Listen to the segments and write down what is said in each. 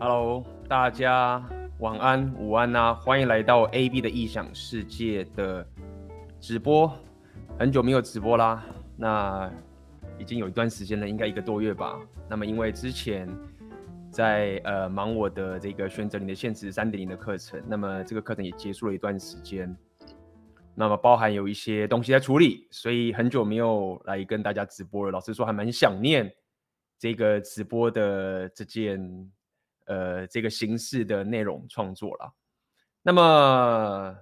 Hello，大家晚安、午安呐、啊！欢迎来到 AB 的异想世界的直播，很久没有直播啦，那已经有一段时间了，应该一个多月吧。那么因为之前在呃忙我的这个选择你的现实三点零的课程，那么这个课程也结束了一段时间，那么包含有一些东西在处理，所以很久没有来跟大家直播了。老实说，还蛮想念这个直播的这件。呃，这个形式的内容创作了。那么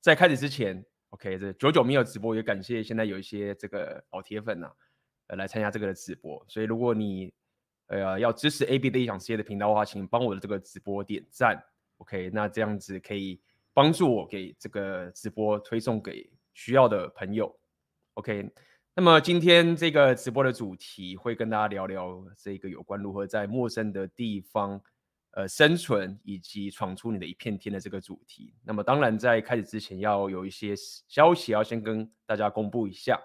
在开始之前，OK，这久久没有直播，也感谢现在有一些这个老铁粉呐、啊，呃，来参加这个的直播。所以如果你呃要支持 AB 的异想世界的频道的话，请帮我的这个直播点赞，OK，那这样子可以帮助我给这个直播推送给需要的朋友，OK。那么今天这个直播的主题会跟大家聊聊这个有关如何在陌生的地方。呃，生存以及闯出你的一片天的这个主题。那么，当然在开始之前，要有一些消息要先跟大家公布一下。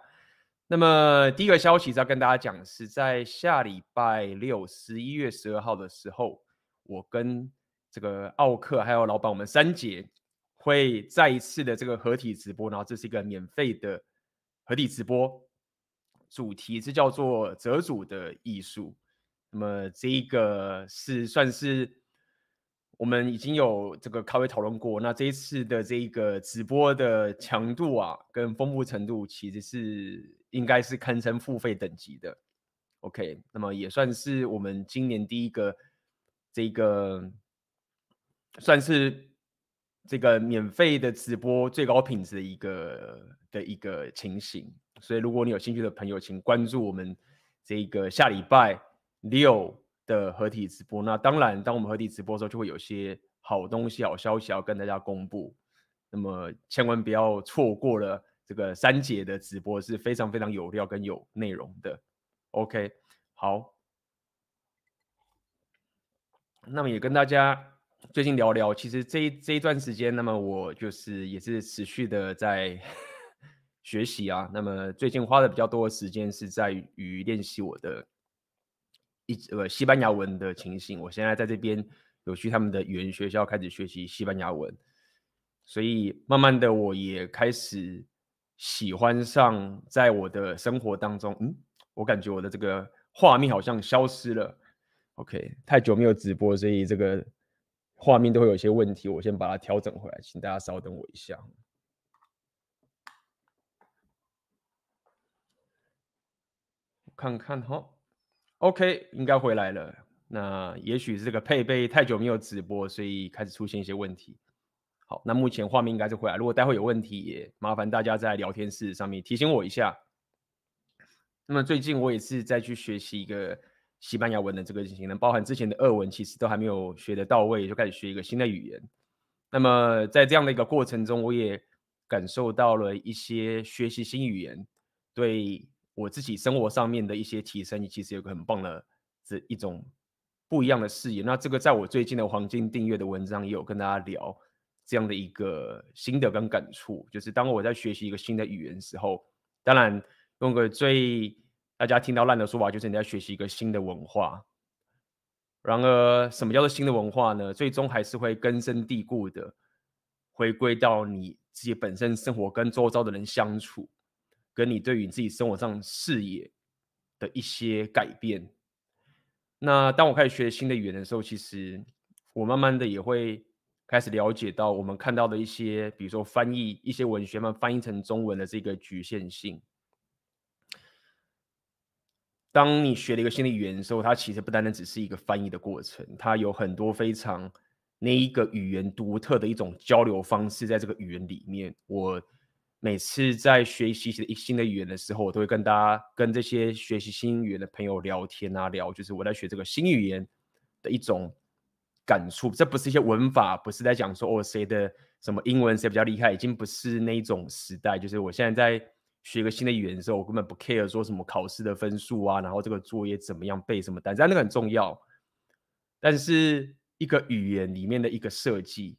那么，第一个消息是要跟大家讲，是在下礼拜六，十一月十二号的时候，我跟这个奥克还有老板我们三姐会再一次的这个合体直播。然后，这是一个免费的合体直播，主题是叫做“折组的艺术”。那么，这一个是算是。我们已经有这个开会讨论过，那这一次的这个直播的强度啊，跟丰富程度，其实是应该是堪称付费等级的。OK，那么也算是我们今年第一个这个算是这个免费的直播最高品质的一个的一个情形。所以如果你有兴趣的朋友，请关注我们这个下礼拜六。的合体直播，那当然，当我们合体直播的时候，就会有些好东西、好消息要跟大家公布。那么，千万不要错过了这个三姐的直播，是非常非常有料跟有内容的。OK，好。那么也跟大家最近聊聊，其实这一这一段时间，那么我就是也是持续的在 学习啊。那么最近花的比较多的时间是在于练习我的。一呃西班牙文的情形，我现在在这边有去他们的语言学校开始学习西班牙文，所以慢慢的我也开始喜欢上在我的生活当中，嗯，我感觉我的这个画面好像消失了，OK，太久没有直播，所以这个画面都会有些问题，我先把它调整回来，请大家稍等我一下，看看哈。OK，应该回来了。那也许是这个配备太久没有直播，所以开始出现一些问题。好，那目前画面应该是回来。如果待会有问题，也麻烦大家在聊天室上面提醒我一下。那么最近我也是在去学习一个西班牙文的这个情形，包含之前的俄文其实都还没有学得到位，就开始学一个新的语言。那么在这样的一个过程中，我也感受到了一些学习新语言对。我自己生活上面的一些提升，其实有个很棒的这一种不一样的视野。那这个在我最近的黄金订阅的文章也有跟大家聊这样的一个心得跟感触，就是当我在学习一个新的语言的时候，当然用个最大家听到烂的说法，就是你在学习一个新的文化。然而，什么叫做新的文化呢？最终还是会根深蒂固的回归到你自己本身生活跟周遭的人相处。跟你对于你自己生活上视野的一些改变。那当我开始学新的语言的时候，其实我慢慢的也会开始了解到我们看到的一些，比如说翻译一些文学嘛，翻译成中文的这个局限性。当你学了一个新的语言的时候，它其实不单单只是一个翻译的过程，它有很多非常那一个语言独特的一种交流方式，在这个语言里面，我。每次在学习一新的语言的时候，我都会跟大家、跟这些学习新语言的朋友聊天啊，聊就是我在学这个新语言的一种感触。这不是一些文法，不是在讲说哦谁的什么英文谁比较厉害，已经不是那种时代。就是我现在在学一个新的语言的时候，我根本不 care 说什么考试的分数啊，然后这个作业怎么样背什么单，但那个很重要。但是一个语言里面的一个设计，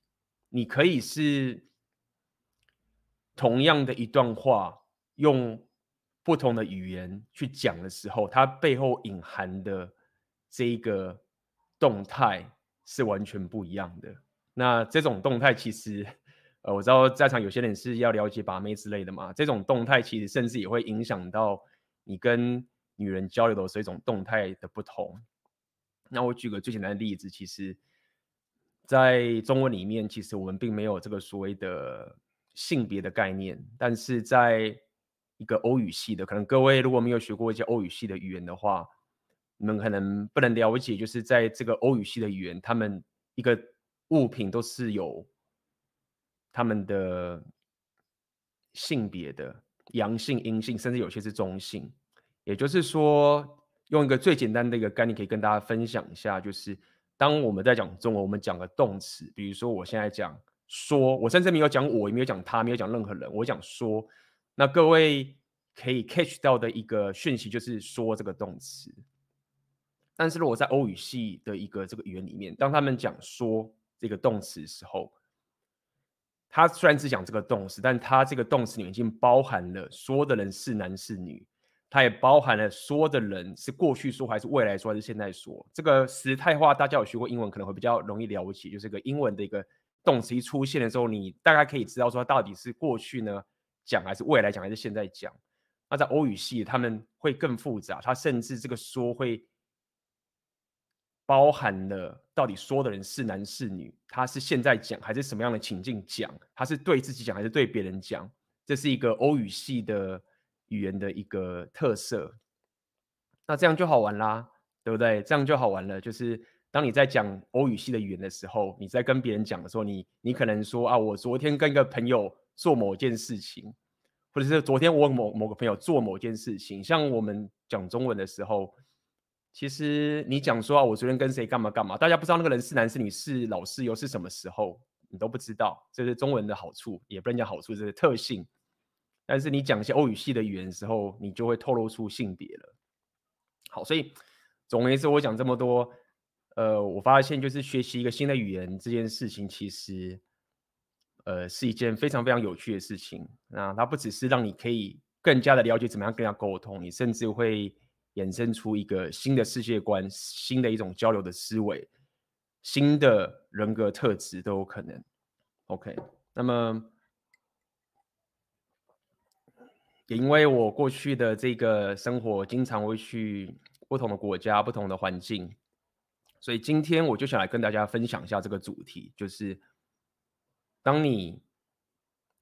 你可以是。同样的一段话，用不同的语言去讲的时候，它背后隐含的这一个动态是完全不一样的。那这种动态其实，呃，我知道在场有些人是要了解把妹之类的嘛，这种动态其实甚至也会影响到你跟女人交流的时候一种动态的不同。那我举个最简单的例子，其实，在中文里面，其实我们并没有这个所谓的性别的概念，但是在一个欧语系的，可能各位如果没有学过一些欧语系的语言的话，你们可能不能了解，就是在这个欧语系的语言，他们一个物品都是有他们的性别的，阳性、阴性，甚至有些是中性。也就是说，用一个最简单的一个概念，可以跟大家分享一下，就是当我们在讲中文，我们讲个动词，比如说我现在讲说，我甚至没有讲我，也没有讲他，没有讲任何人，我讲说。那各位可以 catch 到的一个讯息就是说这个动词，但是如果在欧语系的一个这个语言里面，当他们讲说这个动词的时候，他虽然只讲这个动词，但他这个动词里面已经包含了说的人是男是女，他也包含了说的人是过去说还是未来说还是现在说。这个时态化大家有学过英文可能会比较容易了解，就是个英文的一个动词一出现的时候，你大概可以知道说它到底是过去呢，讲还是未来讲还是现在讲？那在欧语系他们会更复杂，他甚至这个说会包含了到底说的人是男是女，他是现在讲还是什么样的情境讲？他是对自己讲还是对别人讲？这是一个欧语系的语言的一个特色。那这样就好玩啦，对不对？这样就好玩了。就是当你在讲欧语系的语言的时候，你在跟别人讲的时候，你你可能说啊，我昨天跟一个朋友。做某件事情，或者是昨天我某某个朋友做某件事情，像我们讲中文的时候，其实你讲说啊，我昨天跟谁干嘛干嘛，大家不知道那个人是男是女，是老是又是什么时候，你都不知道，这是中文的好处，也不能讲好处，这是特性。但是你讲一些欧语系的语言的时候，你就会透露出性别了。好，所以总而言之，我讲这么多，呃，我发现就是学习一个新的语言这件事情，其实。呃，是一件非常非常有趣的事情。那它不只是让你可以更加的了解怎么样跟人沟通，你甚至会衍生出一个新的世界观、新的一种交流的思维、新的人格特质都有可能。OK，那么也因为我过去的这个生活经常会去不同的国家、不同的环境，所以今天我就想来跟大家分享一下这个主题，就是。当你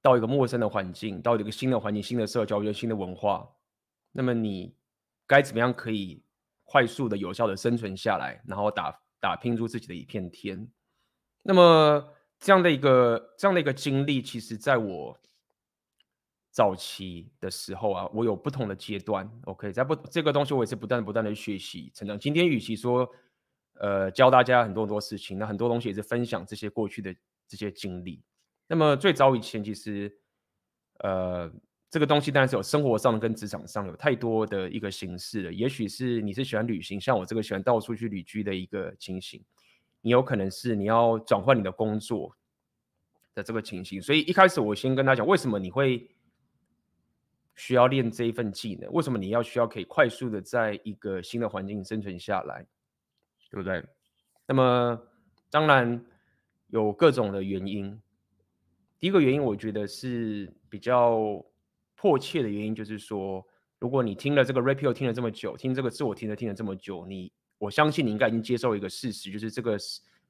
到一个陌生的环境，到一个新的环境、新的社交、一个新的文化，那么你该怎么样可以快速的、有效的生存下来，然后打打拼出自己的一片天？那么这样的一个这样的一个经历，其实在我早期的时候啊，我有不同的阶段。OK，在不这个东西，我也是不断不断的学习成长。今天与其说呃教大家很多很多事情，那很多东西也是分享这些过去的这些经历。那么最早以前，其实，呃，这个东西当然是有生活上跟职场上有太多的一个形式了。也许是你是喜欢旅行，像我这个喜欢到处去旅居的一个情形，你有可能是你要转换你的工作的这个情形。所以一开始我先跟他讲，为什么你会需要练这一份技能？为什么你要需要可以快速的在一个新的环境生存下来，对不对？那么当然有各种的原因。第一个原因，我觉得是比较迫切的原因，就是说，如果你听了这个 Red Pill 听了这么久，听这个自我听了听了这么久，你我相信你应该已经接受一个事实，就是这个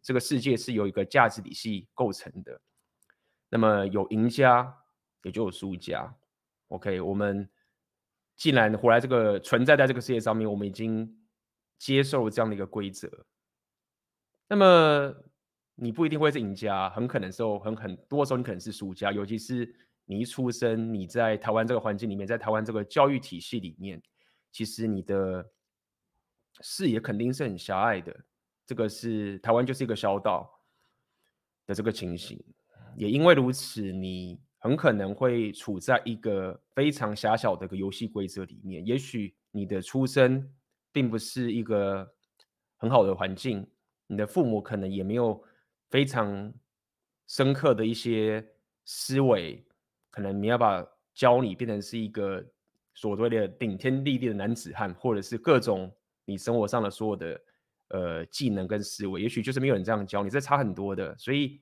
这个世界是由一个价值体系构成的。那么有赢家，也就有输家。OK，我们既然活在这个存在在这个世界上面，我们已经接受这样的一个规则。那么。你不一定会是赢家，很可能时候很很多时候你可能是输家，尤其是你一出生，你在台湾这个环境里面，在台湾这个教育体系里面，其实你的视野肯定是很狭隘的。这个是台湾就是一个小岛的这个情形，也因为如此，你很可能会处在一个非常狭小的一个游戏规则里面。也许你的出生并不是一个很好的环境，你的父母可能也没有。非常深刻的一些思维，可能你要把教你变成是一个所谓的顶天立地的男子汉，或者是各种你生活上的所有的呃技能跟思维，也许就是没有人这样教你，这差很多的。所以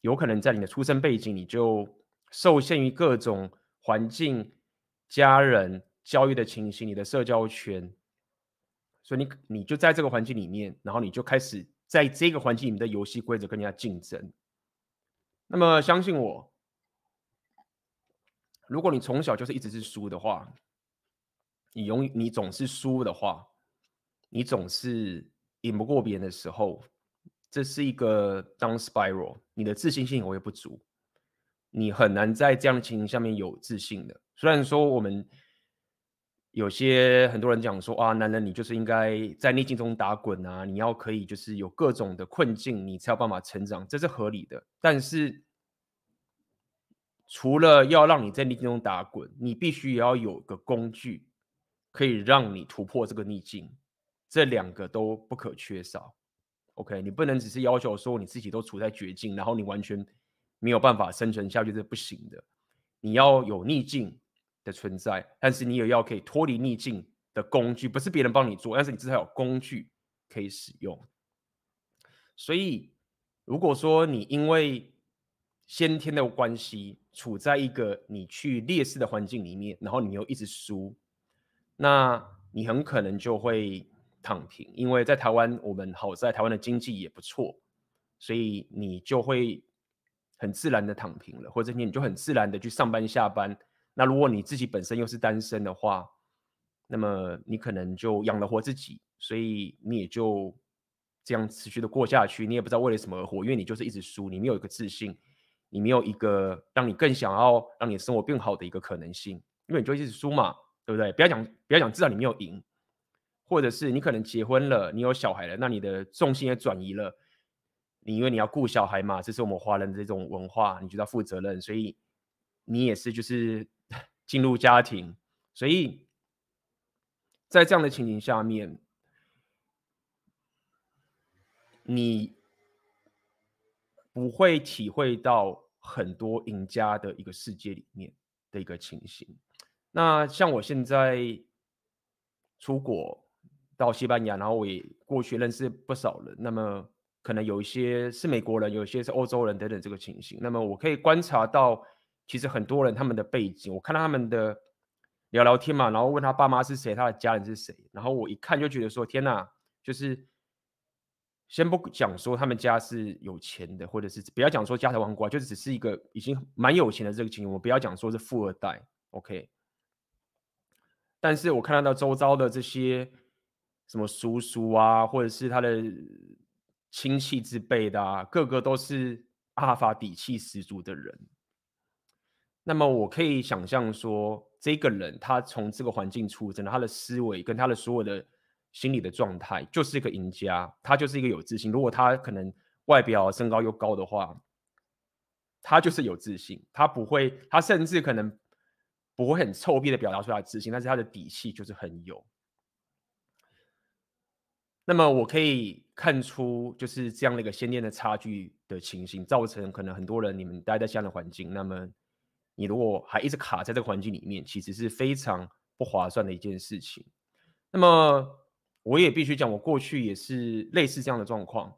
有可能在你的出生背景，你就受限于各种环境、家人教育的情形，你的社交圈，所以你你就在这个环境里面，然后你就开始在这个环境里面的游戏规则跟人家竞争。那么相信我，如果你从小就是一直是输的话，你永你总是输的话，你总是赢不过别人的时候，这是一个 down spiral，你的自信心也会不足，你很难在这样的情形下面有自信的。虽然说我们有些很多人讲说啊，男人你就是应该在逆境中打滚啊，你要可以就是有各种的困境，你才有办法成长，这是合理的。但是除了要让你在逆境中打滚，你必须也要有个工具，可以让你突破这个逆境。这两个都不可缺少。OK，你不能只是要求说你自己都处在绝境，然后你完全没有办法生存下去，这不行的。你要有逆境的存在，但是你也要可以脱离逆境的工具，不是别人帮你做，但是你至少有工具可以使用。所以，如果说你因为先天的关系，处在一个你去劣势的环境里面，然后你又一直输，那你很可能就会躺平。因为在台湾，我们好在台湾的经济也不错，所以你就会很自然的躺平了，或者你你就很自然的去上班下班。那如果你自己本身又是单身的话，那么你可能就养得活自己，所以你也就这样持续的过下去。你也不知道为了什么而活，因为你就是一直输，你没有一个自信。你没有一个让你更想要让你的生活变好的一个可能性，因为你就一直输嘛，对不对？不要讲，不要讲，至少你没有赢，或者是你可能结婚了，你有小孩了，那你的重心也转移了。你因为你要顾小孩嘛，这是我们华人的这种文化，你就要负责任，所以你也是就是进入家庭，所以在这样的情形下面，你不会体会到。很多赢家的一个世界里面的一个情形。那像我现在出国到西班牙，然后我也过去认识不少人。那么可能有一些是美国人，有一些是欧洲人等等这个情形。那么我可以观察到，其实很多人他们的背景，我看到他们的聊聊天嘛，然后问他爸妈是谁，他的家人是谁，然后我一看就觉得说，天哪，就是。先不讲说他们家是有钱的，或者是不要讲说家财万贯，就是只是一个已经蛮有钱的这个情况。我不要讲说是富二代，OK。但是我看到到周遭的这些什么叔叔啊，或者是他的亲戚之辈的啊，个个都是阿法底气十足的人。那么我可以想象说，这个人他从这个环境出生，他的思维跟他的所有的。心理的状态就是一个赢家，他就是一个有自信。如果他可能外表身高又高的话，他就是有自信。他不会，他甚至可能不会很臭屁的表达出他自信，但是他的底气就是很有。那么我可以看出，就是这样的一个先天的差距的情形，造成可能很多人你们待在这样的环境，那么你如果还一直卡在这个环境里面，其实是非常不划算的一件事情。那么。我也必须讲，我过去也是类似这样的状况。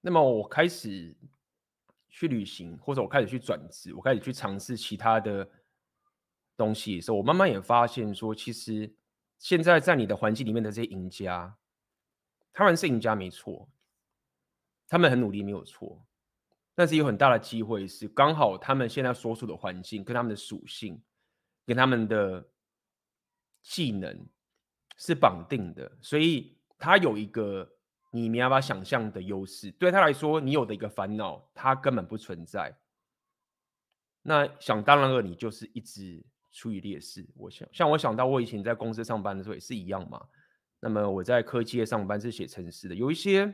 那么我开始去旅行，或者我开始去转职，我开始去尝试其他的东西的时候，我慢慢也发现说，其实现在在你的环境里面的这些赢家，他们是赢家没错，他们很努力没有错，但是有很大的机会是刚好他们现在所处的环境跟他们的属性。跟他们的技能是绑定的，所以他有一个你没办法想象的优势。对他来说，你有的一个烦恼，他根本不存在。那想当然了，你就是一直处于劣势。我想，像我想到我以前在公司上班的时候也是一样嘛。那么我在科技业上班是写程式的，有一些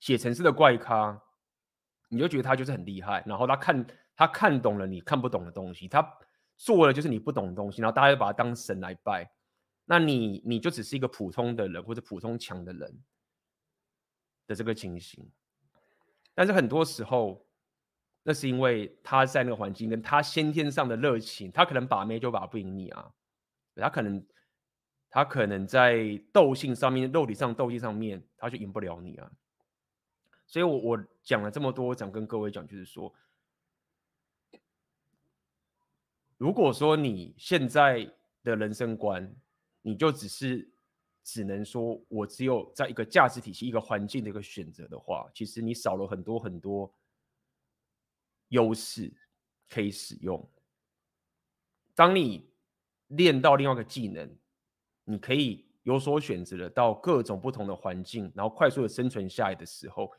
写城市的怪咖，你就觉得他就是很厉害，然后他看他看懂了你看不懂的东西，他。做的就是你不懂的东西，然后大家就把他当神来拜，那你你就只是一个普通的人或者普通强的人的这个情形。但是很多时候，那是因为他在那个环境跟他先天上的热情，他可能把妹就把不赢你啊，他可能他可能在斗性上面、肉体上、斗性上面，他就赢不了你啊。所以我我讲了这么多，我想跟各位讲，就是说，如果说你现在的人生观，你就只是只能说我只有在一个价值体系、一个环境的一个选择的话，其实你少了很多很多。优势可以使用。当你练到另外一个技能，你可以有所选择的到各种不同的环境，然后快速的生存下来的时候，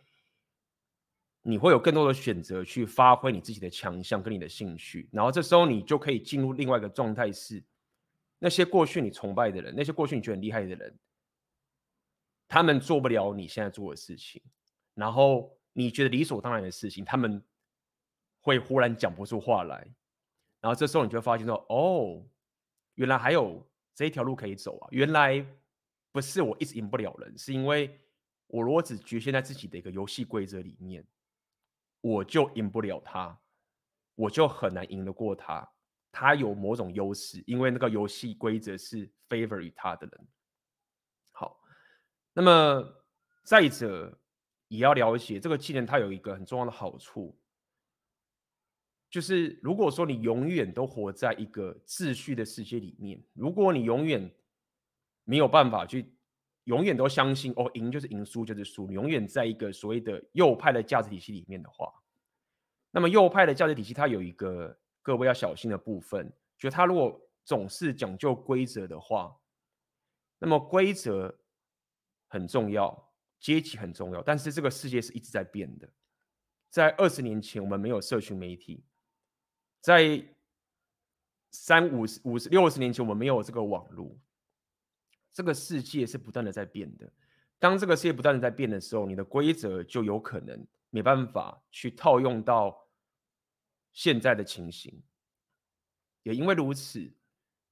你会有更多的选择去发挥你自己的强项跟你的兴趣。然后这时候你就可以进入另外一个状态，是那些过去你崇拜的人，那些过去你觉得很厉害的人，他们做不了你现在做的事情，然后你觉得理所当然的事情，他们。会忽然讲不出话来，然后这时候你就会发现说：“哦，原来还有这一条路可以走啊！原来不是我一直赢不了人，是因为我如果只局限在自己的一个游戏规则里面，我就赢不了他，我就很难赢得过他。他有某种优势，因为那个游戏规则是 favor 于他的人。好，那么再者也要了解这个技能，它有一个很重要的好处。”就是如果说你永远都活在一个秩序的世界里面，如果你永远没有办法去，永远都相信哦，赢就是赢，输就是输，永远在一个所谓的右派的价值体系里面的话，那么右派的价值体系它有一个各位要小心的部分，就它如果总是讲究规则的话，那么规则很重要，阶级很重要，但是这个世界是一直在变的，在二十年前我们没有社群媒体。在三五十五十六十年前，我们没有这个网络，这个世界是不断的在变的。当这个世界不断的在变的时候，你的规则就有可能没办法去套用到现在的情形。也因为如此，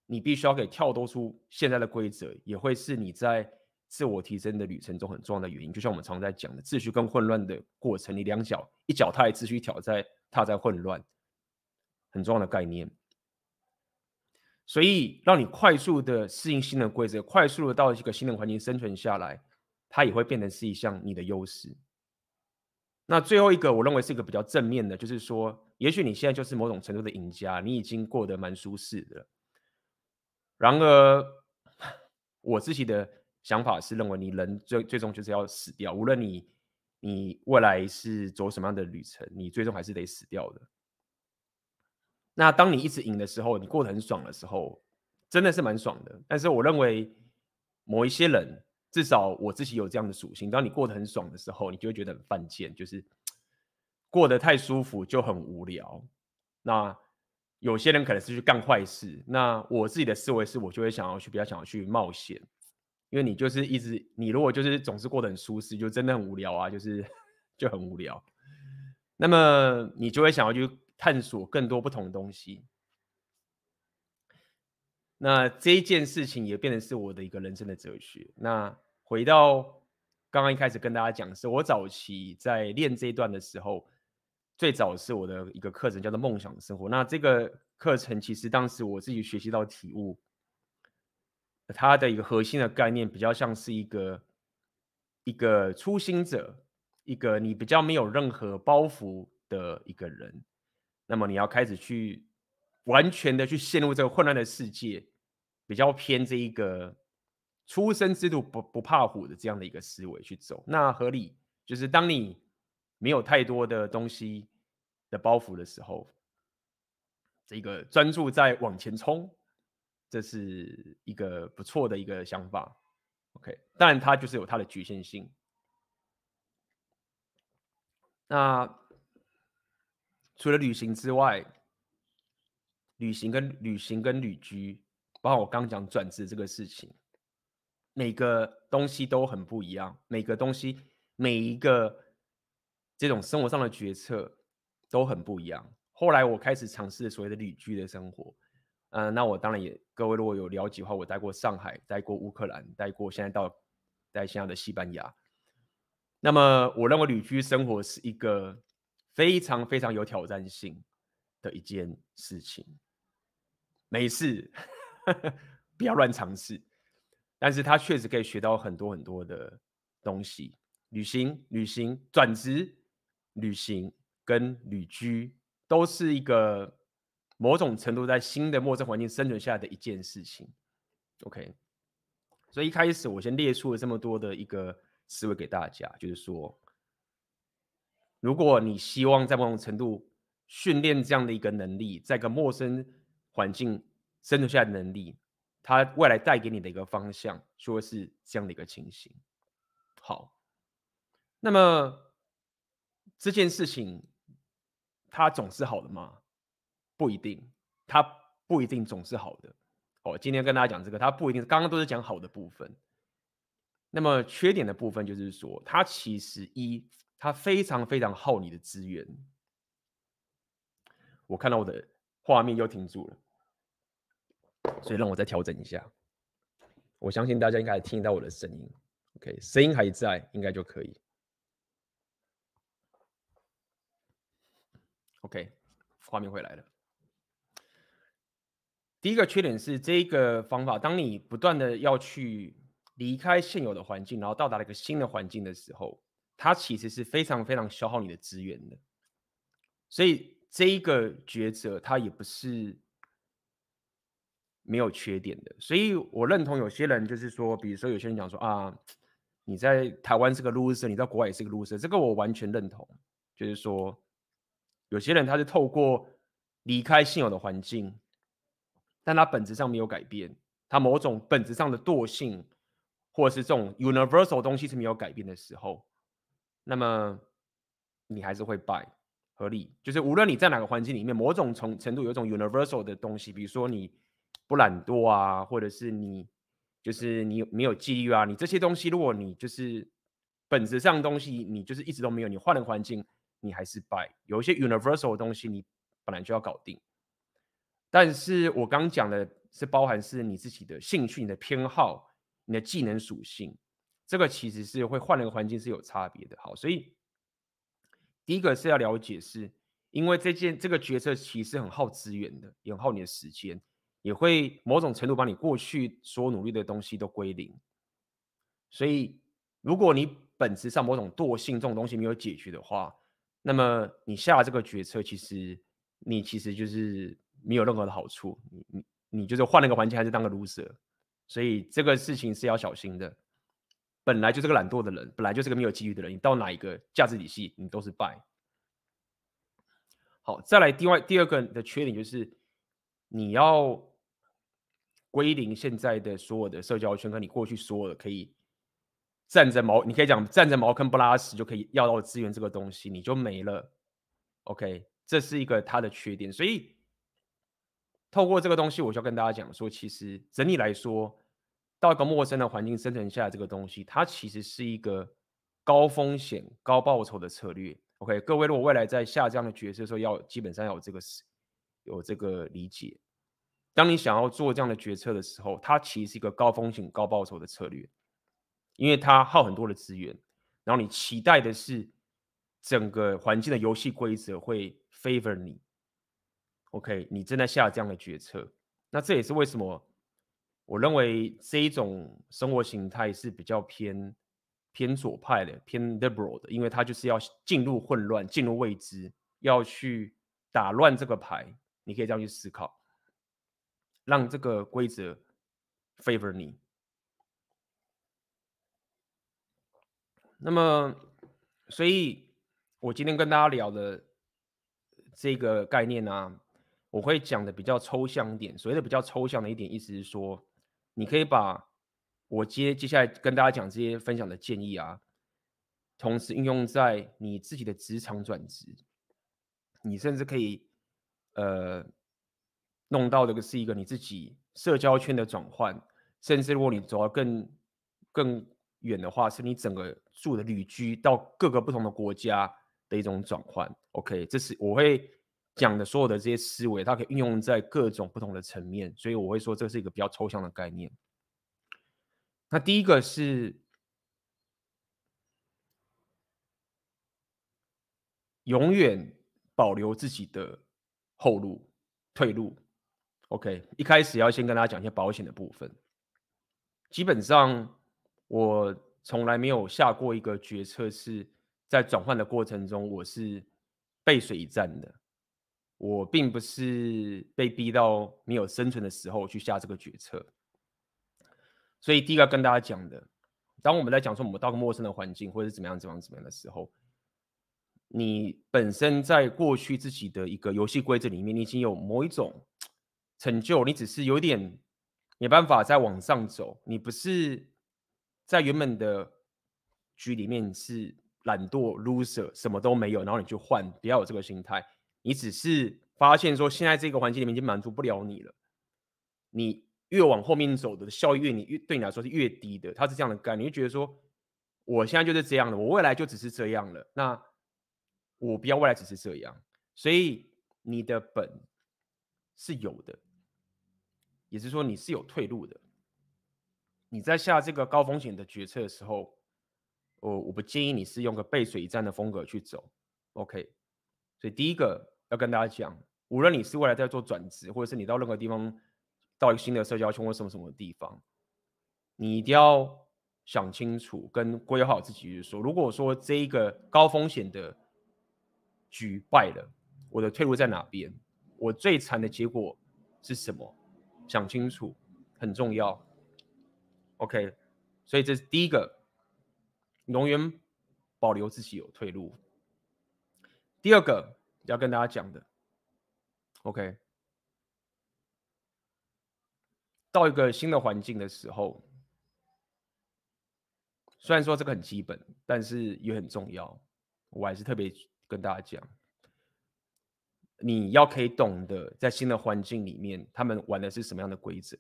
你必须要给跳脱出现在的规则，也会是你在自我提升的旅程中很重要的原因。就像我们常在讲的，秩序跟混乱的过程，你两脚一脚踏在秩序，一脚在踏在混乱。很重要的概念，所以让你快速的适应新的规则，快速的到一个新的环境生存下来，它也会变成是一项你的优势。那最后一个，我认为是一个比较正面的，就是说，也许你现在就是某种程度的赢家，你已经过得蛮舒适的。然而，我自己的想法是认为，你人最最终就是要死掉，无论你你未来是走什么样的旅程，你最终还是得死掉的。那当你一直赢的时候，你过得很爽的时候，真的是蛮爽的。但是我认为某一些人，至少我自己有这样的属性。当你过得很爽的时候，你就会觉得很犯贱，就是 过得太舒服就很无聊。那有些人可能是去干坏事。那我自己的思维是，我就会想要去比较想要去冒险，因为你就是一直你如果就是总是过得很舒适，就真的很无聊啊，就是 就很无聊。那么你就会想要去。探索更多不同的东西，那这一件事情也变成是我的一个人生的哲学。那回到刚刚一开始跟大家讲是，我早期在练这一段的时候，最早是我的一个课程叫做梦想生活。那这个课程其实当时我自己学习到体悟，它的一个核心的概念比较像是一个一个初心者，一个你比较没有任何包袱的一个人。那么你要开始去完全的去陷入这个混乱的世界，比较偏这一个初生之犊不不怕虎的这样的一个思维去走，那合理就是当你没有太多的东西的包袱的时候，这个专注在往前冲，这是一个不错的一个想法。OK，当然它就是有它的局限性。那。除了旅行之外，旅行跟旅行跟旅居，包括我刚讲转职这个事情，每个东西都很不一样。每个东西，每一个这种生活上的决策都很不一样。后来我开始尝试所谓的旅居的生活，嗯、那我当然也，各位如果有了解的话，我待过上海，待过乌克兰，待过现在到待现在的西班牙。那么我认为旅居生活是一个。非常非常有挑战性的一件事情。没事，不要乱尝试。但是他确实可以学到很多很多的东西。旅行、旅行、转职、旅行跟旅居，都是一个某种程度在新的陌生环境生存下的一件事情。OK，所以一开始我先列出了这么多的一个思维给大家，就是说，如果你希望在某种程度训练这样的一个能力，在一个陌生环境生存下的能力。它未来带给你的一个方向，说是这样的一个情形。好，那么这件事情它总是好的吗？不一定，它不一定总是好的。哦，今天跟大家讲这个，它不一定。刚刚都是讲好的部分。那么缺点的部分就是说，它其实一，它非常非常耗你的资源。我看到我的画面又停住了。所以让我再调整一下，我相信大家应该听到我的声音，OK，声音还在，应该就可以，OK，画面回来了。第一个缺点是这个方法，当你不断的要去离开现有的环境，然后到达了一个新的环境的时候，它其实是非常非常消耗你的资源的。所以这一个抉择，它也不是。没有缺点的，所以我认同有些人就是说，比如说有些人讲说啊，你在台湾是个 loser，你在国外也是个 loser，这个我完全认同。就是说，有些人他是透过离开现有的环境，但他本质上没有改变，他某种本质上的惰性，或者是这种 universal 东西是没有改变的时候，那么你还是会败，合理。就是无论你在哪个环境里面，某种程程度有一种 universal 的东西，比如说你。不懒惰啊，或者是你就是你没有纪律啊，你这些东西，如果你就是本质上的东西，你就是一直都没有，你换了环境，你还是败。有一些 universal 的东西，你本来就要搞定。但是我刚讲的是包含是你自己的兴趣、你的偏好、你的技能属性，这个其实是会换了一个环境是有差别的。好，所以第一个是要了解是，因为这件这个决策其实很耗资源的，也很耗你的时间。也会某种程度把你过去所努力的东西都归零，所以如果你本质上某种惰性这种东西没有解决的话，那么你下了这个决策，其实你其实就是没有任何的好处，你你你就是换了个环境还是当个 loser，所以这个事情是要小心的。本来就是个懒惰的人，本来就是个没有纪律的人，你到哪一个价值体系，你都是败。好，再来另外第二个的缺点就是你要。归零现在的所有的社交圈，跟你过去所有的可以站着茅，你可以讲站着茅坑不拉屎就可以要到资源这个东西，你就没了。OK，这是一个它的缺点。所以透过这个东西，我就要跟大家讲说，其实整体来说，到一个陌生的环境生存下来，这个东西它其实是一个高风险高报酬的策略。OK，各位如果未来在下这样的决策的时候，要基本上要有这个有这个理解。当你想要做这样的决策的时候，它其实是一个高风险高报酬的策略，因为它耗很多的资源，然后你期待的是整个环境的游戏规则会 favor 你。OK，你正在下这样的决策，那这也是为什么我认为这一种生活形态是比较偏偏左派的，偏 liberal 的，因为它就是要进入混乱，进入未知，要去打乱这个牌。你可以这样去思考。让这个规则 favor 你。那么，所以我今天跟大家聊的这个概念呢、啊，我会讲的比较抽象一点。所谓的比较抽象的一点，意思是说，你可以把我接接下来跟大家讲这些分享的建议啊，同时应用在你自己的职场转职，你甚至可以呃。弄到这个是一个你自己社交圈的转换，甚至如果你走到更更远的话，是你整个住的旅居到各个不同的国家的一种转换。OK，这是我会讲的所有的这些思维，它可以运用在各种不同的层面，所以我会说这是一个比较抽象的概念。那第一个是永远保留自己的后路、退路。OK，一开始要先跟大家讲一些保险的部分。基本上，我从来没有下过一个决策是在转换的过程中，我是背水一战的。我并不是被逼到没有生存的时候去下这个决策。所以，第一个跟大家讲的，当我们在讲说我们到个陌生的环境，或者是怎么样、怎么样、怎么样的时候，你本身在过去自己的一个游戏规则里面，你已经有某一种成就，你只是有点没办法再往上走。你不是在原本的局里面是懒惰 loser，什么都没有，然后你就换，不要有这个心态。你只是发现说，现在这个环境里面已经满足不了你了。你越往后面走的效益越你越对你来说是越低的。它是这样的概念，你就觉得说，我现在就是这样的，我未来就只是这样了。那我不要未来只是这样，所以你的本是有的。也是说，你是有退路的。你在下这个高风险的决策的时候，我我不建议你是用个背水一战的风格去走。OK，所以第一个要跟大家讲，无论你是未来在做转职，或者是你到任何地方，到一个新的社交圈或什么什么地方，你一定要想清楚跟规划好自己，就是说，如果说这一个高风险的局败了，我的退路在哪边？我最惨的结果是什么？想清楚很重要，OK，所以这是第一个，永远保留自己有退路。第二个要跟大家讲的，OK，到一个新的环境的时候，虽然说这个很基本，但是也很重要，我还是特别跟大家讲。你要可以懂得在新的环境里面，他们玩的是什么样的规则？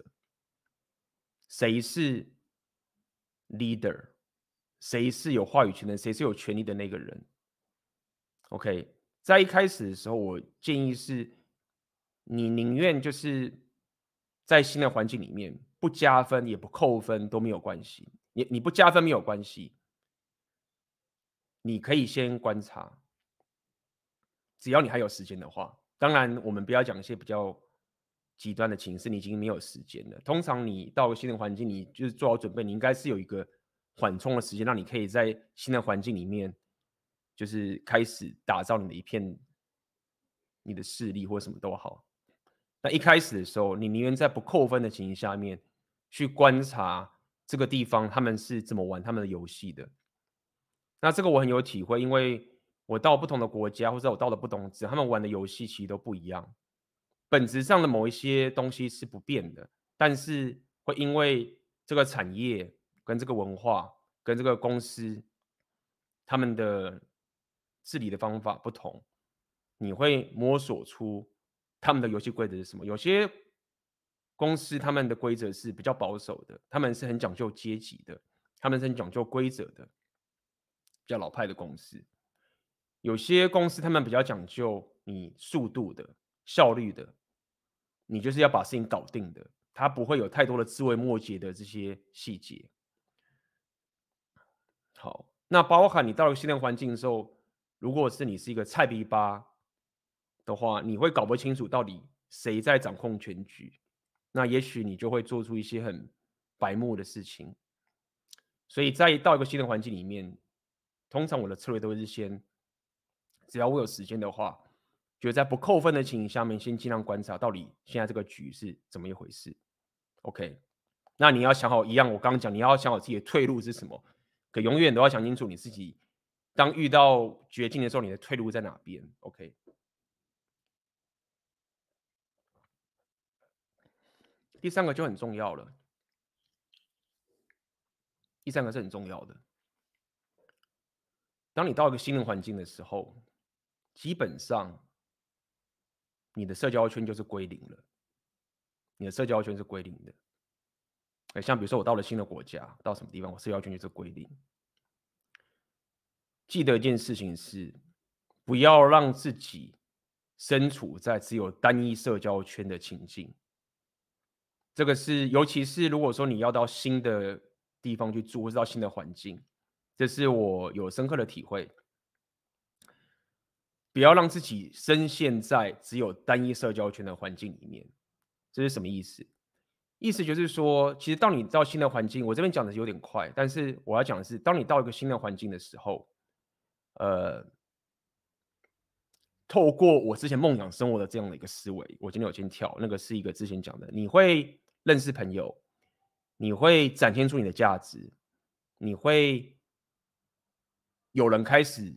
谁是 leader？谁是有话语权的？谁是有权利的那个人？OK，在一开始的时候，我建议是，你宁愿就是在新的环境里面不加分也不扣分都没有关系。你你不加分没有关系，你可以先观察。只要你还有时间的话，当然我们不要讲一些比较极端的情势，你已经没有时间了。通常你到新的环境，你就是做好准备，你应该是有一个缓冲的时间，让你可以在新的环境里面，就是开始打造你的一片你的势力或什么都好。那一开始的时候，你宁愿在不扣分的情形下面去观察这个地方他们是怎么玩他们的游戏的。那这个我很有体会，因为。我到不同的国家，或者我到了不同的，他们玩的游戏其实都不一样。本质上的某一些东西是不变的，但是会因为这个产业、跟这个文化、跟这个公司，他们的治理的方法不同，你会摸索出他们的游戏规则是什么。有些公司他们的规则是比较保守的，他们是很讲究阶级的，他们是很讲究规则的，比较老派的公司。有些公司他们比较讲究你速度的、效率的，你就是要把事情搞定的，它不会有太多的枝微末节的这些细节。好，那包含你到了新的环境的时候，如果是你是一个菜逼吧的话，你会搞不清楚到底谁在掌控全局，那也许你就会做出一些很白目的事情。所以在到一个新的环境里面，通常我的策略都是先。只要我有时间的话，就在不扣分的情形下面，先尽量观察到底现在这个局是怎么一回事。OK，那你要想好一样，我刚刚讲，你要想好自己的退路是什么，可永远都要想清楚你自己，当遇到绝境的时候，你的退路在哪边？OK，第三个就很重要了，第三个是很重要的，当你到一个新的环境的时候。基本上，你的社交圈就是归零了。你的社交圈是归零的。哎，像比如说我到了新的国家，到什么地方，我社交圈就是归零。记得一件事情是，不要让自己身处在只有单一社交圈的情境。这个是，尤其是如果说你要到新的地方去住，或是到新的环境，这是我有深刻的体会。不要让自己深陷在只有单一社交圈的环境里面。这是什么意思？意思就是说，其实当你到新的环境，我这边讲的有点快，但是我要讲的是，当你到一个新的环境的时候，呃，透过我之前梦想生活的这样的一个思维，我今天有先跳，那个是一个之前讲的，你会认识朋友，你会展现出你的价值，你会有人开始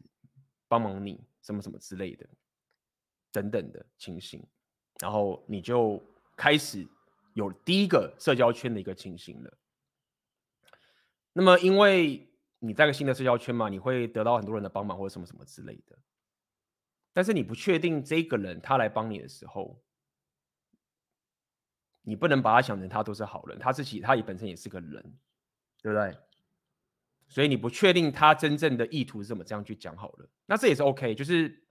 帮忙你，什么什么之类的，等等的情形，然后你就开始有第一个社交圈的一个情形了。那么，因为你在个新的社交圈嘛，你会得到很多人的帮忙或者什么什么之类的，但是你不确定这个人他来帮你的时候。你不能把他想成他都是好人，他自己他也本身也是个人，对不对？所以你不确定他真正的意图是怎么这样去讲好了，那这也是 OK。就是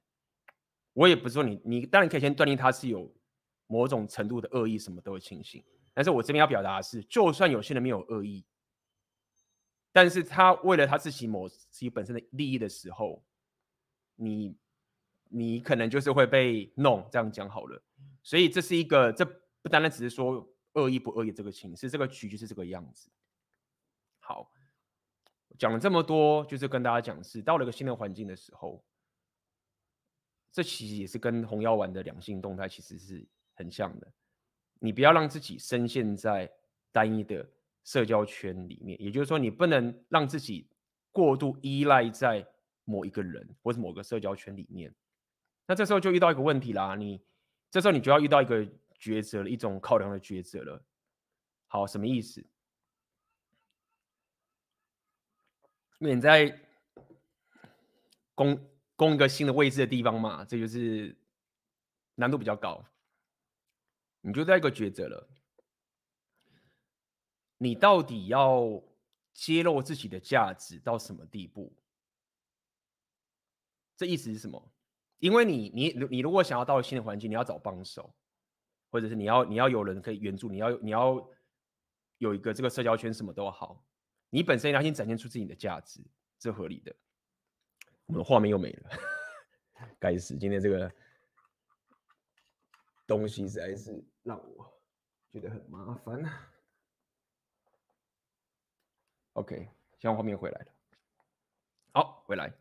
我也不是说你你当然可以先断定他是有某种程度的恶意，什么都会清醒。但是我这边要表达的是，就算有些人没有恶意，但是他为了他自己某自己本身的利益的时候，你你可能就是会被弄，这样讲好了。所以这是一个这。不单单只是说恶意不恶意这个情，是这个局就是这个样子。好，讲了这么多，就是跟大家讲是到了一个新的环境的时候，这其实也是跟红药丸的两性动态其实是很像的。你不要让自己深陷在单一的社交圈里面，也就是说，你不能让自己过度依赖在某一个人或者某个社交圈里面。那这时候就遇到一个问题啦，你这时候你就要遇到一个。抉择了一种考量的抉择了。好，什么意思？因为你在攻攻一个新的位置的地方嘛，这就是难度比较高。你就在一个抉择了，你到底要揭露自己的价值到什么地步？这意思是什么？因为你你你如果想要到新的环境，你要找帮手。或者是你要你要有人可以援助，你要你要有一个这个社交圈，什么都好，你本身要先展现出自己的价值，这合理的。我们的画面又没了，该死！今天这个东西实在是让我觉得很麻烦。OK，现在画面回来了，好，回来。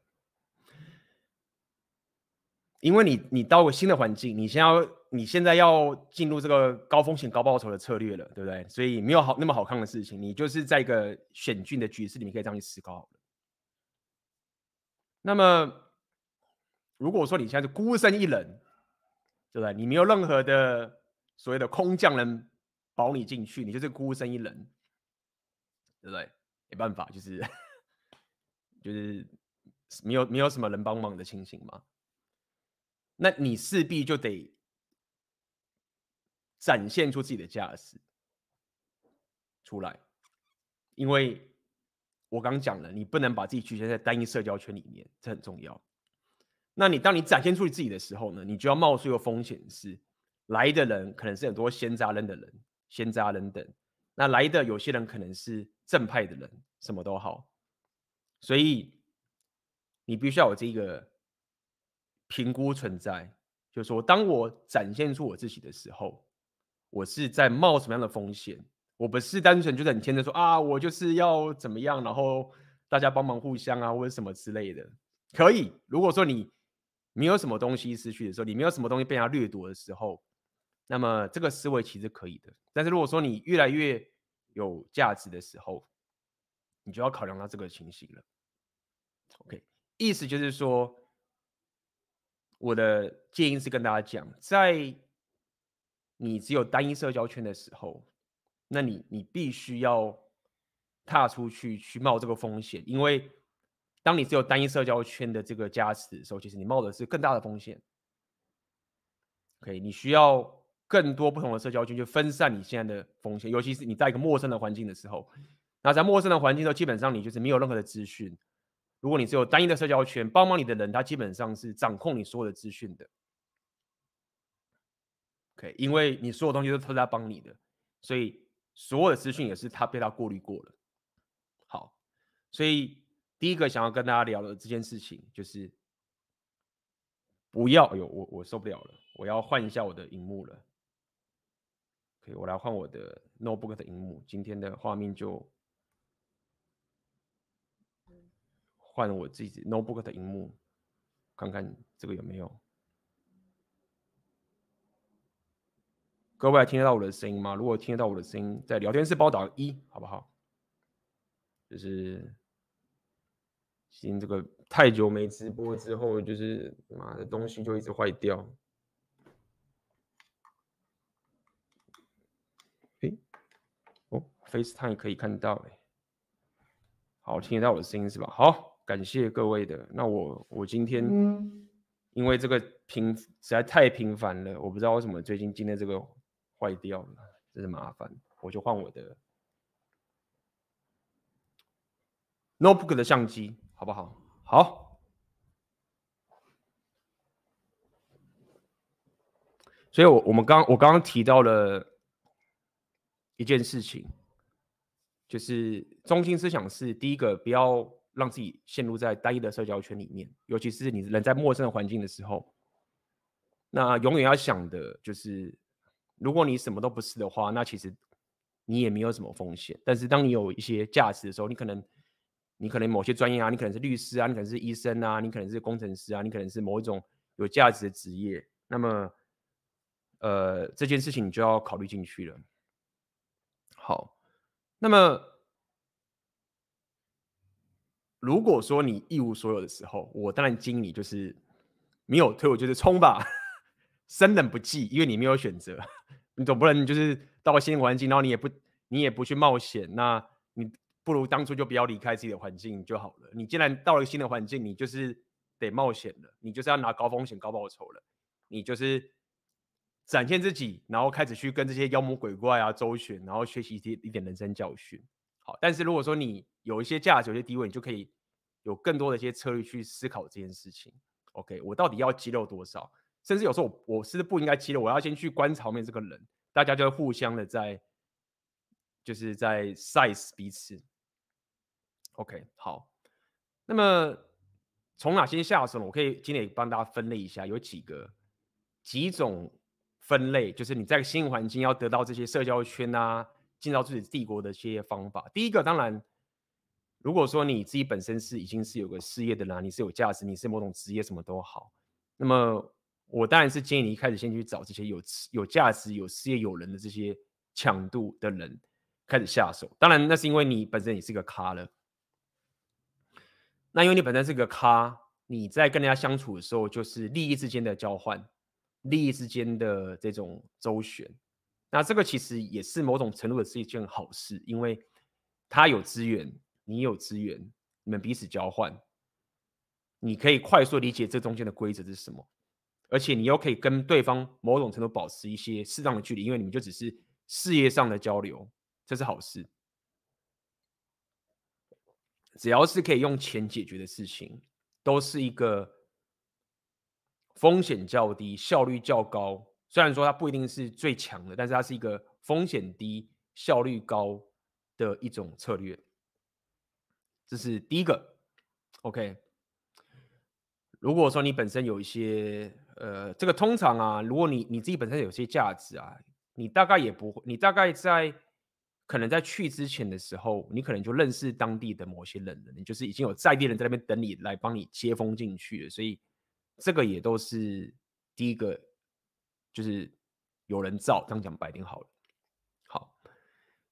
因为你你到个新的环境，你先要你现在要进入这个高风险高报酬的策略了，对不对？所以没有好那么好看的事情，你就是在一个险峻的局势里面可以这样去思考。那么如果说你现在是孤身一人，对不对？你没有任何的所谓的空降人保你进去，你就是孤身一人，对不对？没办法，就是 就是没有没有什么人帮忙的情形嘛。那你势必就得展现出自己的价值出来，因为我刚讲了，你不能把自己局限在单一社交圈里面，这很重要。那你当你展现出你自己的时候呢，你就要冒出一个风险是，来的人可能是很多闲杂人的人，闲杂人等。那来的有些人可能是正派的人，什么都好，所以你必须要有这个。评估存在，就是说，当我展现出我自己的时候，我是在冒什么样的风险？我不是单纯就很天真说啊，我就是要怎么样，然后大家帮忙互相啊，或者什么之类的。可以，如果说你没有什么东西失去的时候，你没有什么东西被人家掠夺的时候，那么这个思维其实可以的。但是如果说你越来越有价值的时候，你就要考量到这个情形了。OK，意思就是说。我的建议是跟大家讲，在你只有单一社交圈的时候，那你你必须要踏出去去冒这个风险，因为当你只有单一社交圈的这个加持的时候，其实你冒的是更大的风险。OK，你需要更多不同的社交圈去分散你现在的风险，尤其是你在一个陌生的环境的时候，那在陌生的环境的时候，基本上你就是没有任何的资讯。如果你只有单一的社交圈，帮忙你的人，他基本上是掌控你所有的资讯的。OK，因为你所有东西都是他帮你的，所以所有的资讯也是他被他过滤过了。好，所以第一个想要跟大家聊的这件事情，就是不要，哎呦，我我受不了了，我要换一下我的荧幕了。可以，我来换我的 notebook 的荧幕。今天的画面就换我自己 notebook 的荧幕，看看这个有没有。各位听得到我的声音吗？如果听得到我的声音，在聊天室帮我打个一，好不好？就是，行，这个太久没直播之后，就是妈的东西就一直坏掉。哦，FaceTime 可以看到哎，好，听得到我的声音是吧？好，感谢各位的。那我我今天因为这个频实在太频繁了，我不知道为什么最近今天这个坏掉了，真是麻烦。我就换我的 Notebook 的相机，好不好？好。所以我，我我们刚我刚刚提到了。一件事情，就是中心思想是第一个，不要让自己陷入在单一的社交圈里面，尤其是你人在陌生的环境的时候。那永远要想的就是，如果你什么都不是的话，那其实你也没有什么风险。但是当你有一些价值的时候，你可能，你可能某些专业啊，你可能是律师啊，你可能是医生啊，你可能是工程师啊，你可能是某一种有价值的职业，那么，呃，这件事情你就要考虑进去了。好，那么如果说你一无所有的时候，我当然建议你就是没有退，我就是冲吧，生冷不忌，因为你没有选择，你总不能就是到了新环境，然后你也不你也不去冒险，那你不如当初就不要离开自己的环境就好了。你既然到了新的环境，你就是得冒险了，你就是要拿高风险高报酬了，你就是。展现自己，然后开始去跟这些妖魔鬼怪啊周旋，然后学习一些一点人生教训。好，但是如果说你有一些价值、有些地位，你就可以有更多的一些策略去思考这件事情。OK，我到底要肌肉多少？甚至有时候我我是不应该肌肉，我要先去观察面这个人，大家就会互相的在就是在 size 彼此。OK，好，那么从哪些下手呢？我可以今天也帮大家分类一下，有几个几种。分类就是你在新环境要得到这些社交圈啊，进到自己帝国的一些方法。第一个，当然，如果说你自己本身是已经是有个事业的啦，你是有价值，你是某种职业，什么都好。那么，我当然是建议你一开始先去找这些有有价值、有事业、有人的这些强度的人开始下手。当然，那是因为你本身也是个咖了。那因为你本身是个咖，你在跟人家相处的时候，就是利益之间的交换。利益之间的这种周旋，那这个其实也是某种程度的是一件好事，因为他有资源，你有资源，你们彼此交换，你可以快速理解这中间的规则是什么，而且你又可以跟对方某种程度保持一些适当的距离，因为你们就只是事业上的交流，这是好事。只要是可以用钱解决的事情，都是一个。风险较低，效率较高。虽然说它不一定是最强的，但是它是一个风险低、效率高的一种策略。这是第一个。OK。如果说你本身有一些，呃，这个通常啊，如果你你自己本身有些价值啊，你大概也不会，你大概在可能在去之前的时候，你可能就认识当地的某些人了，你就是已经有在地人在那边等你来帮你接风进去了，所以。这个也都是第一个，就是有人罩，这样讲白点好了。好，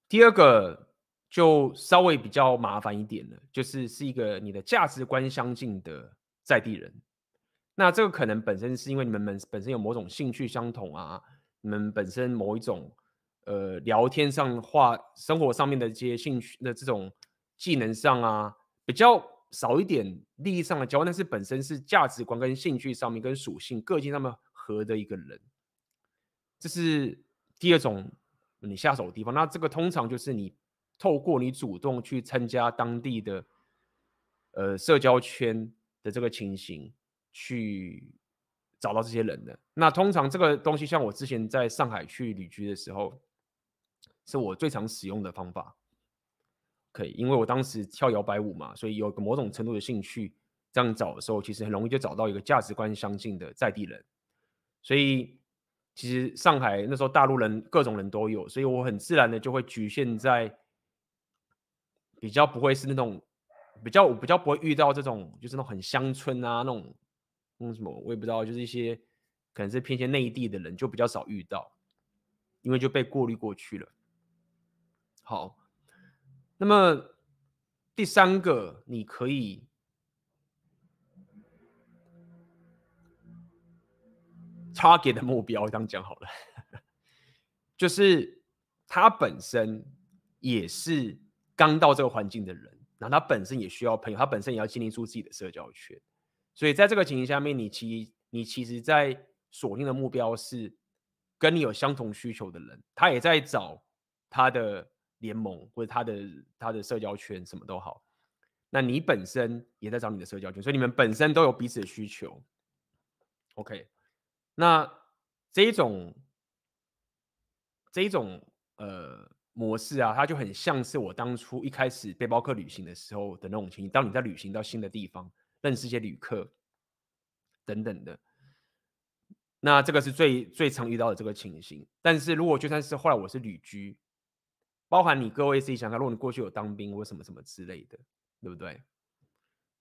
第二个就稍微比较麻烦一点了，就是是一个你的价值观相近的在地人。那这个可能本身是因为你们本本身有某种兴趣相同啊，你们本身某一种呃聊天上话、生活上面的这些兴趣的这种技能上啊比较。少一点利益上的交换，但是本身是价值观跟兴趣上面跟属性个性上面合的一个人，这是第二种你下手的地方。那这个通常就是你透过你主动去参加当地的呃社交圈的这个情形去找到这些人的。那通常这个东西，像我之前在上海去旅居的时候，是我最常使用的方法。可以，因为我当时跳摇摆舞嘛，所以有个某种程度的兴趣，这样找的时候，其实很容易就找到一个价值观相近的在地人。所以其实上海那时候大陆人各种人都有，所以我很自然的就会局限在比较不会是那种比较我比较不会遇到这种就是那种很乡村啊那种那什么我也不知道，就是一些可能是偏向内地的人就比较少遇到，因为就被过滤过去了。好，那么第三个你可以。target 的目标这样讲好了，就是他本身也是刚到这个环境的人，然后他本身也需要朋友，他本身也要建立出自己的社交圈，所以在这个情形下面，你其你其实，在锁定的目标是跟你有相同需求的人，他也在找他的联盟或者他的他的社交圈，什么都好，那你本身也在找你的社交圈，所以你们本身都有彼此的需求，OK。那这一种这一种呃模式啊，它就很像是我当初一开始背包客旅行的时候的那种情形。当你在旅行到新的地方，认识一些旅客等等的，那这个是最最常遇到的这个情形。但是如果就算是后来我是旅居，包含你各位自己想想，如果你过去有当兵或什么什么之类的，对不对？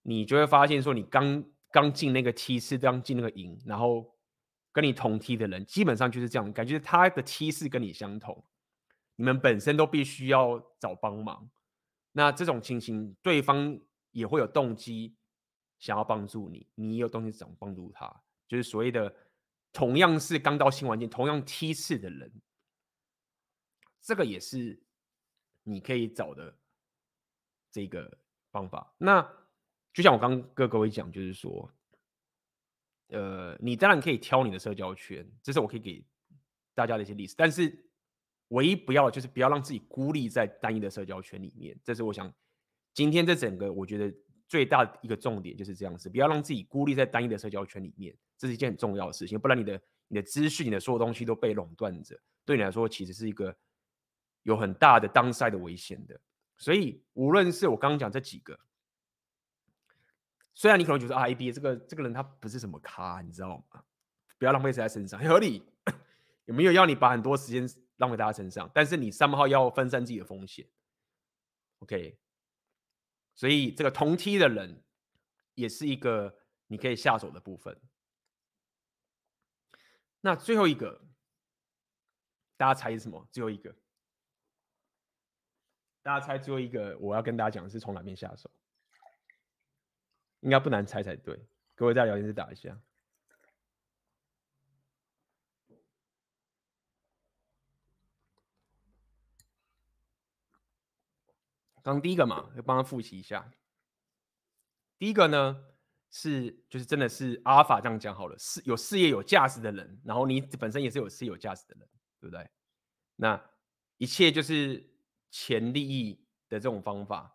你就会发现说，你刚刚进那个梯次，刚进那个营，然后。跟你同梯的人基本上就是这样，感觉他的梯次跟你相同，你们本身都必须要找帮忙。那这种情形，对方也会有动机想要帮助你，你有动机想帮助他，就是所谓的同样是刚到新环境、同样梯次的人，这个也是你可以找的这个方法。那就像我刚跟各位讲，就是说。呃，你当然可以挑你的社交圈，这是我可以给大家的一些例子。但是，唯一不要就是不要让自己孤立在单一的社交圈里面。这是我想今天这整个我觉得最大的一个重点就是这样子，不要让自己孤立在单一的社交圈里面，这是一件很重要的事情。不然你的你的资讯、你的所有东西都被垄断着，对你来说其实是一个有很大的 downside 的危险的。所以，无论是我刚刚讲这几个。虽然你可能觉得啊，AB 这个这个人他不是什么咖，你知道吗？不要浪费在身上，合理。有没有要你把很多时间浪费在他身上？但是你三号要分散自己的风险。OK，所以这个同梯的人也是一个你可以下手的部分。那最后一个，大家猜是什么？最后一个，大家猜最后一个，我要跟大家讲的是从哪边下手？应该不难猜才对，各位在聊天室打一下。刚第一个嘛，就帮他复习一下。第一个呢是就是真的是阿尔法这样讲好了，是有事业有价值的人，然后你本身也是有事业有价值的人，对不对？那一切就是钱利益的这种方法。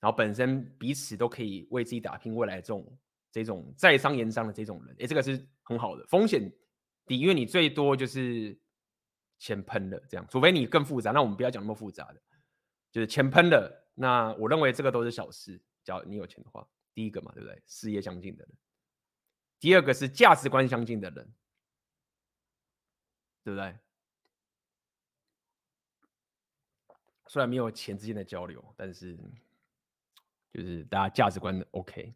然后本身彼此都可以为自己打拼未来这种这种在商言商的这种人，哎，这个是很好的，风险低，因为你最多就是钱喷了这样，除非你更复杂，那我们不要讲那么复杂的，就是钱喷了。那我认为这个都是小事，只要你有钱的话，第一个嘛，对不对？事业相近的人，第二个是价值观相近的人，对不对？虽然没有钱之间的交流，但是。就是大家价值观的 OK。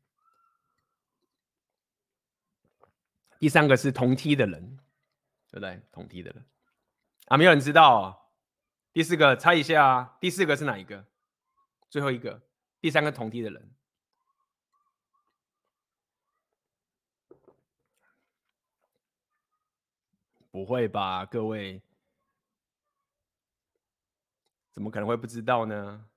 第三个是同梯的人，对不对？同梯的人啊，没有人知道啊。第四个猜一下，第四个是哪一个？最后一个，第三个同梯的人，不会吧？各位，怎么可能会不知道呢？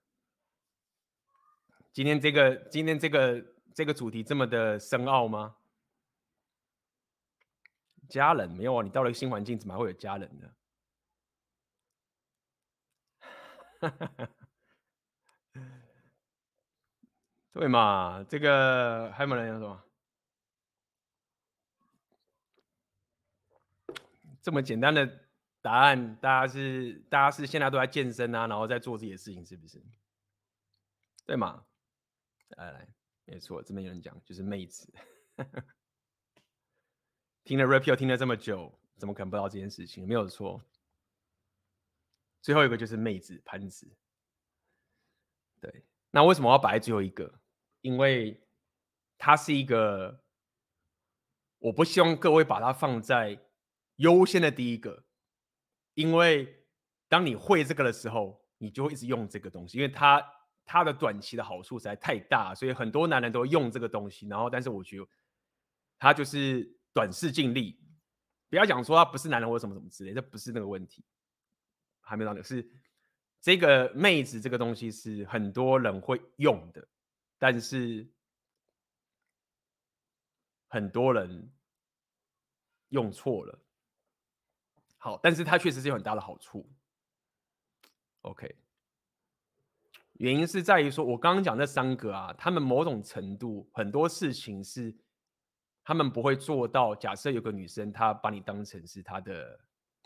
今天这个今天这个这个主题这么的深奥吗？家人没有啊，你到了一个新环境，怎么会有家人呢？对嘛？这个还有没有人讲什么？这么简单的答案，大家是大家是现在都在健身啊，然后在做自己的事情，是不是？对吗？来来，没错，这边有人讲就是妹子。听了 Rapio 听了这么久，怎么可能不知道这件事情？没有错。最后一个就是妹子潘子。对，那为什么要摆在最后一个？因为它是一个，我不希望各位把它放在优先的第一个，因为当你会这个的时候，你就会一直用这个东西，因为它它的短期的好处实在太大，所以很多男人都用这个东西。然后，但是我觉得他就是短视近利，不要讲说他不是男人或什么什么之类，这不是那个问题。还没到那个，是这个妹子这个东西是很多人会用的，但是很多人用错了。好，但是它确实是有很大的好处。OK，原因是在于说，我刚刚讲那三个啊，他们某种程度很多事情是他们不会做到。假设有个女生，她把你当成是她的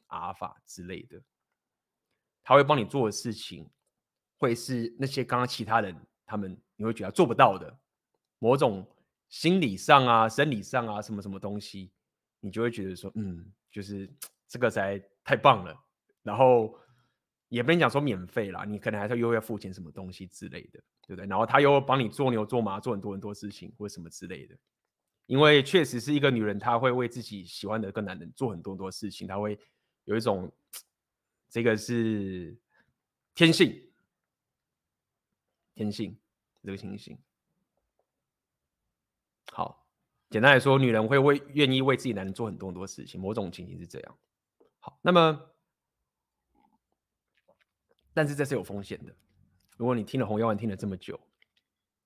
阿尔法之类的。他会帮你做的事情，会是那些刚刚其他人他们你会觉得做不到的，某种心理上啊、生理上啊什么什么东西，你就会觉得说，嗯，就是这个才太棒了。然后也不能讲说免费啦，你可能还是又要付钱什么东西之类的，对不对？然后他又帮你做牛做马，做很多很多事情或什么之类的。因为确实是一个女人，她会为自己喜欢的一个男人做很多很多事情，她会有一种。这个是天性，天性这个情形。好，简单来说，女人会为愿意为自己男人做很多很多事情，某种情形是这样。好，那么，但是这是有风险的。如果你听了红药丸听了这么久，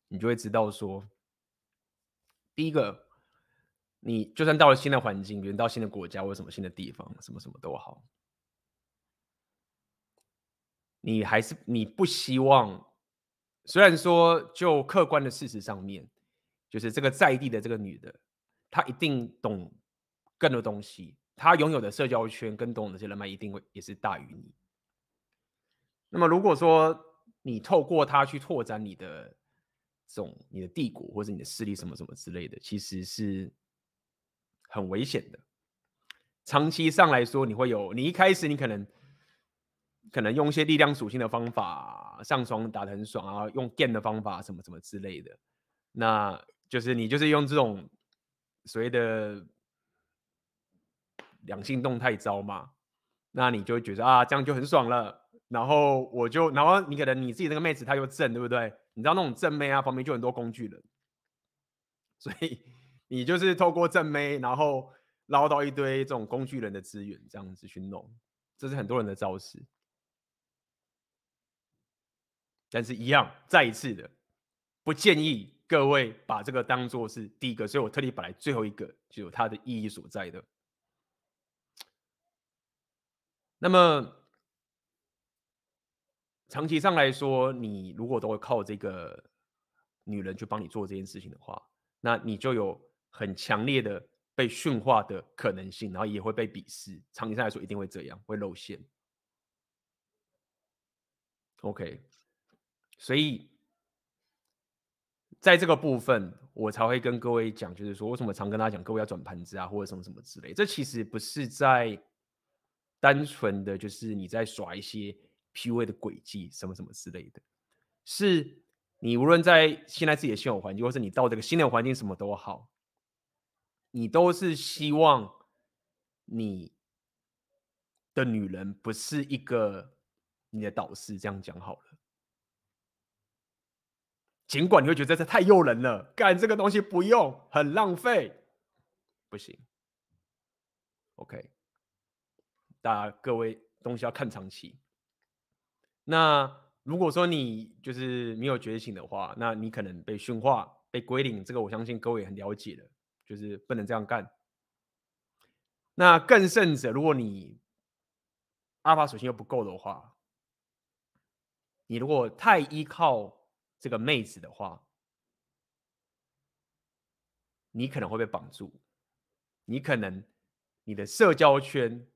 你就会知道说，第一个，你就算到了新的环境，比如到新的国家或什么新的地方，什么什么都好。你还是你不希望，虽然说就客观的事实上面，就是这个在地的这个女的，她一定懂更多东西，他拥有的社交圈跟懂的这些人脉一定会也是大于你。那么如果说你透过他去拓展你的这种你的帝国或者你的势力什么什么之类的，其实是很危险的。长期上来说，你会有你一开始你可能。可能用一些力量属性的方法上双打得很爽啊，用电的方法什么什么之类的，那就是你就是用这种所谓的两性动态招嘛，那你就会觉得啊这样就很爽了，然后我就然后你可能你自己那个妹子她又正对不对？你知道那种正妹啊旁边就很多工具人，所以你就是透过正妹然后捞到一堆这种工具人的资源这样子去弄，这是很多人的招式。但是，一样，再一次的，不建议各位把这个当做是第一个，所以我特地摆来最后一个，就有它的意义所在的。那么，长期上来说，你如果都会靠这个女人去帮你做这件事情的话，那你就有很强烈的被驯化的可能性，然后也会被鄙视。长期上来说，一定会这样，会露馅。OK。所以，在这个部分，我才会跟各位讲，就是说，为什么常跟大家讲，各位要转盘子啊，或者什么什么之类。这其实不是在单纯的就是你在耍一些 PUA 的诡计，什么什么之类的。是你无论在现在自己的现有环境，或是你到这个新的环境，什么都好，你都是希望你的女人不是一个你的导师，这样讲好了。尽管你会觉得这太诱人了，干这个东西不用，很浪费，不行。OK，大家各位东西要看长期。那如果说你就是没有觉醒的话，那你可能被驯化、被归零，这个我相信各位也很了解的，就是不能这样干。那更甚者，如果你阿尔法属性又不够的话，你如果太依靠。这个妹子的话，你可能会被绑住，你可能你的社交圈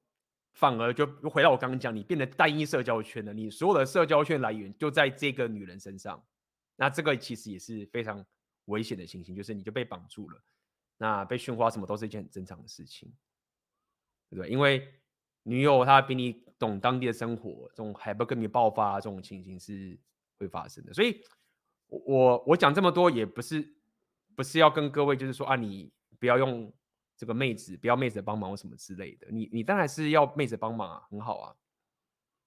反而就回到我刚刚讲，你变得单一社交圈了，你所有的社交圈来源就在这个女人身上，那这个其实也是非常危险的情形，就是你就被绑住了，那被训话什么都是一件很正常的事情，对不对？因为女友她比你懂当地的生活，这种海不跟你爆发这种情形是会发生的。所以，我我讲这么多也不是不是要跟各位就是说啊，你不要用这个妹子，不要妹子帮忙什么之类的。你你当然是要妹子帮忙啊，很好啊。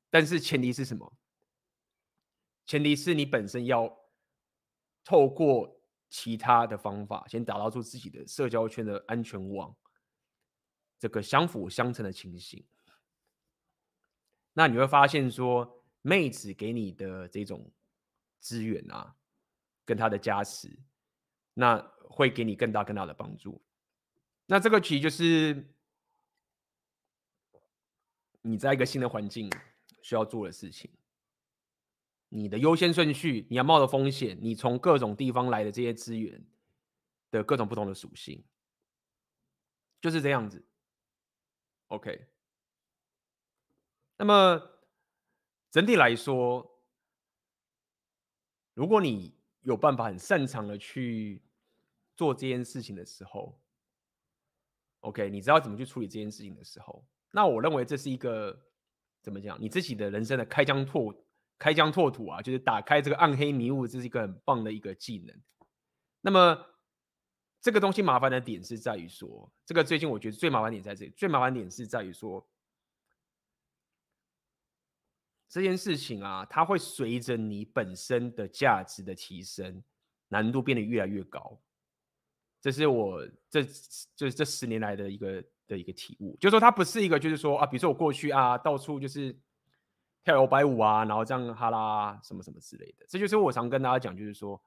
但是前提是什么？前提是你本身要透过其他的方法，先打造出自己的社交圈的安全网，这个相辅相成的情形。那你会发现说，妹子给你的这种资源啊，跟她的加持，那会给你更大更大的帮助。那这个其实就是你在一个新的环境需要做的事情。你的优先顺序，你要冒的风险，你从各种地方来的这些资源的各种不同的属性，就是这样子。OK。那么整体来说，如果你有办法很擅长的去做这件事情的时候，OK，你知道怎么去处理这件事情的时候，那我认为这是一个怎么讲？你自己的人生的开疆拓开疆拓土啊，就是打开这个暗黑迷雾，这是一个很棒的一个技能。那么这个东西麻烦的点是在于说，这个最近我觉得最麻烦点在这里，最麻烦点是在于说。这件事情啊，它会随着你本身的价值的提升，难度变得越来越高。这是我这就是这十年来的一个的一个体悟，就是说它不是一个，就是说啊，比如说我过去啊，到处就是跳摇摆舞啊，然后这样哈啦什么什么之类的。这就是我常跟大家讲，就是说，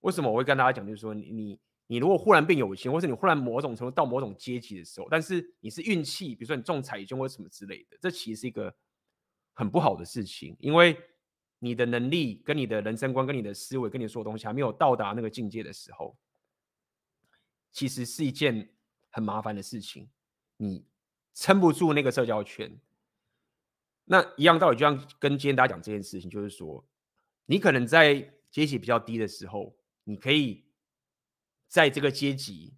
为什么我会跟大家讲，就是说你你你如果忽然变有钱，或是你忽然某种程度到某种阶级的时候，但是你是运气，比如说你中彩券或什么之类的，这其实是一个。很不好的事情，因为你的能力、跟你的人生观、跟你的思维、跟你说的东西还没有到达那个境界的时候，其实是一件很麻烦的事情。你撑不住那个社交圈，那一样道理，就像跟今天大家讲这件事情，就是说，你可能在阶级比较低的时候，你可以在这个阶级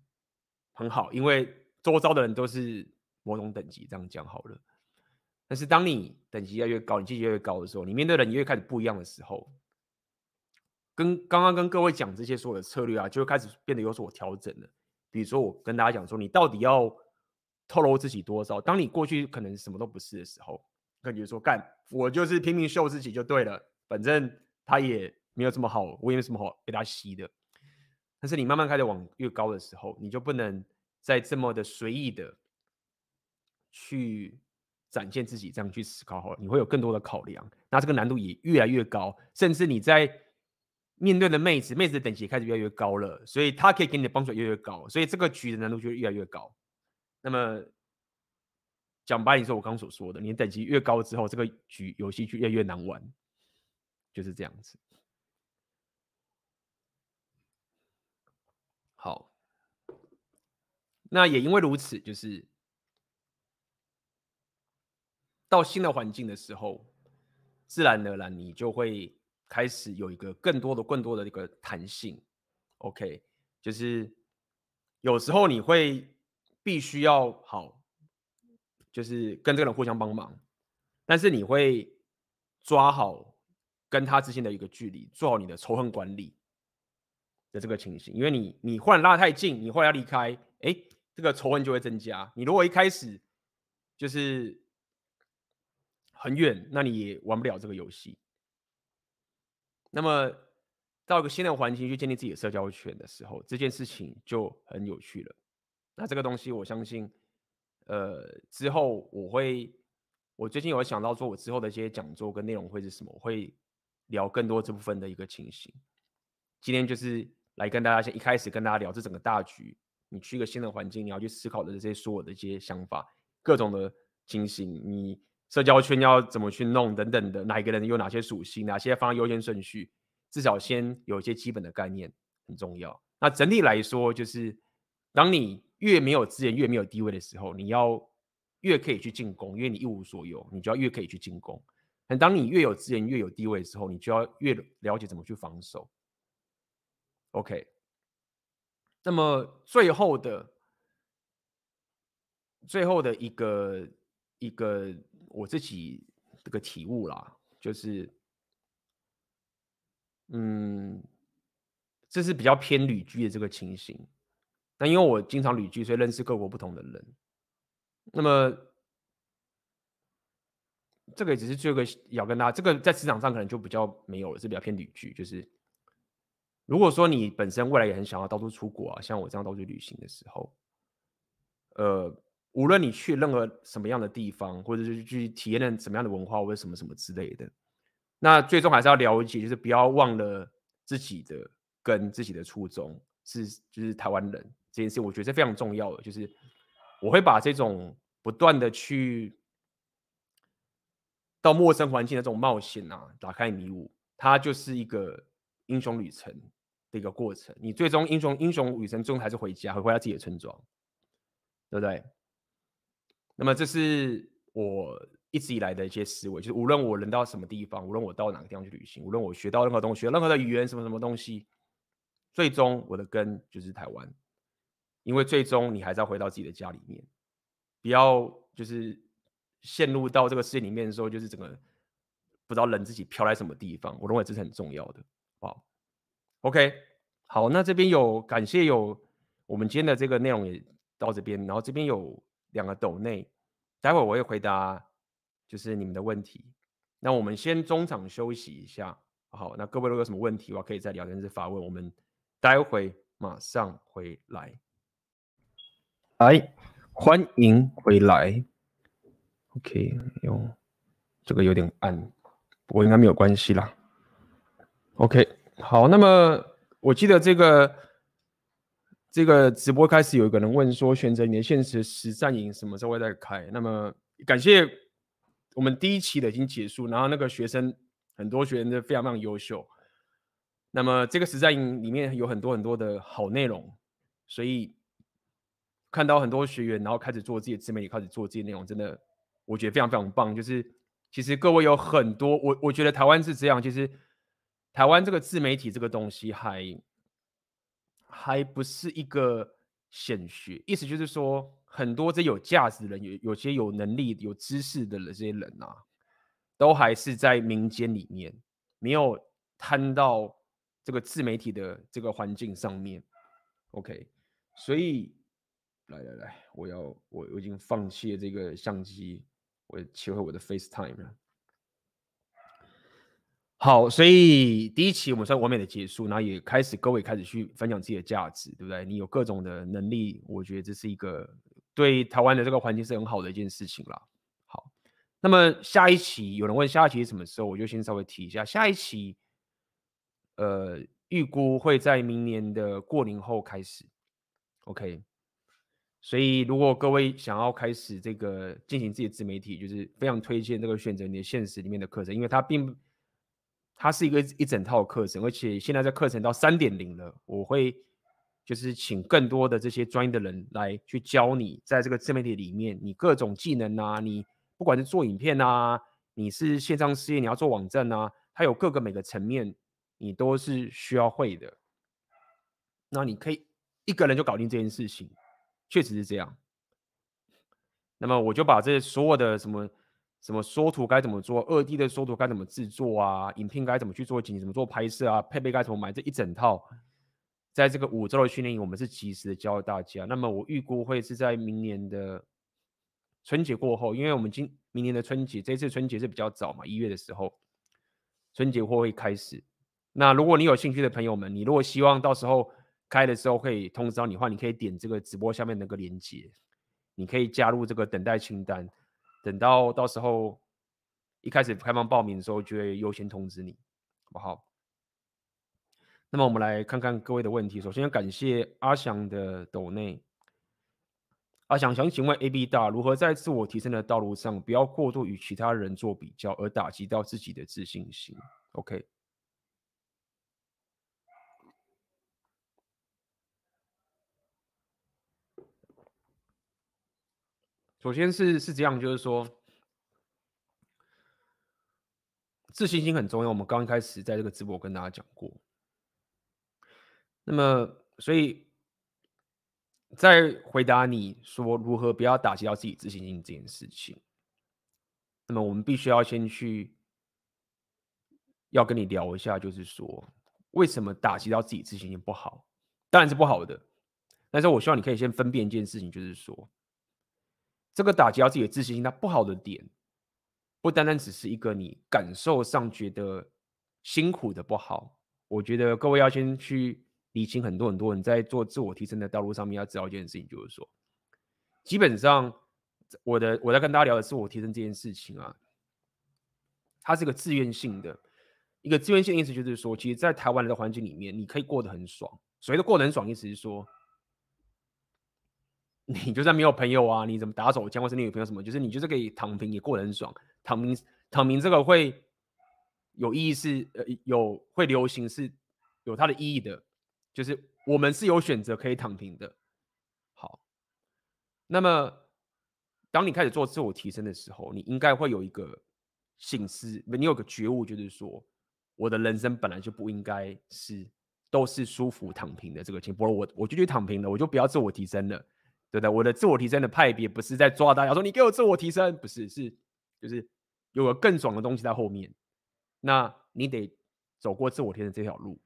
很好，因为周遭的人都是某种等级，这样讲好了。但是当你等级越来越高，你阶级越高的时候，你面对的人越开始不一样的时候，跟刚刚跟各位讲这些所有的策略啊，就会开始变得有所调整了。比如说，我跟大家讲说，你到底要透露自己多少？当你过去可能什么都不是的时候，感觉说干，我就是拼命秀自己就对了，反正他也没有这么好，我也没什么好被他吸的。但是你慢慢开始往越高的时候，你就不能再这么的随意的去。展现自己，这样去思考好了，你会有更多的考量，那这个难度也越来越高，甚至你在面对的妹子，妹子的等级也开始越来越高了，所以她可以给你的帮助越来越高，所以这个局的难度就越来越高。那么讲白，你说我刚所说的，你等级越高之后，这个局游戏就越来越难玩，就是这样子。好，那也因为如此，就是。到新的环境的时候，自然而然你就会开始有一个更多的、更多的一个弹性。OK，就是有时候你会必须要好，就是跟这个人互相帮忙，但是你会抓好跟他之间的一个距离，做好你的仇恨管理的这个情形。因为你你忽然拉太近，你忽然要离开，哎，这个仇恨就会增加。你如果一开始就是。很远，那你也玩不了这个游戏。那么到一个新的环境去建立自己的社交圈的时候，这件事情就很有趣了。那这个东西，我相信，呃，之后我会，我最近有想到说，我之后的一些讲座跟内容会是什么，我会聊更多这部分的一个情形。今天就是来跟大家先一开始跟大家聊这整个大局，你去一个新的环境，你要去思考的这些所有的一些想法，各种的情形，你。社交圈要怎么去弄等等的，哪一个人有哪些属性，哪些放在优先顺序，至少先有一些基本的概念很重要。那整体来说，就是当你越没有资源、越没有地位的时候，你要越可以去进攻，因为你一无所有，你就要越可以去进攻。但当你越有资源、越有地位的时候，你就要越了解怎么去防守。OK，那么最后的最后的一个一个我自己这个体悟啦，就是，嗯，这是比较偏旅居的这个情形。那因为我经常旅居，所以认识各国不同的人。那么这个只是最后一个要跟大家，这个在职场上可能就比较没有了，是比较偏旅居，就是。如果说你本身未来也很想要到处出国啊，像我这样到处旅行的时候，呃，无论你去任何什么样的地方，或者是去体验了什么样的文化，或者什么什么之类的，那最终还是要了解，就是不要忘了自己的跟，自己的初衷是就是台湾人这件事，我觉得是非常重要的。就是我会把这种不断的去到陌生环境的这种冒险啊，打开迷雾，它就是一个英雄旅程的。一个过程，你最终英雄英雄旅程中还是回家，回回到自己的村庄，对不对？那么这是我一直以来的一些思维，就是无论我人到什么地方，无论我到哪个地方去旅行，无论我学到任何东西，任何的语言，什么什么东西，最终我的根就是台湾，因为最终你还是要回到自己的家里面，不要就是陷入到这个世界里面的时候，就是整个不知道人自己飘来什么地方。我认为这是很重要的，好？OK，好，那这边有感谢有我们今天的这个内容也到这边，然后这边有两个斗内，待会我会回答就是你们的问题。那我们先中场休息一下，好，那各位如果有什么问题的话，可以在聊天室发问，我们待会马上回来。来，欢迎回来。OK，哟，这个有点暗，不过应该没有关系啦。OK。好，那么我记得这个这个直播开始有一个人问说，选择你的现实实战营什么时候会再开？那么感谢我们第一期的已经结束，然后那个学生很多学生都非常非常优秀。那么这个实战营里面有很多很多的好内容，所以看到很多学员然后开始做自己的自媒体，开始做自己的内容，真的我觉得非常非常棒。就是其实各位有很多，我我觉得台湾是这样，其实。台湾这个自媒体这个东西还还不是一个显学，意思就是说，很多这有价值的人，有有些有能力、有知识的人，这些人啊，都还是在民间里面，没有摊到这个自媒体的这个环境上面。OK，所以来来来，我要我我已经放弃了这个相机，我切回我的 FaceTime 了。好，所以第一期我们算完美的结束，然后也开始各位开始去分享自己的价值，对不对？你有各种的能力，我觉得这是一个对台湾的这个环境是很好的一件事情啦。好，那么下一期有人问下一期是什么时候，我就先稍微提一下，下一期呃预估会在明年的过年后开始，OK。所以如果各位想要开始这个进行自己的自媒体，就是非常推荐这个选择你的现实里面的课程，因为它并不。它是一个一整套课程，而且现在在课程到三点零了。我会就是请更多的这些专业的人来去教你，在这个自媒体里面，你各种技能啊，你不管是做影片啊，你是线上事业，你要做网站啊，它有各个每个层面，你都是需要会的。那你可以一个人就搞定这件事情，确实是这样。那么我就把这所有的什么。什么缩图该怎么做？二 D 的缩图该怎么制作啊？影片该怎么去做景？怎么做拍摄啊？配备该怎么买？这一整套，在这个五周的训练营，我们是及时的教大家。那么我预估会是在明年的春节过后，因为我们今明年的春节，这次春节是比较早嘛，一月的时候，春节会会开始。那如果你有兴趣的朋友们，你如果希望到时候开的时候可以通知到你的话，你可以点这个直播下面那个链接，你可以加入这个等待清单。等到到时候一开始开放报名的时候，就会优先通知你，好不好？那么我们来看看各位的问题。首先要感谢阿翔的抖内。阿翔想请问 AB 大如何在自我提升的道路上，不要过度与其他人做比较，而打击到自己的自信心？OK。首先是是这样，就是说自信心很重要。我们刚一开始在这个直播跟大家讲过。那么，所以在回答你说如何不要打击到自己自信心这件事情，那么我们必须要先去要跟你聊一下，就是说为什么打击到自己自信心不好？当然是不好的，但是我希望你可以先分辨一件事情，就是说这个打击到自己的自信心，它不好的点，不单单只是一个你感受上觉得辛苦的不好。我觉得各位要先去。理清很多很多人在做自我提升的道路上面要知道一件事情，就是说，基本上我的我在跟大家聊的自我提升这件事情啊，它是个自愿性的，一个自愿性的意思就是说，其实，在台湾的环境里面，你可以过得很爽。所谓的过得很爽，意思是说，你就算没有朋友啊，你怎么打手枪，或是你有朋友什么，就是你就是可以躺平也过得很爽。躺平躺平这个会有意义是呃有会流行是有它的意义的。就是我们是有选择可以躺平的。好，那么当你开始做自我提升的时候，你应该会有一个醒思，你有个觉悟，就是说，我的人生本来就不应该是都是舒服躺平的这个情况。我我就去躺平了，我就不要自我提升了，对不对？我的自我提升的派别不是在抓大家说你给我自我提升，不是，是就是有个更爽的东西在后面。那你得走过自我提升这条路。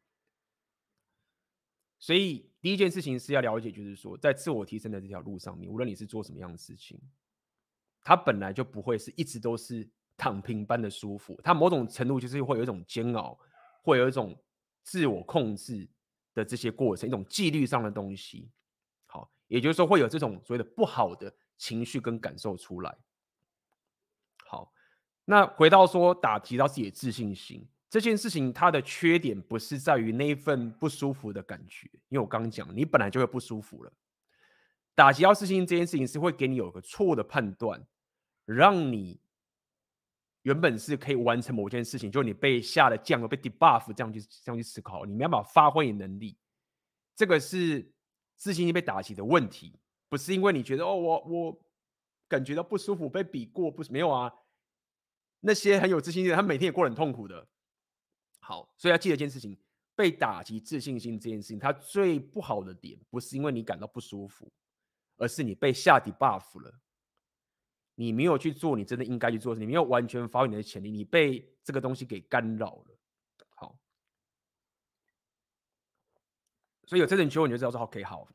所以第一件事情是要了解，就是说，在自我提升的这条路上面，无论你是做什么样的事情，它本来就不会是一直都是躺平般的舒服，它某种程度就是会有一种煎熬，会有一种自我控制的这些过程，一种纪律上的东西。也就是说会有这种所谓的不好的情绪跟感受出来。好，那回到说打击到自己的自信心。这件事情它的缺点不是在于那一份不舒服的感觉，因为我刚刚讲，你本来就会不舒服了。打击到自信心这件事情是会给你有个错误的判断，让你原本是可以完成某件事情，就你被下了降了，被 debuff 这样去这样去思考，你没办法发挥你能力，这个是自信心被打击的问题，不是因为你觉得哦，我我感觉到不舒服被比过，不是没有啊，那些很有自信心的，他每天也过得很痛苦的。好，所以要记得一件事情：被打击自信心这件事情，它最不好的点，不是因为你感到不舒服，而是你被下底 buff 了。你没有去做你真的应该去做的事，你没有完全发挥你的潜力，你被这个东西给干扰了。好，所以有这种觉悟，你就知道说 OK 好。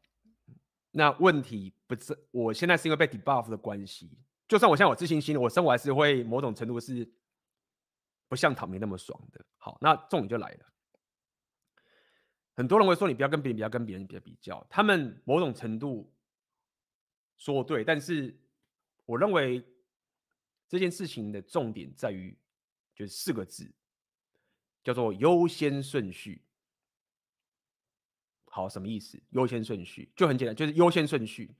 那问题不是我现在是因为被 debuff 的关系，就算我现在有自信心，我生活还是会某种程度是。不像躺平那么爽的。好，那重点就来了。很多人会说，你不要跟别人比较，跟别人比比较。他们某种程度说对，但是我认为这件事情的重点在于，就是四个字，叫做优先顺序。好，什么意思？优先顺序就很简单，就是优先顺序。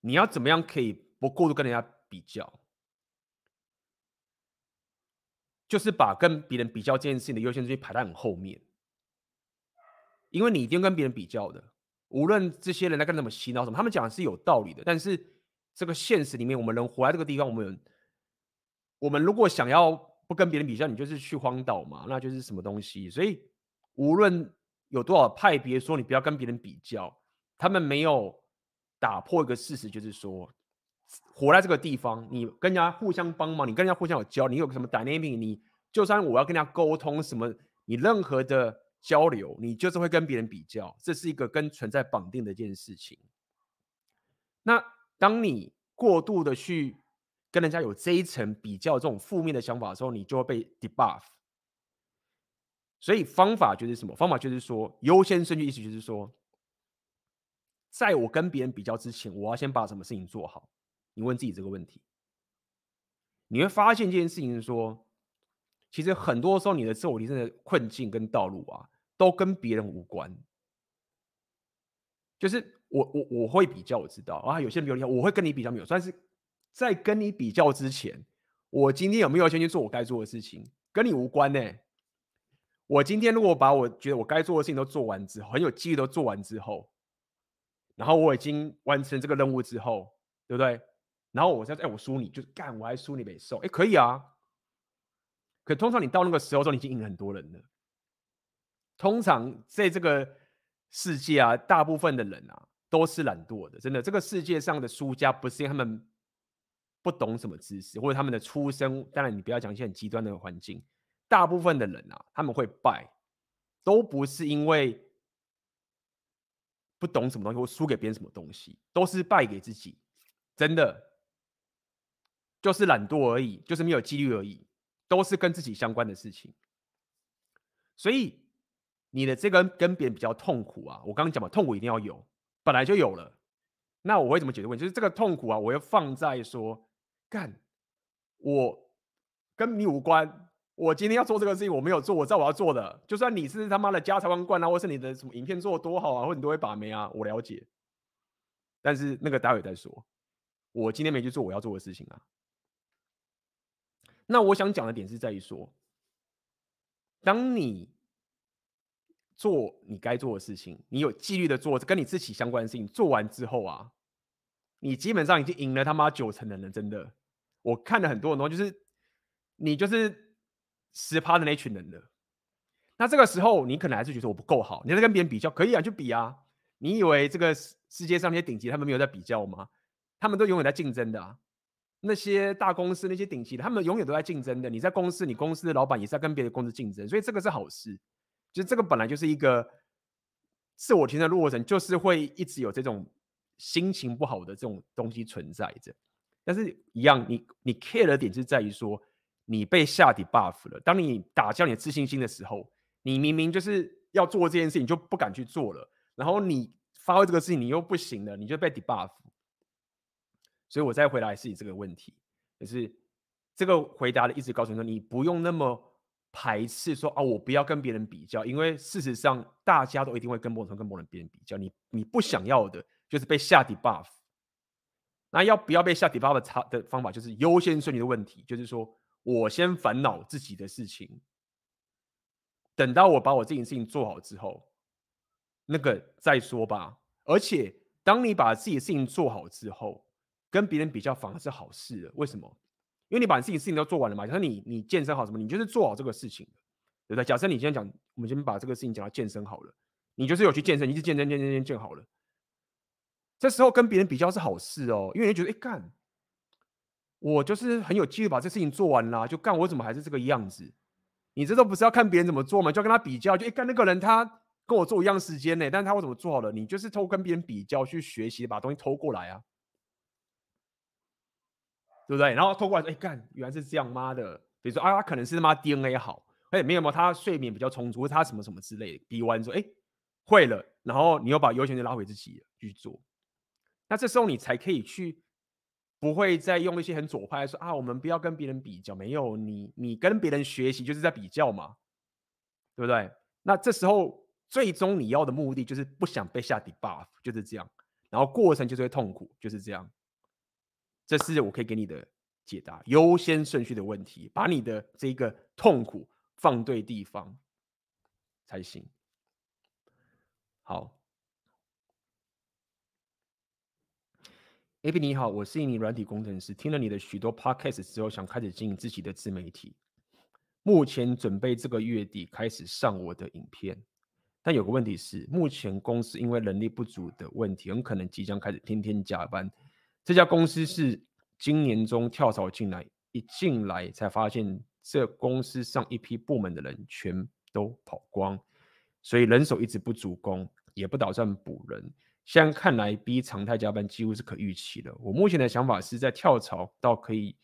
你要怎么样可以不过度跟人家比较？就是把跟别人比较这件事情的优先顺序排在很后面，因为你一定跟别人比较的，无论这些人在干什么洗脑什么，他们讲的是有道理的。但是这个现实里面，我们人活在这个地方，我们我们如果想要不跟别人比较，你就是去荒岛嘛，那就是什么东西。所以无论有多少派别说你不要跟别人比较，他们没有打破一个事实，就是说。活在这个地方，你跟人家互相帮忙，你跟人家互相有交，你有个什么 dynamic，你就算我要跟人家沟通什么，你任何的交流，你就是会跟别人比较，这是一个跟存在绑定的一件事情。那当你过度的去跟人家有这一层比较这种负面的想法的时候，你就会被 debuff。所以方法就是什么？方法就是说优先顺序，意思就是说，在我跟别人比较之前，我要先把什么事情做好。你问自己这个问题，你会发现这件事情是说，其实很多时候你的自我提升的困境跟道路啊，都跟别人无关。就是我我我会比较，我知道啊，有些人比较厉害，我会跟你比较没有。但是在跟你比较之前，我今天有没有先去做我该做的事情，跟你无关呢、我今天如果把我觉得我该做的事情都做完之后，很有纪律都做完之后，然后我已经完成这个任务之后，对不对？然后我说：“哎，我输你，就是干，我还输你没受。哎，可以啊。可通常你到那个时候，说你已经赢很多人了。通常在这个世界啊，大部分的人啊都是懒惰的，真的。这个世界上的输家不是因为他们不懂什么知识，或者他们的出生，当然你不要讲一些很极端的环境，大部分的人啊，他们会败，都不是因为不懂什么东西或输给别人什么东西，都是败给自己，真的。就是懒惰而已，就是没有纪律而已，都是跟自己相关的事情。所以你的这个跟别人比较痛苦啊，我刚刚讲嘛，痛苦一定要有，本来就有了。那我会怎么解决问题？就是这个痛苦啊，我要放在说，干，我跟你无关。我今天要做这个事情，我没有做，我知道我要做的。就算你是他妈的家财万贯啊，或是你的什么影片做的多好啊，或者你都会把妹啊，我了解。但是那个待会再说，我今天没去做我要做的事情啊。那我想讲的点是在于说，当你做你该做的事情，你有纪律的做跟你自己相关的事情，做完之后啊，你基本上已经赢了他妈九成的人，真的。我看了很多很多，就是你就是十趴的那群人的。那这个时候，你可能还是觉得我不够好，你在跟别人比较，可以啊，就比啊。你以为这个世界上那些顶级，他们没有在比较吗？他们都永远在竞争的啊。那些大公司，那些顶级的，他们永远都在竞争的。你在公司，你公司的老板也是在跟别的公司竞争，所以这个是好事。就这个本来就是一个自我提升的过程，就是会一直有这种心情不好的这种东西存在着。但是，一样，你你 care 的点是在于说，你被下 debuff 了。当你打消你的自信心的时候，你明明就是要做这件事情，就不敢去做了。然后你发挥这个事情，你又不行了，你就被 debuff。所以我再回答是你这个问题，就是这个回答的意思告诉你说，你不用那么排斥说啊，我不要跟别人比较，因为事实上大家都一定会跟某人跟某人别人比较，你你不想要的就是被下 debuff。那要不要被下 debuff 的的方法就是优先顺序的问题，就是说我先烦恼自己的事情，等到我把我这件事情做好之后，那个再说吧。而且当你把自己的事情做好之后，跟别人比较反而是好事了，为什么？因为你把自己事情都做完了嘛。假设你你健身好什么，你就是做好这个事情，对不对？假设你今天讲，我们先把这个事情讲到健身好了，你就是有去健身，你是健身健身健身健好了。这时候跟别人比较是好事哦，因为你觉得哎干，我就是很有纪律把这事情做完了，就干我怎么还是这个样子？你这都不是要看别人怎么做吗？就要跟他比较，就一看那个人他跟我做一样时间呢，但是他我怎么做好了？你就是偷跟别人比较去学习，把东西偷过来啊。对不对？然后偷过来说，哎干，原来是这样，妈的！比如说啊，他可能是他妈 DNA 好，哎，没有吗？他睡眠比较充足，他什么什么之类的。比完说，哎，会了，然后你又把优先权拉回自己去做，那这时候你才可以去，不会再用一些很左派说啊，我们不要跟别人比较，没有你，你跟别人学习就是在比较嘛，对不对？那这时候最终你要的目的就是不想被下 debuff，就是这样，然后过程就是会痛苦，就是这样。这是我可以给你的解答，优先顺序的问题，把你的这个痛苦放对地方才行。好，AB 你好，我是一名软体工程师，听了你的许多 podcast 之后，想开始经营自己的自媒体，目前准备这个月底开始上我的影片，但有个问题是，目前公司因为人力不足的问题，很可能即将开始天天加班。这家公司是今年中跳槽进来，一进来才发现这公司上一批部门的人全都跑光，所以人手一直不足工，也不打算补人。现在看来，B 常态加班几乎是可预期的。我目前的想法是在跳槽到可以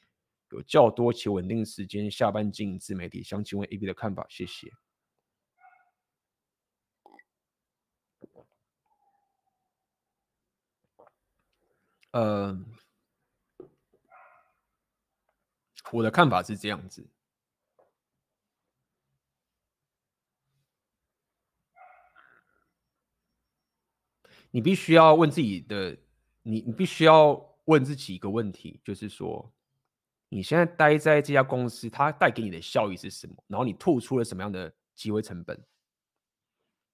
有较多且稳定时间下班经营自媒体。想请问 AB 的看法，谢谢。呃，我的看法是这样子，你必须要问自己的，你你必须要问自己一个问题，就是说，你现在待在这家公司，它带给你的效益是什么？然后你吐出了什么样的机会成本？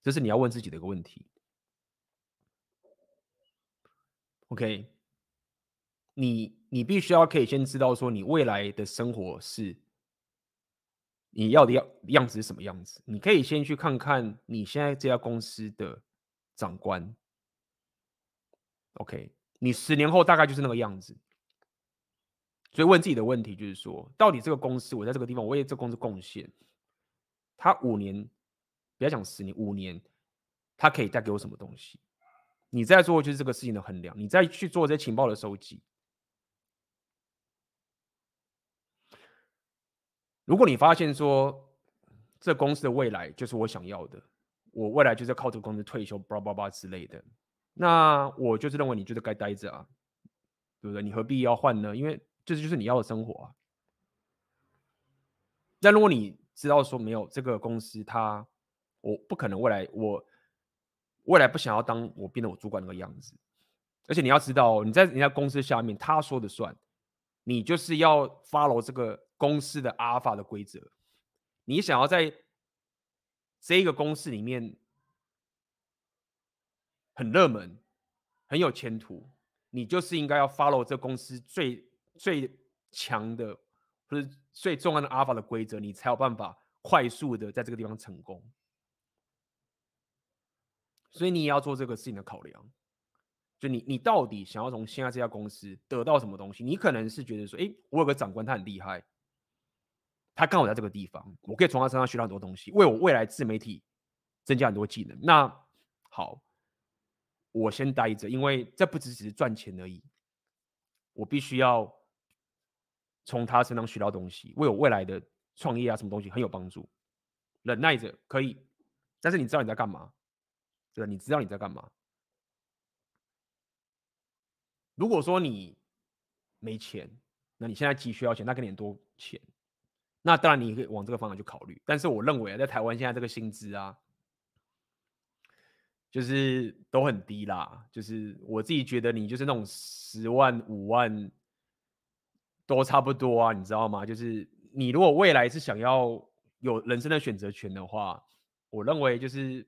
这是你要问自己的一个问题。OK。你你必须要可以先知道说你未来的生活是你要的样样子是什么样子。你可以先去看看你现在这家公司的长官。OK，你十年后大概就是那个样子。所以问自己的问题就是说，到底这个公司，我在这个地方，我为这公司贡献，他五年，不要讲十年，五年，他可以带给我什么东西？你在做就是这个事情的衡量，你再去做这些情报的收集。如果你发现说，这公司的未来就是我想要的，我未来就是靠这个公司退休，叭叭叭之类的，那我就是认为你就是该待着啊，对不对？你何必要换呢？因为这就是你要的生活啊。但如果你知道说没有这个公司，它我不可能未来我未来不想要当我变成我主管那个样子，而且你要知道你在人家公司下面，他说的算，你就是要 follow 这个。公司的阿尔法的规则，你想要在这一个公司里面很热门、很有前途，你就是应该要 follow 这公司最最强的或者最重要的阿尔法的规则，你才有办法快速的在这个地方成功。所以你也要做这个事情的考量，就你你到底想要从现在这家公司得到什么东西？你可能是觉得说，哎，我有个长官，他很厉害。他刚好在这个地方，我可以从他身上学到很多东西，为我未来自媒体增加很多技能。那好，我先待着，因为这不只只是赚钱而已，我必须要从他身上学到东西，为我未来的创业啊什么东西很有帮助。忍耐着可以，但是你知道你在干嘛？对？你知道你在干嘛？如果说你没钱，那你现在急需要钱，那给你很多钱。那当然，你可以往这个方向去考虑。但是我认为，在台湾现在这个薪资啊，就是都很低啦。就是我自己觉得，你就是那种十万、五万都差不多啊，你知道吗？就是你如果未来是想要有人生的选择权的话，我认为就是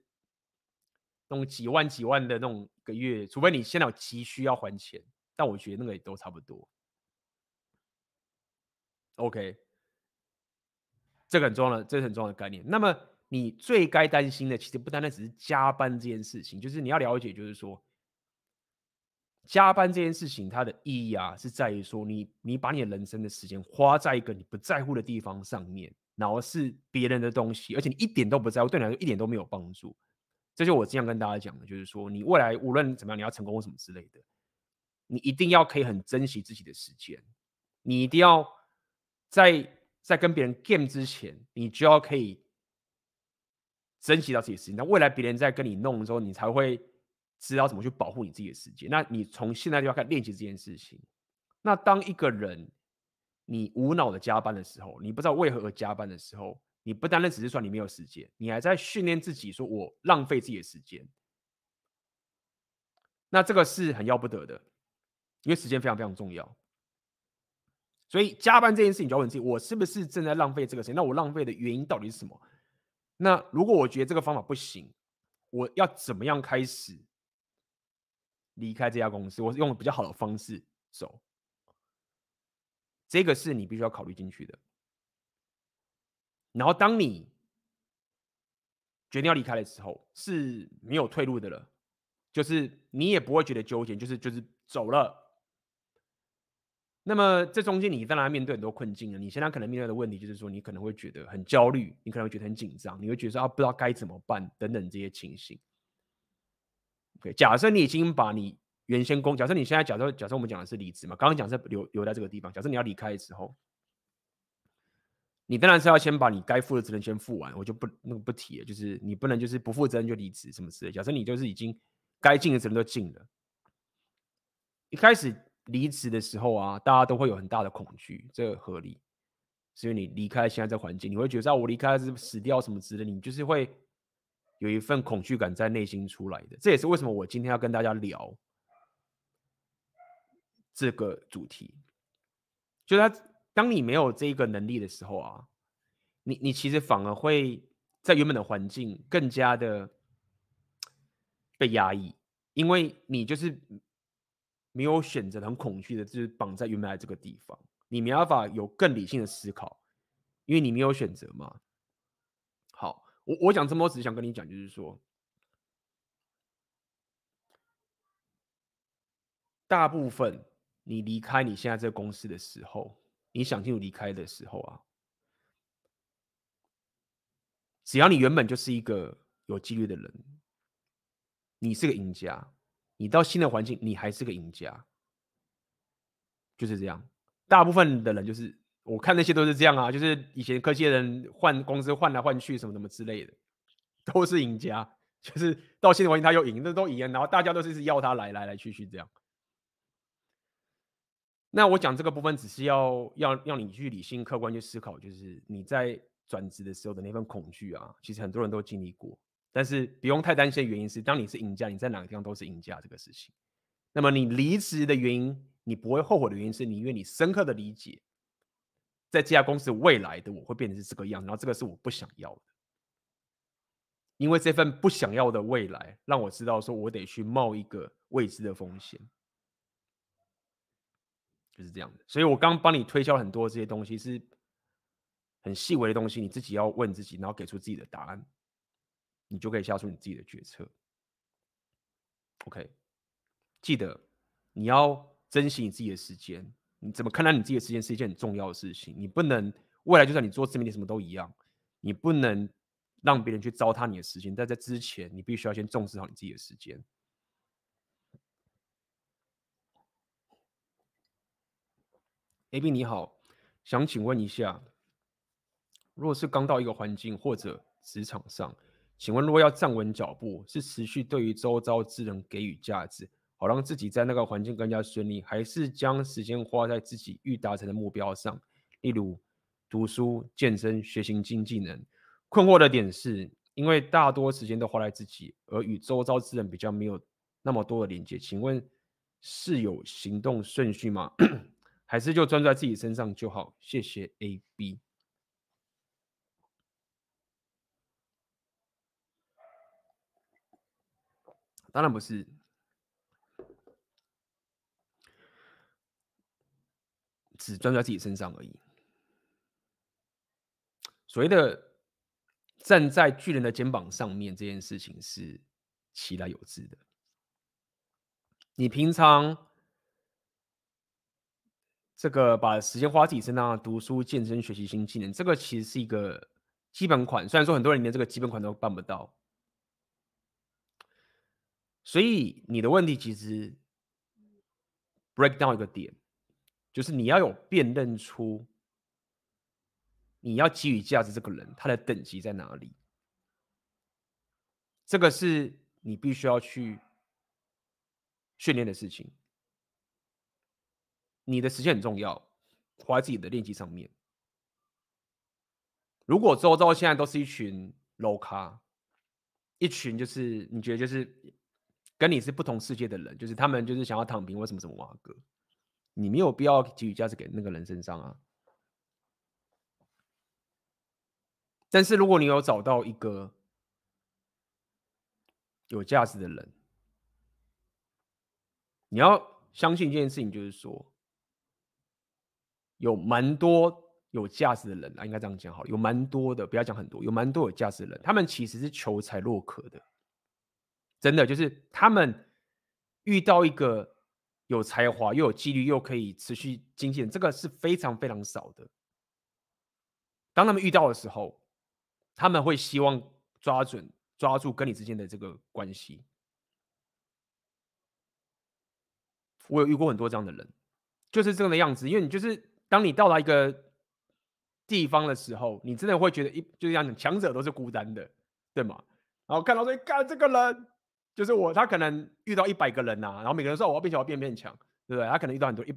那种几万、几万的那种个月，除非你现在有急需要还钱，但我觉得那个也都差不多。OK。这个很重要的，这是很重要的概念。那么，你最该担心的，其实不单单只是加班这件事情，就是你要了解，就是说，加班这件事情它的意义啊，是在于说，你你把你的人生的时间花在一个你不在乎的地方上面，然后是别人的东西，而且你一点都不在乎，对你来说一点都没有帮助。这就我经常跟大家讲的，就是说，你未来无论怎么样，你要成功或什么之类的，你一定要可以很珍惜自己的时间，你一定要在。在跟别人 game 之前，你就要可以珍惜到自己的时间。那未来别人在跟你弄的时候，你才会知道怎么去保护你自己的时间。那你从现在就要开始练习这件事情。那当一个人你无脑的加班的时候，你不知道为何而加班的时候，你不单单只是说你没有时间，你还在训练自己，说我浪费自己的时间。那这个是很要不得的，因为时间非常非常重要。所以加班这件事情，就要问自己：我是不是正在浪费这个时间？那我浪费的原因到底是什么？那如果我觉得这个方法不行，我要怎么样开始离开这家公司？我是用比较好的方式走。这个是你必须要考虑进去的。然后当你决定要离开的时候，是没有退路的了，就是你也不会觉得纠结，就是就是走了。那么这中间你当然面对很多困境了。你现在可能面对的问题就是说，你可能会觉得很焦虑，你可能会觉得很紧张，你会觉得说啊，不知道该怎么办等等这些情形。OK，假设你已经把你原先工，假设你现在假设假设我们讲的是离职嘛，刚刚讲是留留在这个地方，假设你要离开的时候，你当然是要先把你该负的责任先负完，我就不那个不提了，就是你不能就是不负责任就离职什么之类。假设你就是已经该尽的责任都尽了，一开始。离职的时候啊，大家都会有很大的恐惧，这个合理。所以你离开现在这环境，你会觉得我离开是死掉什么之类的，你就是会有一份恐惧感在内心出来的。这也是为什么我今天要跟大家聊这个主题。就是他，当你没有这个能力的时候啊，你你其实反而会在原本的环境更加的被压抑，因为你就是。没有选择，很恐惧的，就是绑在原来这个地方。你没办法有更理性的思考，因为你没有选择嘛。好，我我讲这么多，只是想跟你讲，就是说，大部分你离开你现在这公司的时候，你想清楚离开的时候啊，只要你原本就是一个有纪律的人，你是个赢家。你到新的环境，你还是个赢家，就是这样。大部分的人就是，我看那些都是这样啊，就是以前科技的人换公司换来换去什么什么之类的，都是赢家。就是到新的环境他又赢，那都赢，然后大家都是要他来来来去去这样。那我讲这个部分，只是要要让你去理性客观去思考，就是你在转职的时候的那份恐惧啊，其实很多人都经历过。但是不用太担心的原因是，当你是赢家，你在哪个地方都是赢家这个事情。那么你离职的原因，你不会后悔的原因是你因为你深刻的理解，在这家公司未来的我会变成是这个样，然后这个是我不想要的。因为这份不想要的未来，让我知道说我得去冒一个未知的风险。就是这样的，所以我刚帮你推销很多这些东西，是很细微的东西，你自己要问自己，然后给出自己的答案，你就可以下出你自己的决策。OK，记得你要珍惜你自己的时间，你怎么看待你自己的时间是一件很重要的事情，你不能未来就算你做自媒体什么都一样，你不能让别人去糟蹋你的时间，但在之前，你必须要先重视好你自己的时间。AB 你好，想请问一下，如果是刚到一个环境或者职场上，请问如果要站稳脚步，是持续对于周遭之人给予价值，好让自己在那个环境更加顺利，还是将时间花在自己欲达成的目标上，例如读书、健身、学习新技能？困惑的点是因为大多时间都花在自己，而与周遭之人比较没有那么多的连接，请问是有行动顺序吗？还是就专注在自己身上就好，谢谢 A B。当然不是，只专注在自己身上而已。所谓的站在巨人的肩膀上面这件事情是其来有之的。你平常。这个把时间花自己身上，读书、健身、学习新技能，这个其实是一个基本款。虽然说很多人连这个基本款都办不到，所以你的问题其实 break down 一个点，就是你要有辨认出你要给予价值这个人他的等级在哪里。这个是你必须要去训练的事情。你的时间很重要，花在自己的练习上面。如果周遭现在都是一群 low 咖，一群就是你觉得就是跟你是不同世界的人，就是他们就是想要躺平，为什么什么哇哥，你没有必要给予价值给那个人身上啊。但是如果你有找到一个有价值的人，你要相信一件事情，就是说。有蛮多有价值的人啊，应该这样讲好。有蛮多的，不要讲很多，有蛮多有价值的人，他们其实是求财若渴的，真的就是他们遇到一个有才华又有纪律又可以持续精进，这个是非常非常少的。当他们遇到的时候，他们会希望抓准抓住跟你之间的这个关系。我有遇过很多这样的人，就是这样的样子，因为你就是。当你到达一个地方的时候，你真的会觉得一就这样，强者都是孤单的，对吗？然后看到说，干这个人就是我，他可能遇到一百个人呐、啊，然后每个人说我要变强，我要变变强，对不对？他可能遇到很多一，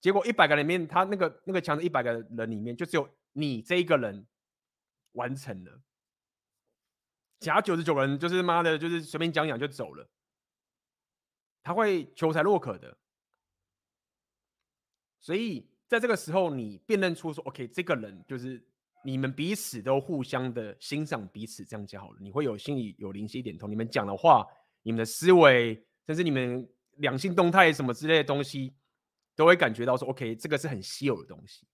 结果一百个人里面，他那个那个强的一百个人里面，就只有你这一个人完成了，其他九十九个人就是妈的，就是随便讲讲就走了，他会求才若渴的，所以。在这个时候，你辨认出说，OK，这个人就是你们彼此都互相的欣赏彼此，这样就好了。你会有心里有灵犀一点通，你们讲的话，你们的思维，甚至你们两性动态什么之类的东西，都会感觉到说，OK，这个是很稀有的东西。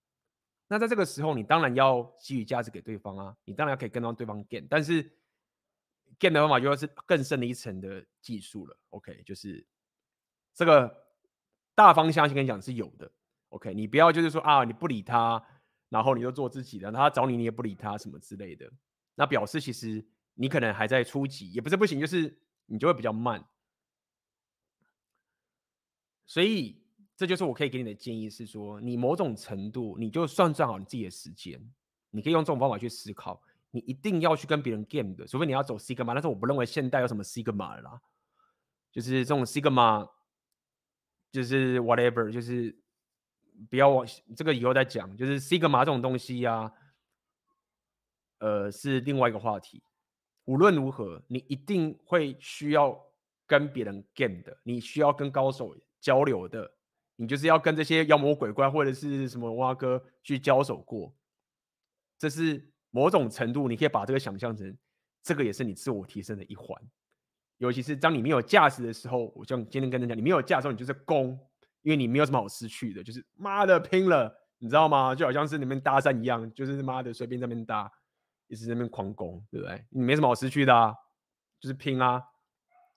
那在这个时候，你当然要给予价值给对方啊，你当然可以跟到对方 gain，但是 gain 的方法就是更深的一层的技术了。OK，就是这个大方向先跟你讲是有的。OK，你不要就是说啊，你不理他，然后你就做自己的，他找你你也不理他什么之类的，那表示其实你可能还在初级，也不是不行，就是你就会比较慢。所以这就是我可以给你的建议是说，你某种程度你就算算好你自己的时间，你可以用这种方法去思考，你一定要去跟别人 game 的，除非你要走 Sigma，但是我不认为现代有什么 Sigma 啦，就是这种 Sigma，就是 whatever，就是。不要往这个以后再讲，就是 Sigma 这种东西呀、啊，呃，是另外一个话题。无论如何，你一定会需要跟别人 game 的，你需要跟高手交流的，你就是要跟这些妖魔鬼怪或者是什么蛙哥去交手过。这是某种程度，你可以把这个想象成，这个也是你自我提升的一环。尤其是当你没有价值的时候，我就今天跟人讲，你没有价值的时候，你就是攻。因为你没有什么好失去的，就是妈的拼了，你知道吗？就好像是你们搭讪一样，就是妈的随便在那边搭，一直在那边狂攻，对不对？你没什么好失去的啊，就是拼啊！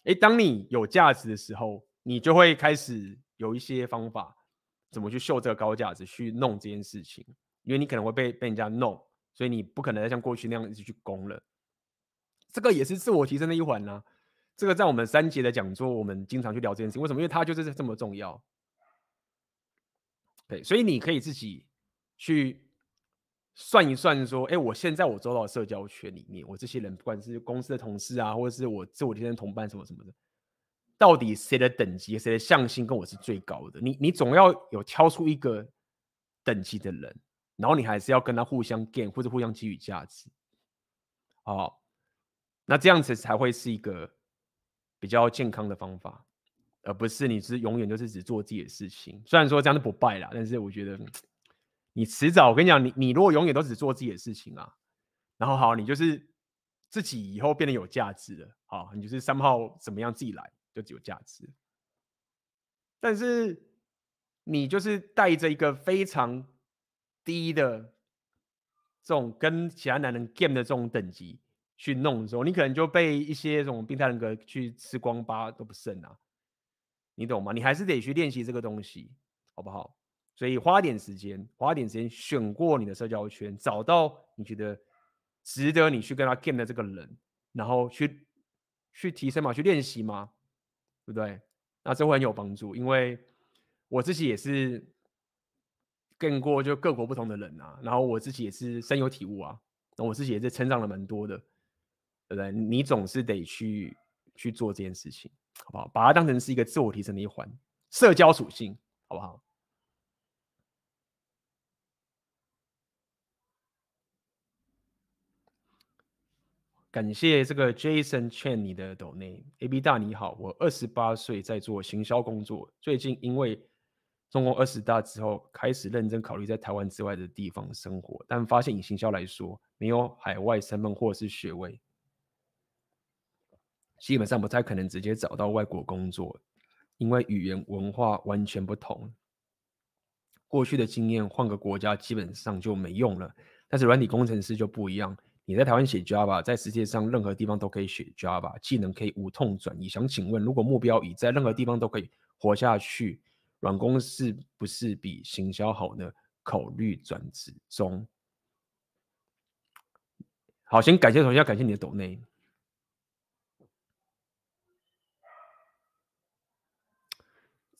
诶，当你有价值的时候，你就会开始有一些方法，怎么去秀这个高价值，去弄这件事情。因为你可能会被被人家弄，所以你不可能再像过去那样一直去攻了。这个也是自我提升的一环呢、这个在我们三节的讲座，我们经常去聊这件事情。为什么？因为它就是这么重要。对，所以你可以自己去算一算，说，哎，我现在我走到社交圈里面，我这些人，不管是公司的同事啊，或者是我自我提升同伴什么什么的，到底谁的等级、谁的向心跟我是最高的？你你总要有挑出一个等级的人，然后你还是要跟他互相 gain 或者互相给予价值，好，那这样子才会是一个比较健康的方法。而不是你是永远就是只做自己的事情，虽然说这样子不败啦，但是我觉得你迟早，我跟你讲，你你如果永远都只做自己的事情啊，然后好，你就是自己以后变得有价值了，好，你就是三号怎么样自己来就只有价值，但是你就是带着一个非常低的这种跟其他男人 game 的这种等级去弄的时候，你可能就被一些这种病态人格去吃光疤都不剩啊。你懂吗？你还是得去练习这个东西，好不好？所以花点时间，花点时间选过你的社交圈，找到你觉得值得你去跟他 game 的这个人，然后去去提升嘛，去练习嘛，对不对？那这会很有帮助，因为我自己也是跟过就各国不同的人啊，然后我自己也是深有体悟啊，那我自己也是成长了蛮多的，对不对？你总是得去去做这件事情。好不好？把它当成是一个自我提升的一环，社交属性，好不好？感谢这个 Jason Chen 你的抖内 AB 大你好，我二十八岁在做行销工作，最近因为中共二十大之后，开始认真考虑在台湾之外的地方生活，但发现以行销来说，没有海外身份或是学位。基本上不太可能直接找到外国工作，因为语言文化完全不同。过去的经验换个国家基本上就没用了。但是软体工程师就不一样，你在台湾写 Java，在世界上任何地方都可以写 Java，技能可以无痛转移。想请问，如果目标已在任何地方都可以活下去，软工是不是比行销好呢？考虑转职中。好，先感谢同学，感谢你的抖内。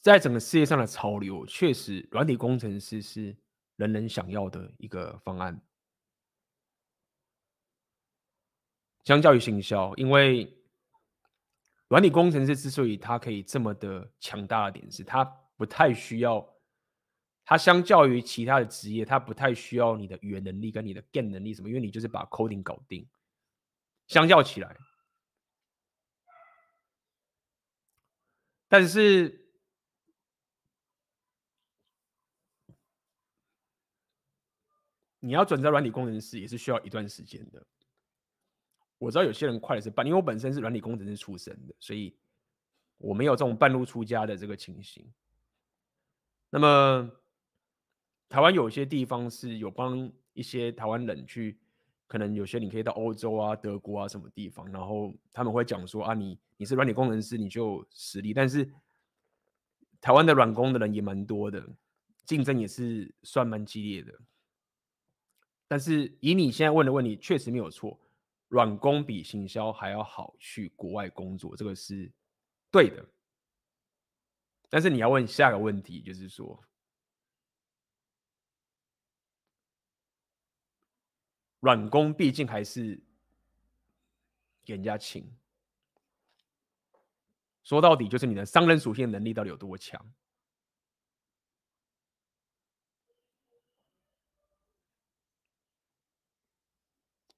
在整个世界上的潮流，确实，软体工程师是人人想要的一个方案。相较于行销，因为软体工程师之所以他可以这么的强大的点是，他不太需要，他相较于其他的职业，他不太需要你的语言能力跟你的 game 能力什么，因为你就是把 coding 搞定。相较起来，但是。你要转职软体工程师也是需要一段时间的。我知道有些人快的是半，因为我本身是软体工程师出身的，所以我没有这种半路出家的这个情形。那么，台湾有些地方是有帮一些台湾人去，可能有些你可以到欧洲啊、德国啊什么地方，然后他们会讲说啊，你你是软体工程师，你就有实力，但是台湾的软工的人也蛮多的，竞争也是算蛮激烈的。但是以你现在问的问题，确实没有错，软工比行销还要好去国外工作，这个是对的。但是你要问下个问题，就是说，软工毕竟还是给人家请。说到底，就是你的商人属性能力到底有多强？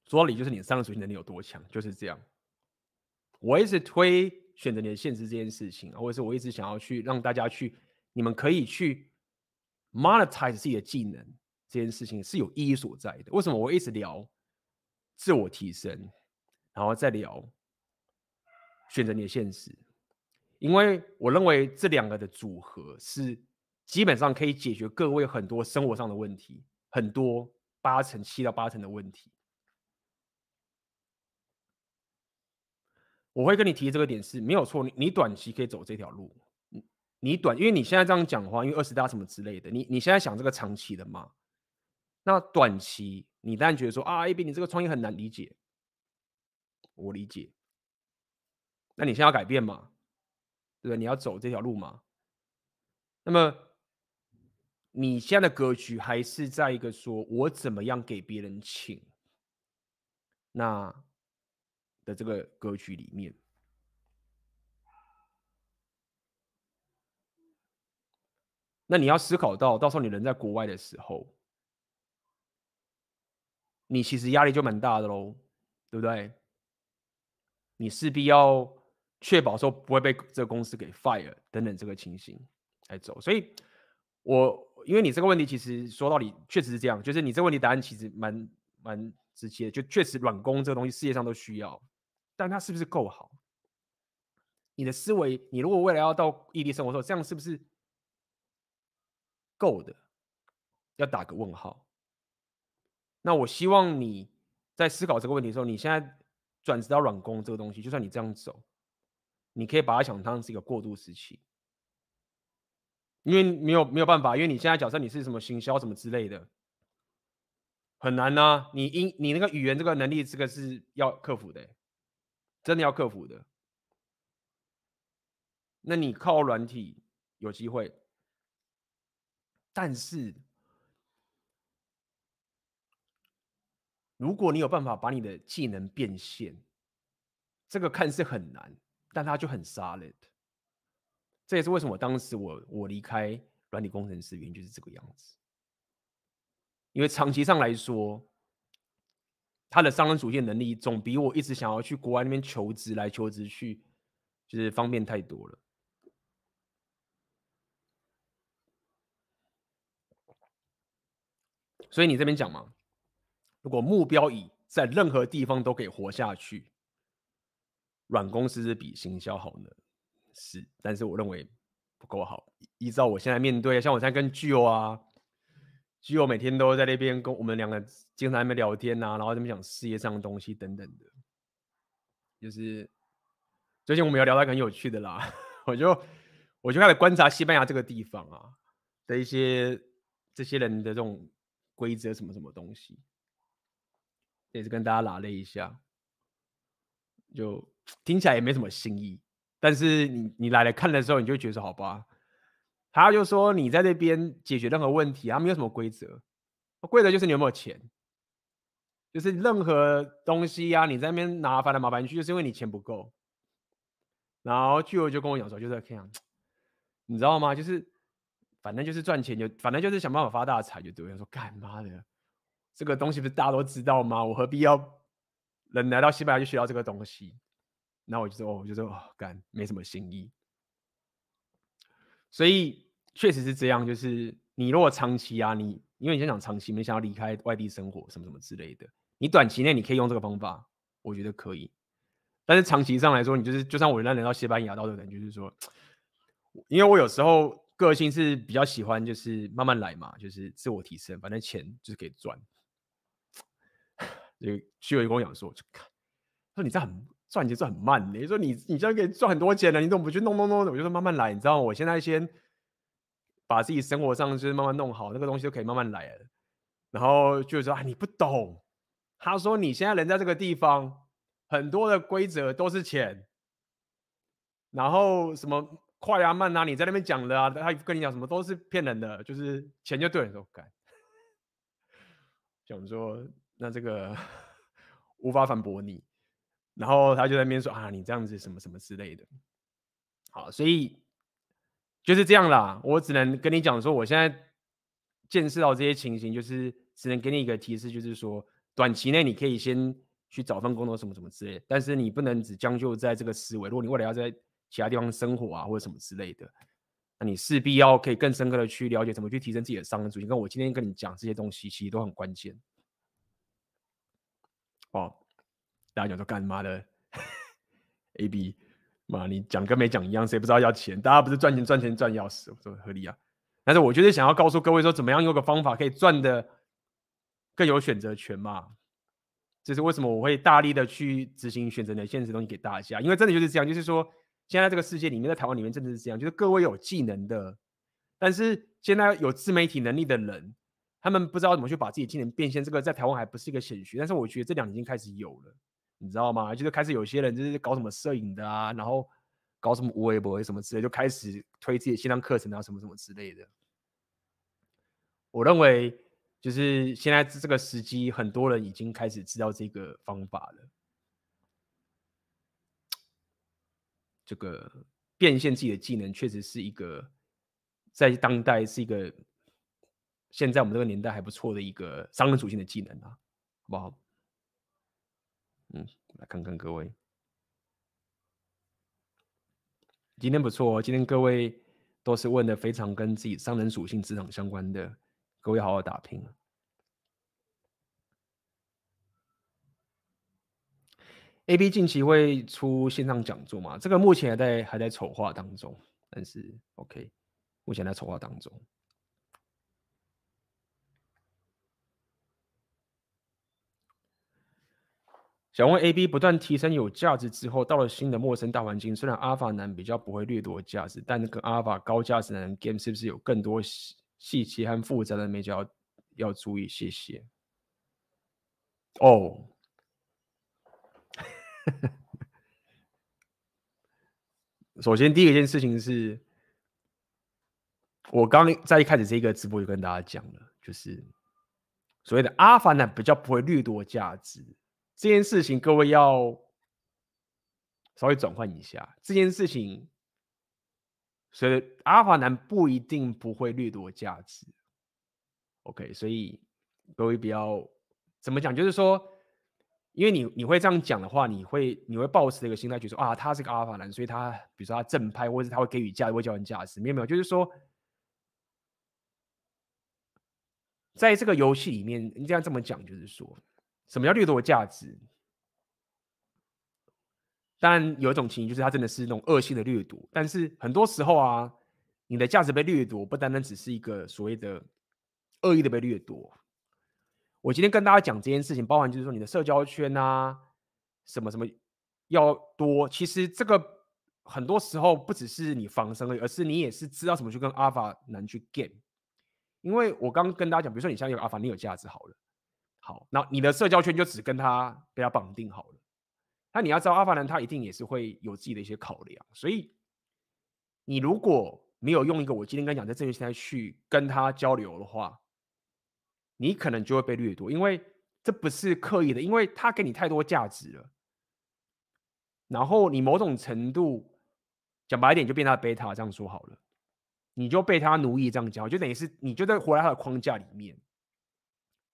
说到底，就是你的商人属性能力有多强，就是这样。我一直推选择你的现实这件事情，或者是我一直想要去让大家去，你们可以去 monetize 自己的技能，这件事情是有意义所在的。为什么我一直聊自我提升，然后再聊选择你的现实？因为我认为这两个的组合是基本上可以解决各位很多生活上的问题，很多八成七到八成的问题。我会跟你提这个点是没有错，你你短期可以走这条路，你短，因为你现在这样讲话，因为二十大什么之类的，你你现在想这个长期的嘛？那短期你当然觉得说啊，AB 你这个创业很难理解，我理解。那你现在要改变嘛？对吧？你要走这条路吗？那么你现在的格局还是在一个说我怎么样给别人请那的这个格局里面。那你要思考到，到时候你人在国外的时候，你其实压力就蛮大的喽，对不对？你势必要。确保说不会被这个公司给 fire 等等这个情形来走，所以我因为你这个问题其实说到底确实是这样，就是你这个问题答案其实蛮蛮直接，就确实软工这个东西世界上都需要，但它是不是够好？你的思维，你如果未来要到异地生活的时候，这样是不是够的？要打个问号。那我希望你在思考这个问题的时候，你现在转职到软工这个东西，就算你这样走。你可以把它想当是一个过渡时期，因为没有没有办法，因为你现在假设你是什么行销什么之类的，很难呢、啊。你英你那个语言这个能力，这个是要克服的，真的要克服的。那你靠软体有机会，但是如果你有办法把你的技能变现，这个看似很难。但他就很 solid，这也是为什么当时我我离开软体工程师原因就是这个样子，因为长期上来说，他的商人属性能力总比我一直想要去国外那边求职来求职去，就是方便太多了。所以你这边讲嘛，如果目标以在任何地方都可以活下去。软公司是比行销好呢，是，但是我认为不够好。依照我现在面对，像我现在跟 G O 啊，Gio 每天都在那边跟我们两个经常在那边聊天啊，然后在那边讲事业上的东西等等的。就是最近我们有聊到很有趣的啦，我就我就开始观察西班牙这个地方啊的一些这些人的这种规则什么什么东西，也是跟大家拉了一下，就。听起来也没什么新意，但是你你来了看的时候，你就觉得好吧。他就说你在那边解决任何问题，他没有什么规则，规则就是你有没有钱，就是任何东西、啊，你在那边拿翻来麻烦去，就是因为你钱不够。然后巨友就跟我讲说，就是这样，你知道吗？就是反正就是赚钱就，反正就是想办法发大财就对。我说干妈的，这个东西不是大家都知道吗？我何必要人来到西班牙就学到这个东西？那我就说，哦，我就说，哦，干，没什么新意。所以确实是这样，就是你如果长期啊，你因为你想想长期，你想要离开外地生活什么什么之类的，你短期内你可以用这个方法，我觉得可以。但是长期上来说，你就是就算我人来到西班牙，到的人就是说，因为我有时候个性是比较喜欢就是慢慢来嘛，就是自我提升，反正钱就是可以赚。就徐伟跟我讲说，就看，说你这很。赚钱赚很慢的，你说你你现在可以赚很多钱了，你怎么不去弄弄弄？我就说慢慢来，你知道，我现在先把自己生活上就是慢慢弄好，那个东西就可以慢慢来了。然后就说啊，你不懂。他说你现在人在这个地方，很多的规则都是钱。然后什么快啊慢啊，你在那边讲的啊，他跟你讲什么都是骗人的，就是钱就对了，都干。想说那这个 无法反驳你。然后他就在那边说啊，你这样子什么什么之类的。好，所以就是这样啦。我只能跟你讲说，我现在见识到这些情形，就是只能给你一个提示，就是说，短期内你可以先去找份工作，什么什么之类。但是你不能只将就在这个思维。如果你未来要在其他地方生活啊，或者什么之类的，那你势必要可以更深刻的去了解怎么去提升自己的商业属性。跟我今天跟你讲这些东西，其实都很关键。哦。大家讲说干嘛的？A B 嘛，你讲跟没讲一样，谁不知道要钱？大家不是赚钱赚钱赚要死，我说合理啊。但是我就是想要告诉各位说，怎么样用个方法可以赚的更有选择权嘛？这是为什么我会大力的去执行选择的现实东西给大家，因为真的就是这样，就是说现在这个世界里面，在台湾里面真的是这样，就是各位有技能的，但是现在有自媒体能力的人，他们不知道怎么去把自己技能变现，这个在台湾还不是一个显学，但是我觉得这两年已经开始有了。你知道吗？就是开始有些人就是搞什么摄影的啊，然后搞什么微博什么之类，就开始推自己的线上课程啊，什么什么之类的。我认为就是现在这个时机，很多人已经开始知道这个方法了。这个变现自己的技能，确实是一个在当代是一个现在我们这个年代还不错的一个商人属性的技能啊，好不好？嗯，来看看各位，今天不错哦。今天各位都是问的非常跟自己商人属性、职场相关的，各位好好打拼。AB 近期会出线上讲座吗？这个目前还在还在筹划当中，但是 OK，目前在筹划当中。想问 AB 不断提升有价值之后，到了新的陌生大环境，虽然阿尔法男比较不会掠夺价值，但跟阿尔法高价值男 game 是不是有更多细细节和复杂的眉角要注意？谢谢。哦，首先第一件事情是，我刚在一开始这个直播就跟大家讲了，就是所谓的阿尔法男比较不会掠夺价值。这件事情，各位要稍微转换一下。这件事情，所以阿尔法男不一定不会掠夺价值。OK，所以各位不要怎么讲，就是说，因为你你会这样讲的话，你会你会抱持这个心态，觉得说啊，他是个阿尔法男，所以他比如说他正派，或者是他会给予价值，会交换价值。没有没有，就是说，在这个游戏里面，你这样这么讲，就是说。什么叫掠夺价值？当然有一种情形，就是他真的是那种恶性的掠夺。但是很多时候啊，你的价值被掠夺，不单单只是一个所谓的恶意的被掠夺。我今天跟大家讲这件事情，包含就是说你的社交圈啊，什么什么要多。其实这个很多时候不只是你防身而已，而是你也是知道怎么去跟阿尔法男去 game。因为我刚跟大家讲，比如说你现在有阿尔法，你有价值好了。好，那你的社交圈就只跟他被他绑定好了。那你要知道，阿尔法男他一定也是会有自己的一些考量。所以，你如果没有用一个我今天跟你讲在这个现在去跟他交流的话，你可能就会被掠夺，因为这不是刻意的，因为他给你太多价值了。然后你某种程度讲白一点，就变他贝塔，这样说好了，你就被他奴役，这样讲，就等于是你就在活在他的框架里面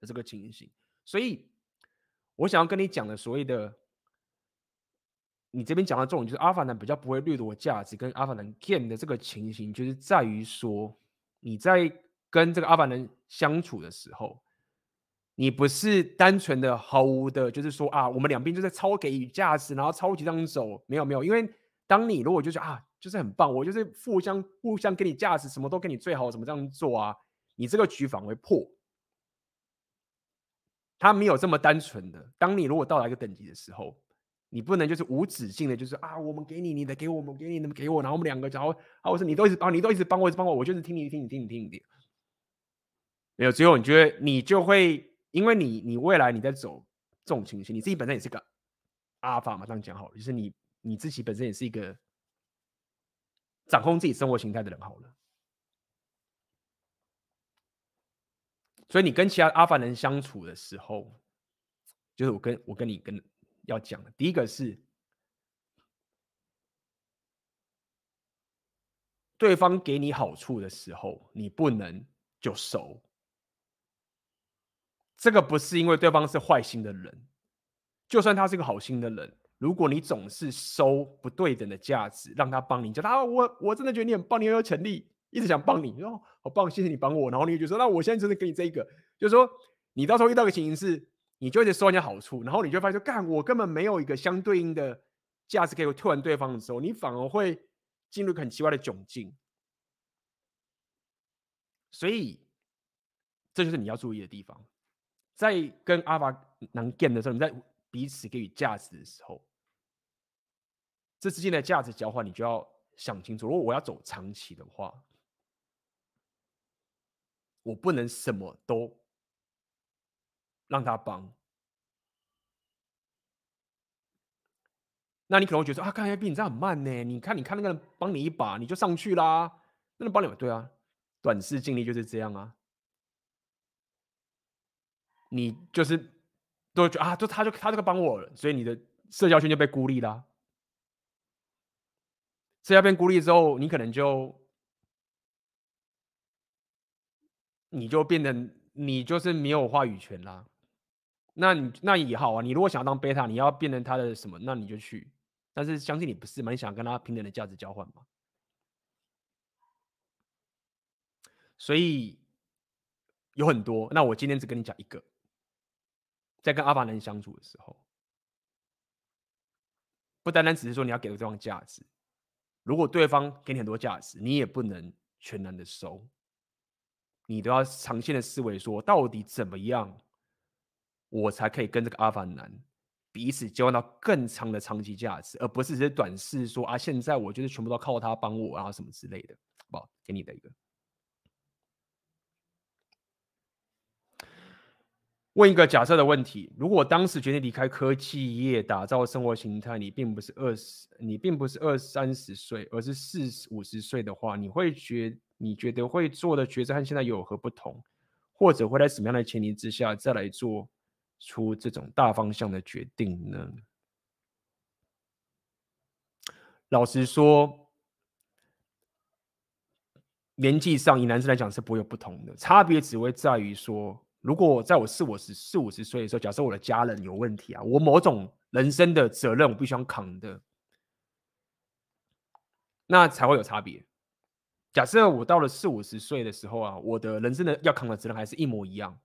的这个情形。所以，我想要跟你讲的所谓的，你这边讲的重点就是阿尔法男比较不会掠夺价值，跟阿尔法男 game 的这个情形，就是在于说，你在跟这个阿尔法男相处的时候，你不是单纯的毫无的，就是说啊，我们两边就在超给予价值，然后超级这样走，没有没有，因为当你如果就是啊，就是很棒，我就是互相互相给你价值，什么都给你最好，怎么这样做啊，你这个局反而会破。他没有这么单纯的。当你如果到达一个等级的时候，你不能就是无止境的，就是啊，我们给你，你的给我，们给你，你们给我，然后我们两个，然后啊，我说你都一直帮，你都一直帮我，一直帮我，我就是听你听你听你听你听，没有，最后你觉得你就会，因为你你未来你在走这种情形，你自己本身也是个阿尔法嘛，这样讲好了，就是你你自己本身也是一个掌控自己生活形态的人好了，所以你跟其他阿凡人相处的时候，就是我跟我跟你跟。要讲的第一个是，对方给你好处的时候，你不能就收。这个不是因为对方是坏心的人，就算他是个好心的人，如果你总是收不对等的价值，让他帮你，叫他，我我真的觉得你很棒，你很有潜力，一直想帮你，然后，好棒，谢谢你帮我，然后你就说，那我现在真的给你这一个，就是说，你到时候遇到个情形是。你就一直收人家好处，然后你就发现说，干，我根本没有一个相对应的价值可以退还对方的时候，你反而会进入很奇怪的窘境。所以，这就是你要注意的地方。在跟阿法能 g 的时候，你在彼此给予价值的时候，这之间的价值交换，你就要想清楚。如果我要走长期的话，我不能什么都。让他帮，那你可能会觉得说啊，看起来比你这样很慢呢。你看，你看那个人帮你一把，你就上去啦。那人帮你，对啊，短视近利就是这样啊。你就是都觉得啊，就他就他这个帮我了，所以你的社交圈就被孤立啦。社交被孤立之后，你可能就你就变成你就是没有话语权啦。那你那也好啊，你如果想要当贝塔，你要变成他的什么，那你就去。但是相信你不是嘛？你想跟他平等的价值交换嘛？所以有很多。那我今天只跟你讲一个，在跟阿法男相处的时候，不单单只是说你要给对方价值，如果对方给你很多价值，你也不能全然的收，你都要长线的思维，说到底怎么样。我才可以跟这个阿凡男彼此交换到更长的长期价值，而不是只是短视说啊，现在我就是全部都靠他帮我，啊什么之类的，好不好？给你的一个。问一个假设的问题：如果当时决定离开科技业，打造生活形态，你并不是二十，你并不是二三十岁，而是四五十岁的话，你会觉你觉得会做的抉择和现在有何不同？或者会在什么样的前提之下再来做？出这种大方向的决定呢？老实说，年纪上以男生来讲是不会有不同的，差别只会在于说，如果在我四五十四五十岁的时候，假设我的家人有问题啊，我某种人生的责任我必须要扛的，那才会有差别。假设我到了四五十岁的时候啊，我的人生的要扛的责任还是一模一样。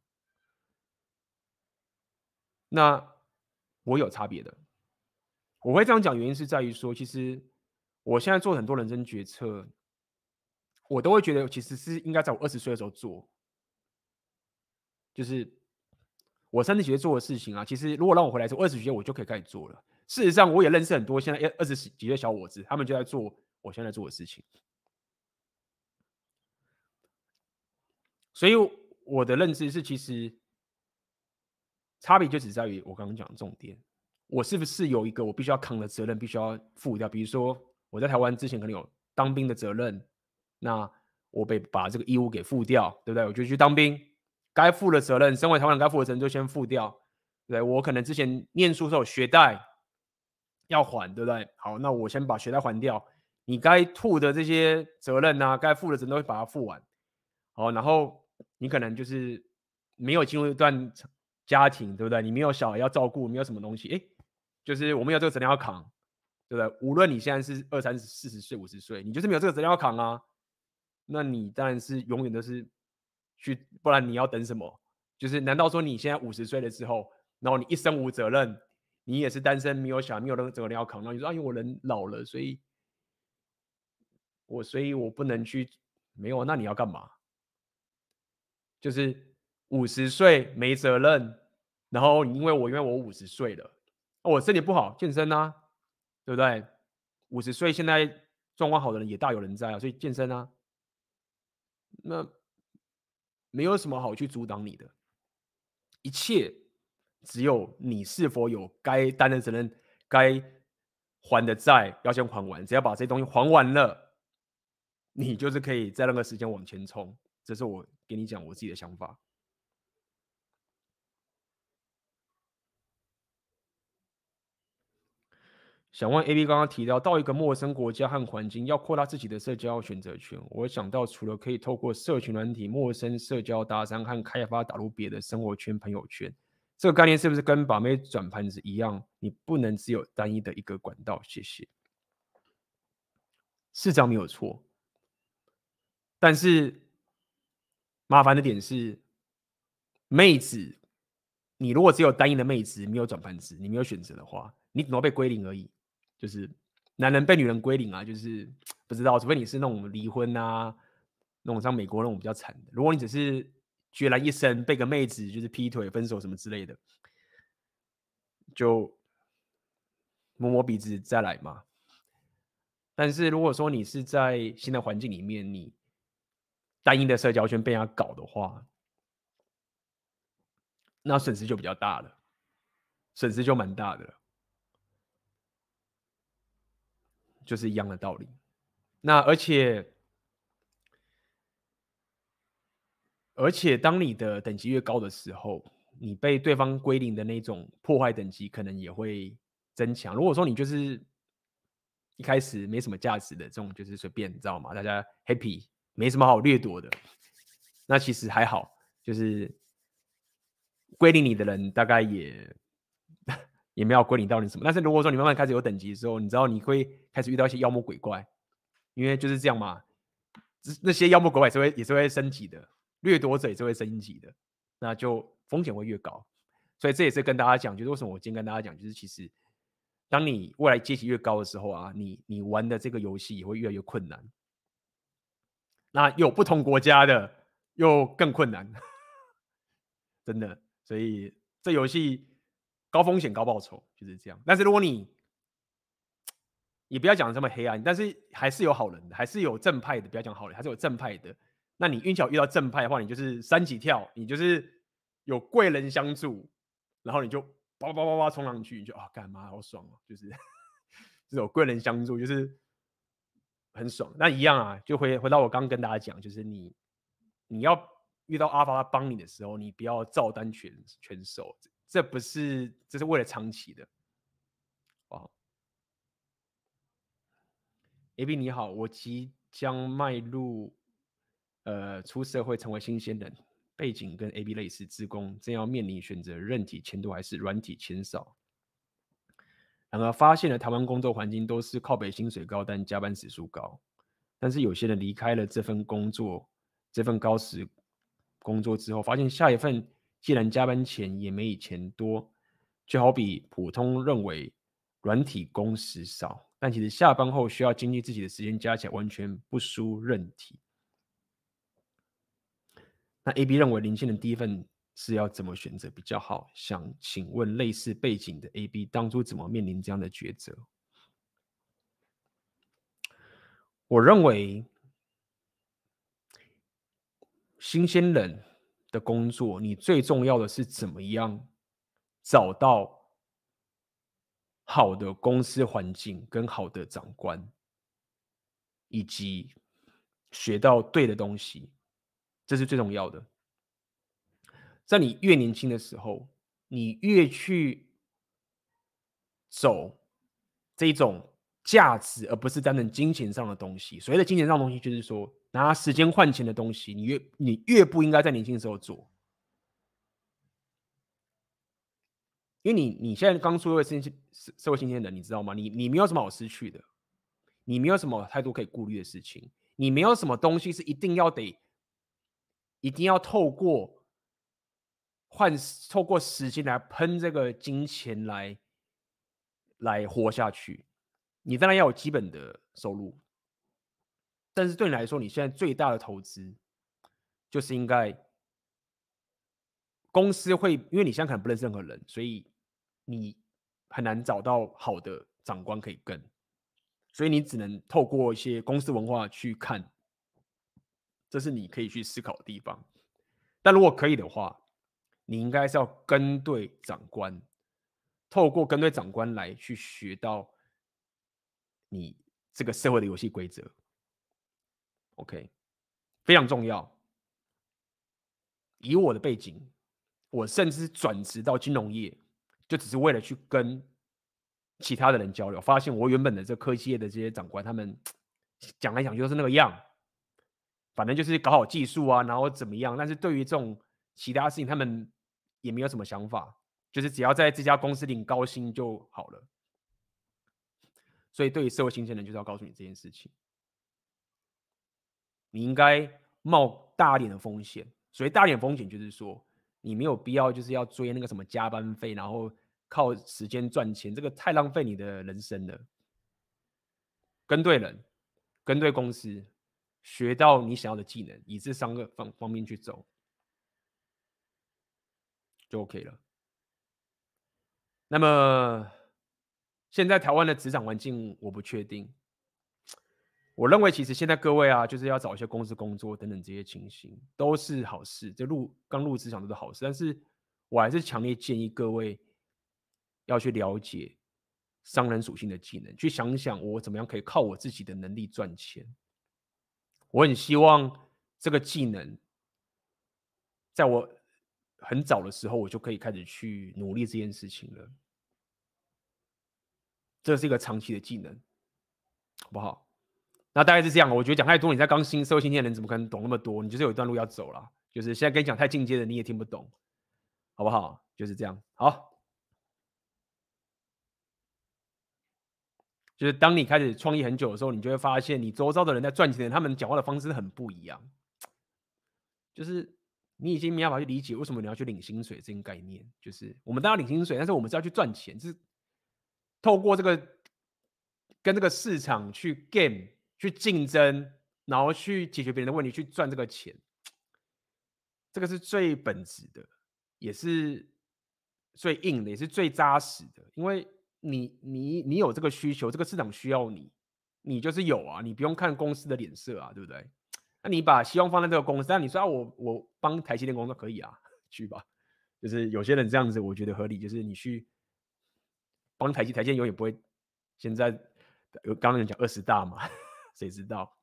那我有差别的，我会这样讲，原因是在于说，其实我现在做很多人生决策，我都会觉得其实是应该在我二十岁的时候做，就是我三十几岁做的事情啊，其实如果让我回来做二十几岁，我就可以开始做了。事实上，我也认识很多现在二十几岁小伙子，他们就在做我现在做的事情，所以我的认知是，其实。差别就只在于我刚刚讲的重点，我是不是有一个我必须要扛的责任，必须要负掉？比如说我在台湾之前可能有当兵的责任，那我被把这个义务给负掉，对不对？我就去当兵，该负的责任，身为台湾人该负的责任就先负掉，对，我可能之前念书时候学贷要还，对不对？好，那我先把学贷还掉，你该吐的这些责任啊，该负的责任都会把它负完，好，然后你可能就是没有进入一段。家庭对不对？你没有小孩要照顾，没有什么东西，哎，就是我们有这个责任要扛，对不对？无论你现在是二三十、四十岁、五十岁，你就是没有这个责任要扛啊。那你当然是永远都是去，不然你要等什么？就是难道说你现在五十岁了之后，然后你一生无责任，你也是单身，没有小孩，没有任何责任要扛，然后你说啊，因为我人老了，所以我所以我不能去，没有，那你要干嘛？就是。五十岁没责任，然后因为我因为我五十岁了，我身体不好，健身啊，对不对？五十岁现在状况好的人也大有人在啊，所以健身啊，那没有什么好去阻挡你的，一切只有你是否有该担的责任、该还的债要先还完，只要把这些东西还完了，你就是可以在那个时间往前冲。这是我给你讲我自己的想法。想问 AB 刚刚提到到一个陌生国家和环境，要扩大自己的社交选择权。我想到除了可以透过社群软体、陌生社交搭讪和开发打入别的生活圈、朋友圈，这个概念是不是跟把妹转盘子一样？你不能只有单一的一个管道。谢谢。是这样没有错，但是麻烦的点是，妹子，你如果只有单一的妹子，没有转盘子，你没有选择的话，你只能被归零而已。就是男人被女人归零啊，就是不知道，除非你是那种离婚啊，那种像美国那种比较惨的。如果你只是孑然一身被个妹子就是劈腿、分手什么之类的，就摸摸鼻子再来嘛。但是如果说你是在新的环境里面，你单一的社交圈被人家搞的话，那损失就比较大了，损失就蛮大的了。就是一样的道理。那而且，而且当你的等级越高的时候，你被对方归零的那种破坏等级可能也会增强。如果说你就是一开始没什么价值的这种，就是随便，你知道吗？大家 happy，没什么好掠夺的，那其实还好。就是归零你的人大概也。也没有归零到你什么，但是如果说你慢慢开始有等级的时候，你知道你会开始遇到一些妖魔鬼怪，因为就是这样嘛，那些妖魔鬼怪也是会也是会升级的，掠夺者也是会升级的，那就风险会越高。所以这也是跟大家讲，就是为什么我今天跟大家讲，就是其实当你未来阶级越高的时候啊，你你玩的这个游戏也会越来越困难。那有不同国家的又更困难，真的，所以这游戏。高风险高报酬就是这样，但是如果你，你不要讲这么黑暗，但是还是有好人的，还是有正派的。不要讲好人，还是有正派的。那你运气好遇到正派的话，你就是三级跳，你就是有贵人相助，然后你就叭叭叭叭冲上去，你就啊干嘛好爽哦，就是 这种贵人相助，就是很爽。那一样啊，就回回到我刚刚跟大家讲，就是你你要遇到阿法他帮你的时候，你不要照单全全收。这不是，这是为了长期的。哦，AB 你好，我即将迈入呃出社会，成为新鲜人，背景跟 AB 类似，职工正要面临选择韧体前多还是软体前少。然而发现了台湾工作环境都是靠北薪水高，但加班时数高。但是有些人离开了这份工作，这份高时工作之后，发现下一份。既然加班钱也没以前多，就好比普通认为软体工时少，但其实下班后需要经历自己的时间加起来完全不输韧体。那 AB 认为年轻人第一份是要怎么选择比较好？想请问类似背景的 AB 当初怎么面临这样的抉择？我认为新鲜人。的工作，你最重要的是怎么样找到好的公司环境跟好的长官，以及学到对的东西，这是最重要的。在你越年轻的时候，你越去走这种价值，而不是单纯金钱上的东西。所谓的金钱上的东西，就是说。拿时间换钱的东西，你越你越不应该在年轻的时候做，因为你你现在刚出社会新社会新鲜人，你知道吗？你你没有什么好失去的，你没有什么太多可以顾虑的事情，你没有什么东西是一定要得，一定要透过换透过时间来喷这个金钱来来活下去，你当然要有基本的收入。但是对你来说，你现在最大的投资就是应该公司会，因为你现在可能不认识任何人，所以你很难找到好的长官可以跟，所以你只能透过一些公司文化去看，这是你可以去思考的地方。但如果可以的话，你应该是要跟对长官，透过跟对长官来去学到你这个社会的游戏规则。OK，非常重要。以我的背景，我甚至转职到金融业，就只是为了去跟其他的人交流。发现我原本的这科技业的这些长官，他们讲来讲去都是那个样。反正就是搞好技术啊，然后怎么样？但是对于这种其他事情，他们也没有什么想法，就是只要在这家公司领高薪就好了。所以，对于社会新鲜人，就是要告诉你这件事情，你应该冒大点的风险。所以，大点风险就是说，你没有必要就是要追那个什么加班费，然后靠时间赚钱，这个太浪费你的人生了。跟对人，跟对公司。学到你想要的技能，以这三个方方面去走，就 OK 了。那么，现在台湾的职场环境我不确定。我认为其实现在各位啊，就是要找一些公司工作等等这些情形，都是好事。这入刚入职场都是好事，但是我还是强烈建议各位要去了解商人属性的技能，去想想我怎么样可以靠我自己的能力赚钱。我很希望这个技能，在我很早的时候，我就可以开始去努力这件事情了。这是一个长期的技能，好不好？那大概是这样。我觉得讲太多，你在刚新社会新鲜人怎么可能懂那么多？你就是有一段路要走了。就是现在跟你讲太进阶的，你也听不懂，好不好？就是这样。好。就是当你开始创业很久的时候，你就会发现，你周遭的人在赚钱，他们讲话的方式很不一样。就是你已经没办法去理解为什么你要去领薪水这个概念。就是我们当然领薪水，但是我们是要去赚钱，就是透过这个跟这个市场去 game 去竞争，然后去解决别人的问题，去赚这个钱。这个是最本质的，也是最硬的，也是最扎实的，因为。你你你有这个需求，这个市场需要你，你就是有啊，你不用看公司的脸色啊，对不对？那你把希望放在这个公司，那你说，我我帮台积电工作可以啊，去吧。就是有些人这样子，我觉得合理，就是你去帮台积，台积电永远不会。现在有刚刚讲二十大嘛，谁知道？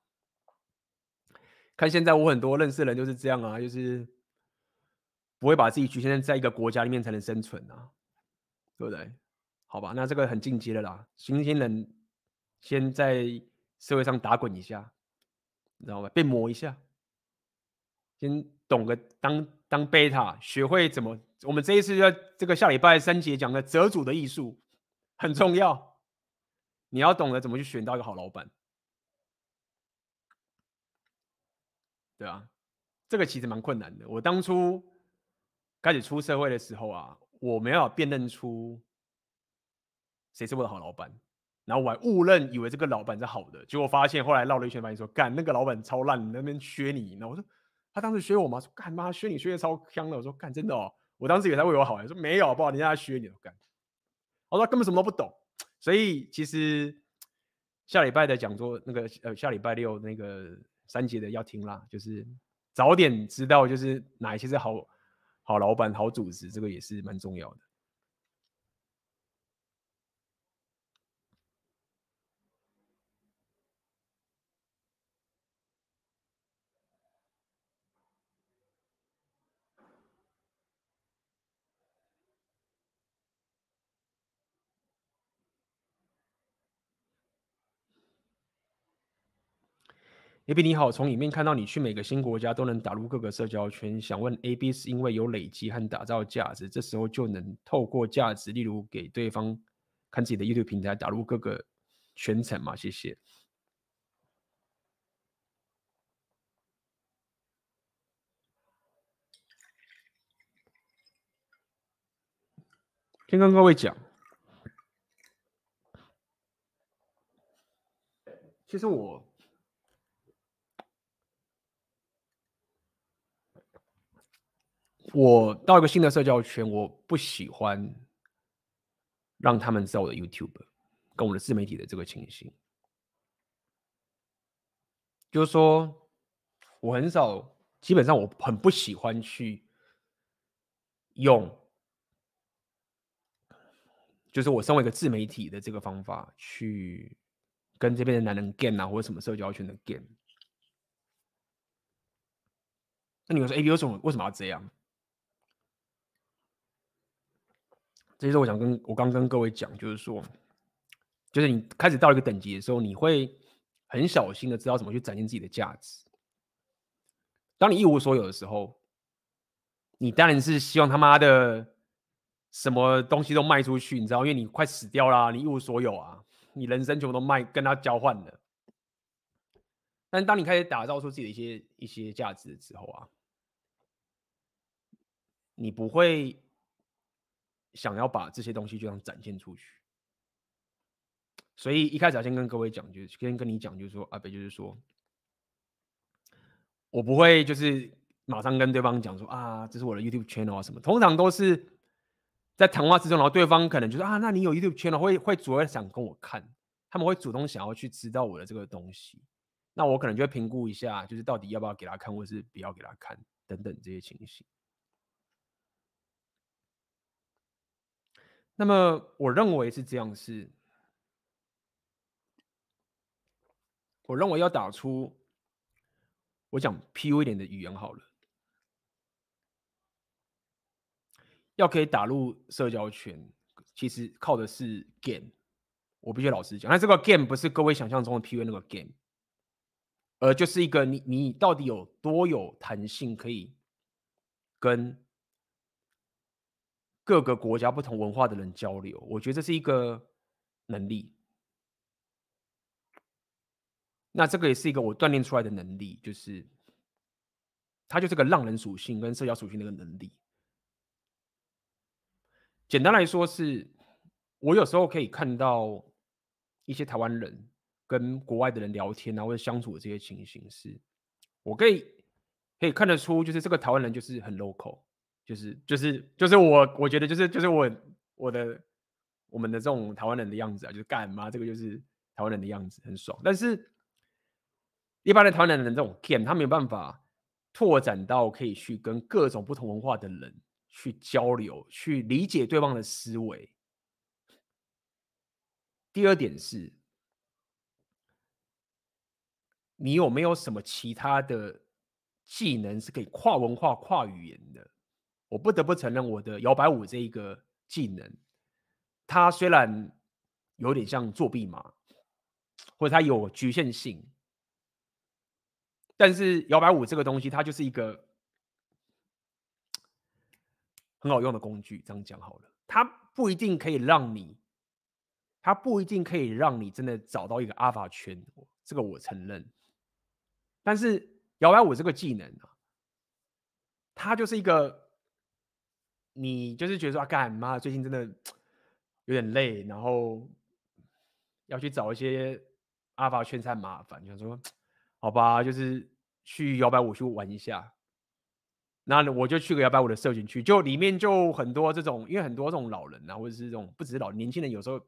看现在我很多认识的人就是这样啊，就是不会把自己局限在在一个国家里面才能生存啊，对不对？好吧，那这个很进阶的啦。新鲜人先在社会上打滚一下，你知道吗？被磨一下，先懂个当当贝塔，学会怎么。我们这一次要这个下礼拜三节讲的择组的艺术很重要，你要懂得怎么去选到一个好老板。对啊，这个其实蛮困难的。我当初开始出社会的时候啊，我没有辨认出。谁是我的好老板？然后我还误认以为这个老板是好的，结果发现后来绕了一圈，发现说干那个老板超烂，你那边削你。然后我说他当时削我吗？说干妈削你削的超香的。我说干真的哦，我当时以为他为我好，说没有，不好，人家在削你。我干，我说根本什么都不懂。所以其实下礼拜的讲座，那个呃下礼拜六那个三节的要听啦，就是早点知道就是哪一些是好好老板、好组织，这个也是蛮重要的。A B 你好，从里面看到你去每个新国家都能打入各个社交圈，想问 A B 是因为有累积和打造价值，这时候就能透过价值，例如给对方看自己的 YouTube 平台，打入各个圈层吗？谢谢。先跟各位讲，其实我。我到一个新的社交圈，我不喜欢让他们知道我的 YouTube 跟我的自媒体的这个情形。就是说，我很少，基本上我很不喜欢去用，就是我身为一个自媒体的这个方法去跟这边的男人 game 啊，或者什么社交圈的 game。那你们说，哎，为什么为什么要这样？这就是我想跟我刚跟各位讲，就是说，就是你开始到一个等级的时候，你会。很小心的知道怎么去展现自己的价值。当你一无所有的时候，你当然是希望他妈的什么东西都卖出去，你知道，因为你快死掉了，你一无所有啊，你人生全部都卖跟他交换了。但当你开始打造出自己的一些一些价值的时候啊，你不会想要把这些东西就这样展现出去。所以一开始要先跟各位讲，就是先跟你讲，就是说阿北，就是说，我不会就是马上跟对方讲说啊，这是我的 YouTube channel 啊什么。通常都是在谈话之中，然后对方可能就是啊，那你有 YouTube channel，会会主要想跟我看，他们会主动想要去知道我的这个东西。那我可能就会评估一下，就是到底要不要给他看，或是不要给他看等等这些情形。那么我认为是这样是。我认为要打出，我讲 PU 一点的语言好了，要可以打入社交圈，其实靠的是 game。我必须老实讲，那这个 game 不是各位想象中的 PU 那个 game，而就是一个你你到底有多有弹性，可以跟各个国家不同文化的人交流。我觉得这是一个能力。那这个也是一个我锻炼出来的能力，就是它就是个浪人属性跟社交属性的一个能力。简单来说是，是我有时候可以看到一些台湾人跟国外的人聊天啊，或者相处的这些情形，是我可以可以看得出，就是这个台湾人就是很 local，就是就是就是我我觉得就是就是我我的我们的这种台湾人的样子啊，就是干嘛这个就是台湾人的样子，很爽，但是。一般的台湾人的这种 game，他没有办法拓展到可以去跟各种不同文化的人去交流，去理解对方的思维。第二点是，你有没有什么其他的技能是可以跨文化、跨语言的？我不得不承认，我的摇摆舞这一个技能，它虽然有点像作弊嘛，或者它有局限性。但是摇摆舞这个东西，它就是一个很好用的工具。这样讲好了，它不一定可以让你，它不一定可以让你真的找到一个阿法圈，这个我承认。但是摇摆舞这个技能啊，它就是一个，你就是觉得说啊，干嘛最近真的有点累，然后要去找一些阿法圈才麻烦，就说。好吧，就是去摇摆舞去玩一下。那我就去个摇摆舞的社群区，就里面就很多这种，因为很多这种老人啊，或者是这种不只是老年轻人，有时候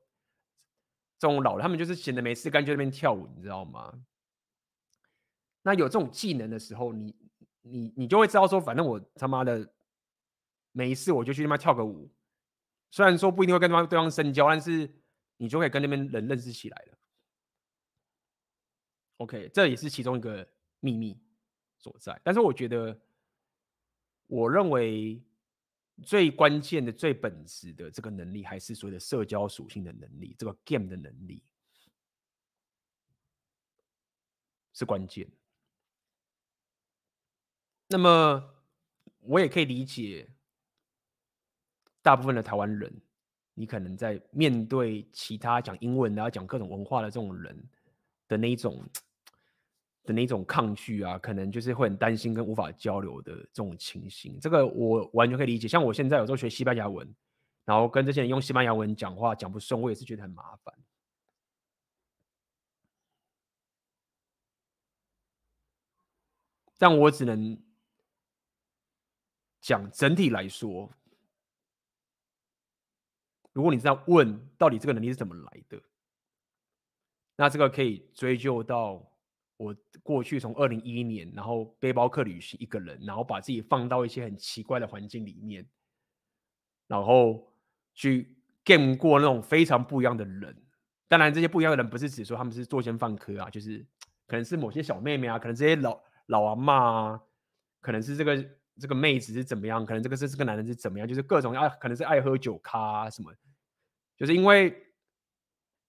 这种老人他们就是闲的没事干，就在那边跳舞，你知道吗？那有这种技能的时候，你你你就会知道说，反正我他妈的没事，我就去那边跳个舞。虽然说不一定会跟对方对方深交，但是你就可以跟那边人认识起来了。OK，这也是其中一个秘密所在。但是我觉得，我认为最关键的、最本质的这个能力，还是所谓的社交属性的能力，这个 game 的能力是关键。那么，我也可以理解，大部分的台湾人，你可能在面对其他讲英文的、啊、讲各种文化的这种人的那一种。的那种抗拒啊，可能就是会很担心跟无法交流的这种情形，这个我完全可以理解。像我现在有时候学西班牙文，然后跟这些人用西班牙文讲话讲不顺，我也是觉得很麻烦。但我只能讲整体来说，如果你这样问，到底这个能力是怎么来的？那这个可以追究到我过去从二零一一年，然后背包客旅行一个人，然后把自己放到一些很奇怪的环境里面，然后去见过那种非常不一样的人。当然，这些不一样的人不是指说他们是作奸犯科啊，就是 可能是某些小妹妹啊，可能这些老老阿嬷啊，可能是这个这个妹子是怎么样，可能这个是这个男人是怎么样，就是各种爱，可能是爱喝酒咖啊什么，就是因为。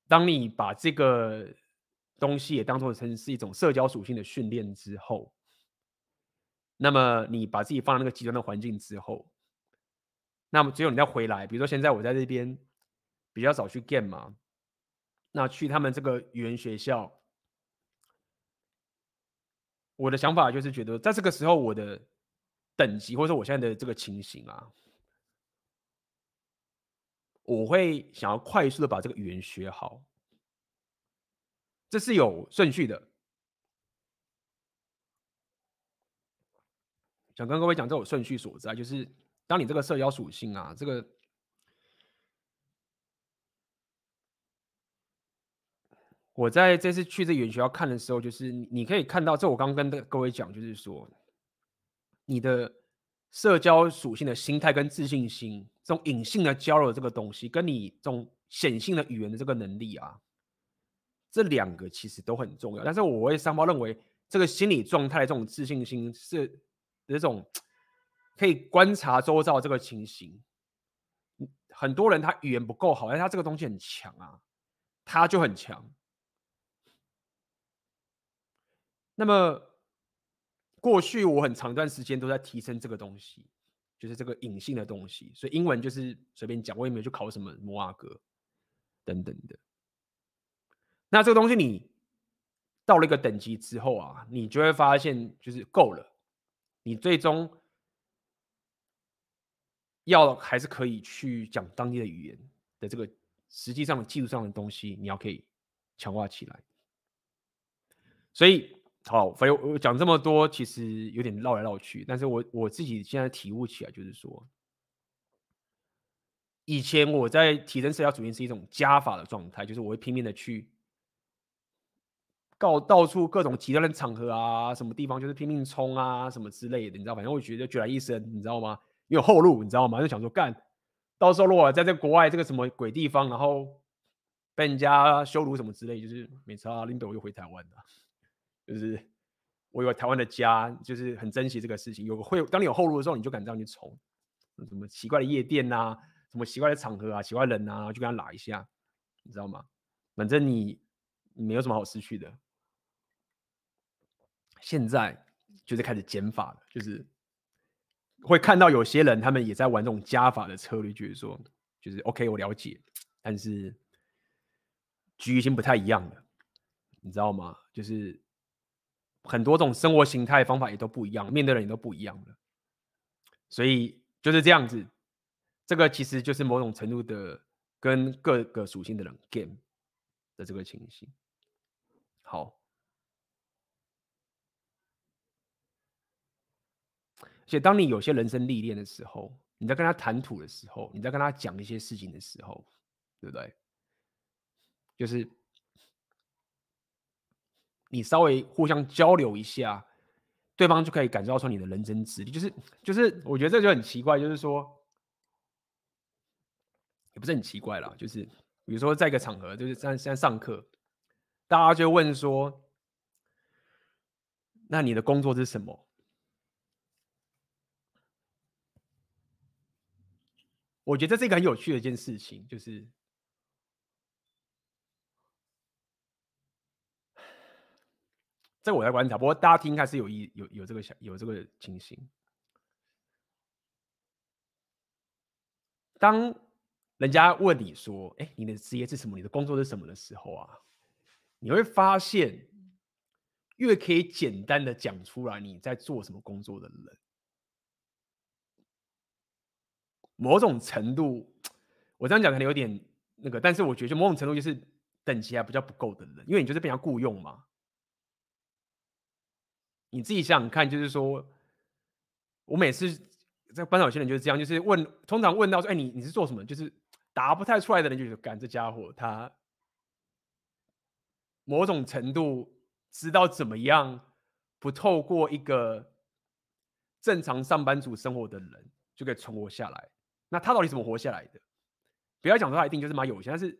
当你把这个东西也当做成是一种社交属性的训练之后，那么你把自己放在那个极端的环境之后，那么只有你再回来，比如说现在我在这边比较少去 game 嘛，那去他们这个语言学校，我的想法就是觉得在这个时候我的等级或者说我现在的这个情形啊。我会想要快速的把这个语言学好，这是有顺序的。想跟各位讲，这种顺序所在，就是当你这个社交属性啊，这个我在这次去这语言学校看的时候，就是你可以看到，这我刚跟各位讲，就是说你的。社交属性的心态跟自信心，这种隐性的交流这个东西，跟你这种显性的语言的这个能力啊，这两个其实都很重要。但是我会三包认为，这个心理状态这种自信心是这种可以观察周遭这个情形。很多人他语言不够好，但他这个东西很强啊，他就很强。那么。过去我很长一段时间都在提升这个东西，就是这个隐性的东西。所以英文就是随便讲，我也没有去考什么摩尔哥等等的。那这个东西你到了一个等级之后啊，你就会发现就是够了。你最终要还是可以去讲当地的语言的这个实际上技术上的东西，你要可以强化起来。所以。好，反正我讲这么多，其实有点绕来绕去。但是我我自己现在体悟起来，就是说，以前我在提升社交属性是一种加法的状态，就是我会拼命的去告到处各种极端的场合啊，什么地方就是拼命冲啊，什么之类的，你知道？反正我觉得孑然一身，你知道吗？有后路，你知道吗？就想说干，到时候如果在这国外这个什么鬼地方，然后被人家羞辱什么之类，就是没差，领导我又回台湾的。就是我有台湾的家，就是很珍惜这个事情。有个会，当你有后路的时候，你就敢这样去冲。什么奇怪的夜店啊，什么奇怪的场合啊，奇怪人啊，就跟他拉一下，你知道吗？反正你没有什么好失去的。现在就是开始减法了，就是会看到有些人他们也在玩这种加法的策略，就是说，就是 OK，我了解，但是局已经不太一样了，你知道吗？就是。很多种生活形态方法也都不一样，面对的人也都不一样了，所以就是这样子。这个其实就是某种程度的跟各个属性的人 game 的这个情形。好，而且当你有些人生历练的时候，你在跟他谈吐的时候，你在跟他讲一些事情的时候，对不对？就是。你稍微互相交流一下，对方就可以感受到说你的人生资历，就是就是，我觉得这就很奇怪，就是说，也不是很奇怪啦，就是比如说在一个场合，就是在在上课，大家就问说，那你的工作是什么？我觉得这是一个很有趣的一件事情，就是。这我在观察，不过大家听还是有意有有这个想有这个情形。当人家问你说：“哎，你的职业是什么？你的工作是什么？”的时候啊，你会发现，越可以简单的讲出来你在做什么工作的人，某种程度，我这样讲可能有点那个，但是我觉得某种程度就是等级还比较不够的人，因为你就是被人家雇佣嘛。你自己想想看，就是说，我每次在班上有些人就是这样，就是问，通常问到说，哎，你你是做什么？就是答不太出来的人，就觉得干这家伙他某种程度知道怎么样不透过一个正常上班族生活的人就可以存活下来。那他到底怎么活下来的？不要讲说他一定就是蛮有钱，但是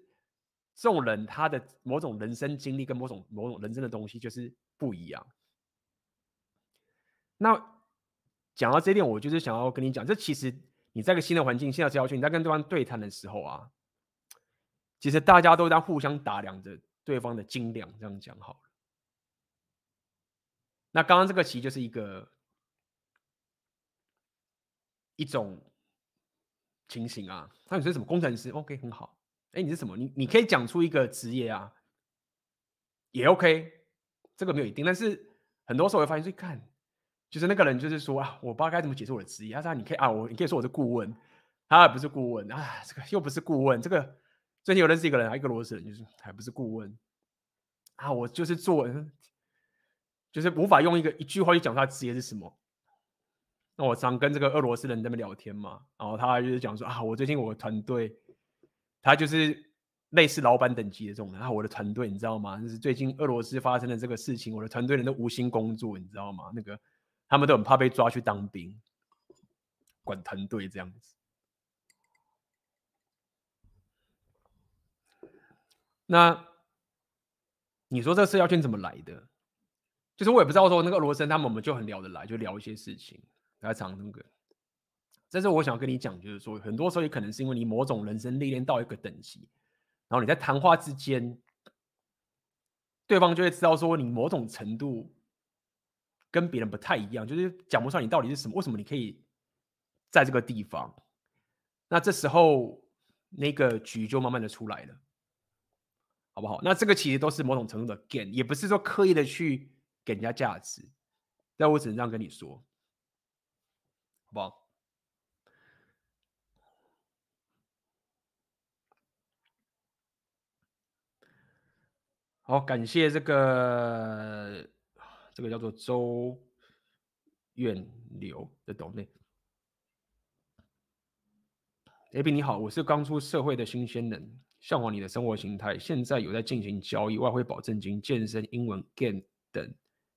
这种人他的某种人生经历跟某种某种人生的东西就是不一样。那讲到这一点，我就是想要跟你讲，这其实。你在一个新的环境、新的社交圈，你在跟对方对谈的时候啊，其实大家都在互相打量着对方的斤两，这样讲好了。那刚刚这个其实就是一个一种情形啊。那你说什么工程师？OK，很好。哎，你是什么？你你可以讲出一个职业啊，也 OK，这个没有一定。但是很多时候我会发现，去看。就是那个人，就是说啊，我不知道该怎么解释我的职业。他说：“你可以啊，我你可以说我是顾问，他还不是顾问啊，这个又不是顾问。这个最近有认识一个人，一个俄罗斯人，就是还不是顾问啊，我就是做，就是无法用一个一句话去讲他职业是什么。那我常跟这个俄罗斯人在那边聊天嘛，然后他就是讲说啊，我最近我的团队，他就是类似老板等级的这种人啊，我的团队你知道吗？就是最近俄罗斯发生的这个事情，我的团队人都无心工作，你知道吗？那个。”他们都很怕被抓去当兵，管团队这样子。那你说这个社交圈怎么来的？就是我也不知道说那个罗森他们我们就很聊得来，就聊一些事情来讲那个。但是我想跟你讲，就是说很多时候也可能是因为你某种人生历练到一个等级，然后你在谈话之间，对方就会知道说你某种程度。跟别人不太一样，就是讲不上你到底是什么，为什么你可以在这个地方？那这时候那个局就慢慢的出来了，好不好？那这个其实都是某种程度的 gain，也不是说刻意的去给人家价值，但我只能这样跟你说，好不好？好，感谢这个。这个叫做周远流的懂内。AB 你好，我是刚出社会的新鲜人，向往你的生活形态，现在有在进行交易、外汇、保证金、健身、英文、game 等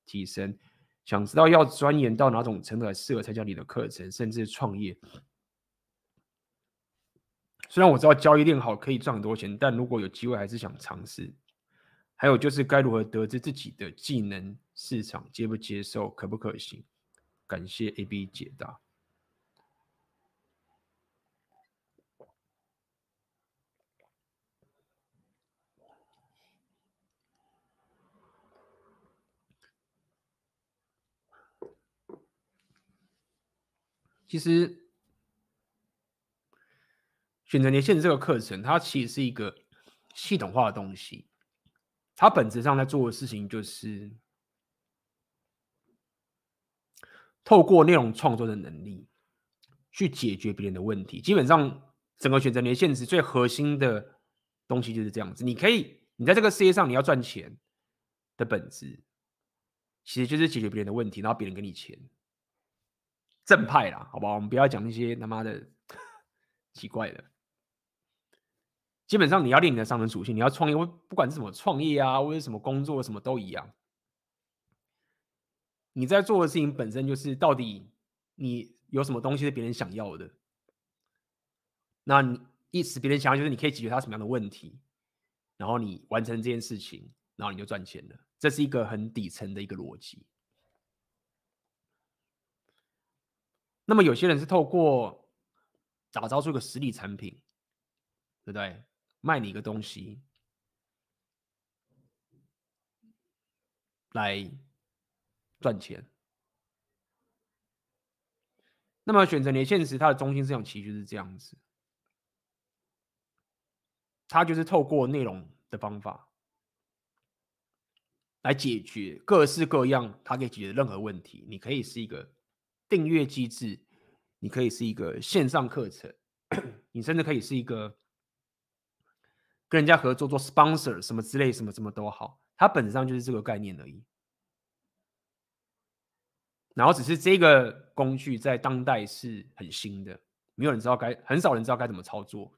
提升，想知道要钻研到哪种程度才适合参加你的课程，甚至创业。虽然我知道交易练好可以赚很多钱，但如果有机会，还是想尝试。还有就是该如何得知自己的技能市场接不接受，可不可行？感谢 AB 解答。其实选择年限这个课程，它其实是一个系统化的东西。它本质上在做的事情，就是透过内容创作的能力去解决别人的问题。基本上，整个选择年限制最核心的东西就是这样子。你可以，你在这个世界上你要赚钱的本质，其实就是解决别人的问题，然后别人给你钱。正派啦，好不好？我们不要讲那些他妈的 奇怪的。基本上你要练你的上升属性，你要创业，不管是什么创业啊，或者什么工作，什么都一样。你在做的事情本身就是到底你有什么东西是别人想要的，那你意思别人想要就是你可以解决他什么样的问题，然后你完成这件事情，然后你就赚钱了。这是一个很底层的一个逻辑。那么有些人是透过打造出一个实体产品，对不对？卖你一个东西来赚钱，那么选择年限时，它的中心思想其实就是这样子，它就是透过内容的方法来解决各式各样它可以解决任何问题。你可以是一个订阅机制，你可以是一个线上课程，你甚至可以是一个。跟人家合作做 sponsor 什么之类，什么什么都好，它本质上就是这个概念而已。然后只是这个工具在当代是很新的，没有人知道该，很少人知道该怎么操作。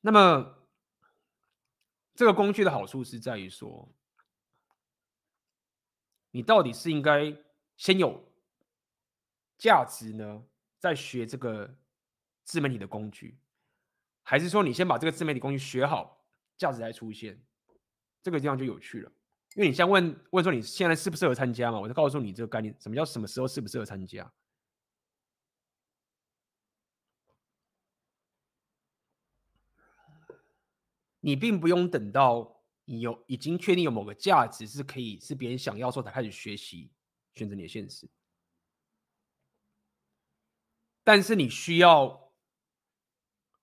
那么这个工具的好处是在于说。你到底是应该先有价值呢，在学这个自媒体的工具，还是说你先把这个自媒体工具学好，价值才出现，这个地方就有趣了。因为你先问问说你现在适不适合参加嘛，我就告诉你这个概念，什么叫什么时候适不适合参加？你并不用等到你有已经确定有某个价值是可以是别人想要说才开始学习，选择你的现实。但是你需要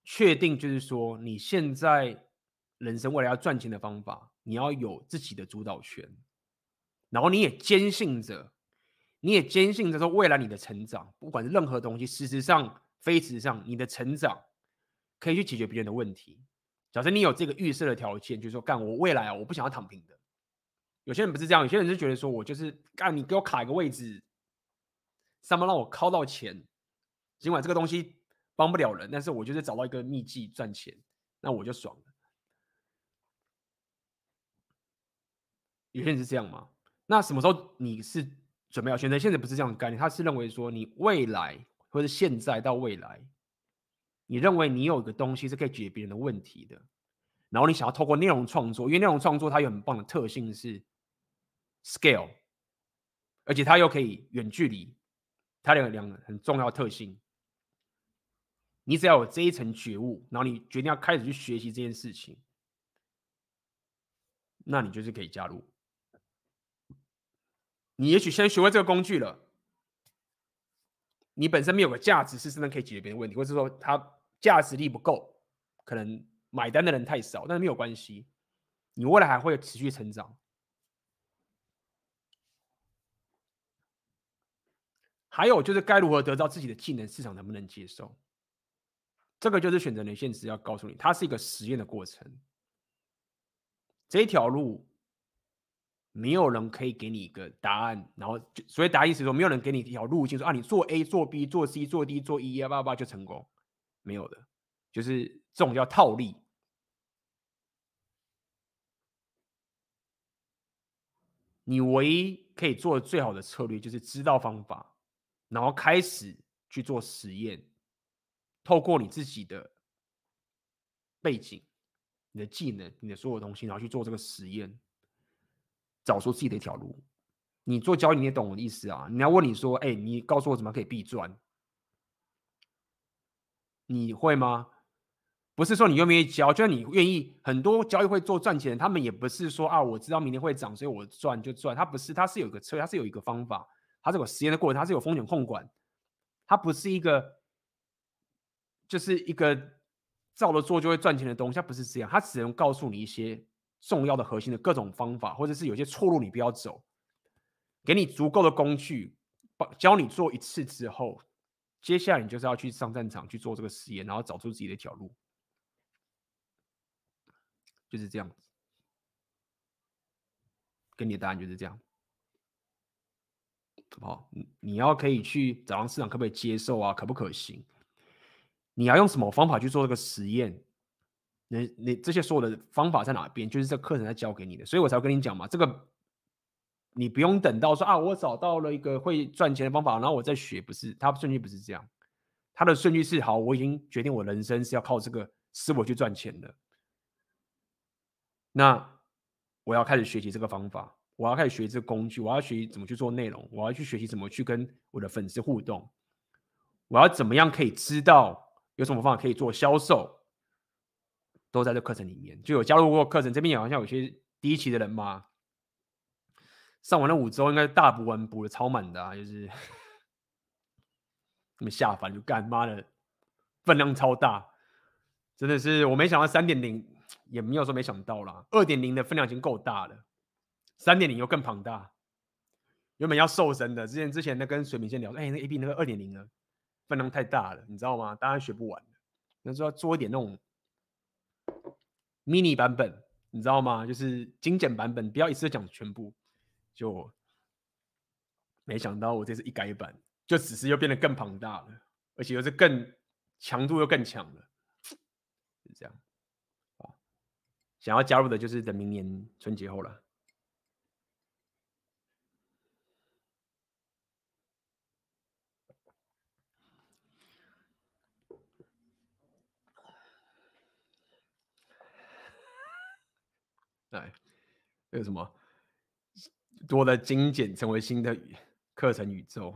确定，就是说你现在人生未来要赚钱的方法。你要有自己的主导权，然后你也坚信着，你也坚信着说，未来你的成长，不管是任何东西，事实上、非事实上，你的成长可以去解决别人的问题。假设你有这个预设的条件，就是说，干我未来啊，我不想要躺平的。有些人不是这样，有些人是觉得说我就是干，你给我卡一个位置，上面让我靠到钱，尽管这个东西帮不了人，但是我就是找到一个秘籍赚钱，那我就爽了。有些人是这样吗？那什么时候你是准备要选择？现在不是这样的概念，他是认为说你未来或者现在到未来，你认为你有一个东西是可以解决别人的问题的，然后你想要透过内容创作，因为内容创作它有很棒的特性是 scale，而且它又可以远距离，它有两个很重要特性。你只要有这一层觉悟，然后你决定要开始去学习这件事情，那你就是可以加入。你也许先学会这个工具了，你本身没有个价值，是真的可以解决别人问题，或者说它价值力不够，可能买单的人太少，但是没有关系，你未来还会持续成长。还有就是该如何得到自己的技能，市场能不能接受？这个就是选择的现实要告诉你，它是一个实验的过程，这一条路。没有人可以给你一个答案，然后就所以答案意思说，没有人给你一条路径，说啊，你做 A 做 B 做 C 做 D 做 E 啊，叭叭就成功，没有的，就是这种叫套利。你唯一可以做的最好的策略，就是知道方法，然后开始去做实验，透过你自己的背景、你的技能、你的所有东西，然后去做这个实验。找出自己的一条路。你做交易，你也懂我的意思啊？你要问你说，哎、你告诉我怎么可以必赚？你会吗？不是说你愿不愿意交，就是你愿意，很多交易会做赚钱，他们也不是说啊，我知道明天会涨，所以我赚就赚。他不是，他是有一个策略，他是有一个方法，他这个实验的过程，他是有风险控管，他不是一个，就是一个照着做就会赚钱的东西，他不是这样，他只能告诉你一些。重要的核心的各种方法，或者是有些错路你不要走，给你足够的工具，教你做一次之后，接下来你就是要去上战场去做这个实验，然后找出自己的一条路，就是这样子。给你的答案就是这样，好不好？你要可以去找让市场可不可以接受啊？可不可行？你要用什么方法去做这个实验？你你这些所有的方法在哪边？就是这课程在教给你的，所以我才会跟你讲嘛。这个你不用等到说啊，我找到了一个会赚钱的方法，然后我再学，不是，它顺序不是这样。它的顺序是好，我已经决定我人生是要靠这个思维去赚钱的。那我要开始学习这个方法，我要开始学这个工具，我要学习怎么去做内容，我要去学习怎么去跟我的粉丝互动，我要怎么样可以知道有什么方法可以做销售。都在这课程里面，就有加入过课程。这边也好像有些第一期的人嘛，上完了五周，应该大补完补的超满的啊，就是 那么下凡就干妈的分量超大，真的是我没想到三点零也没有说没想到啦，二点零的分量已经够大了，三点零又更庞大。原本要瘦身的，之前之前那跟水明先聊，哎、那 A B 那个二点零的分量太大了，你知道吗？当然学不完，那就要做一点那种。Mini 版本，你知道吗？就是精简版本，不要一次讲全部。就没想到我这次一改版，就只是又变得更庞大了，而且又是更强度又更强了，是这样。想要加入的，就是等明年春节后了。哎，有什么多的精简成为新的课程宇宙？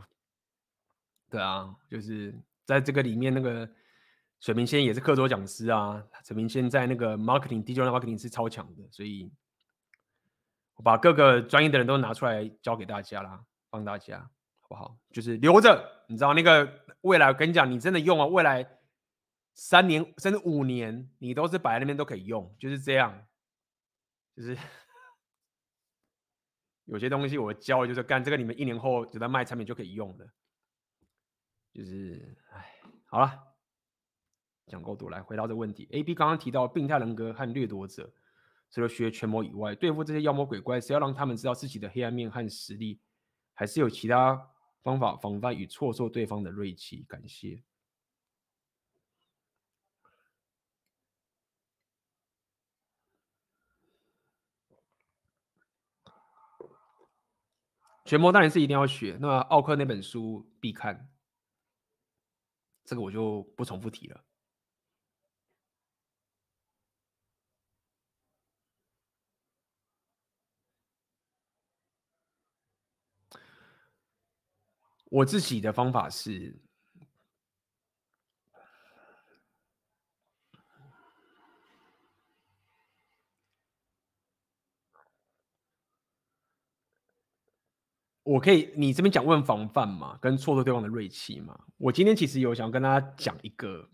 对啊，就是在这个里面，那个水明先也是课桌讲师啊。水明先在那个 marketing digital marketing 是超强的，所以我把各个专业的人都拿出来教给大家啦，帮大家好不好？就是留着，你知道那个未来，我跟你讲，你真的用啊，未来三年甚至五年，你都是摆在那边都可以用，就是这样。就是 有些东西我教，就是干这个，你们一年后就在卖产品就可以用的。就是，哎，好了，讲够多，来回到这个问题。A、B 刚刚提到病态人格和掠夺者，除了学权谋以外，对付这些妖魔鬼怪，是要让他们知道自己的黑暗面和实力，还是有其他方法防范与挫挫对方的锐气？感谢。全模当然是一定要学，那奥克那本书必看，这个我就不重复提了。我自己的方法是。我可以，你这边讲问防范嘛，跟挫挫对方的锐气嘛。我今天其实有想跟大家讲一个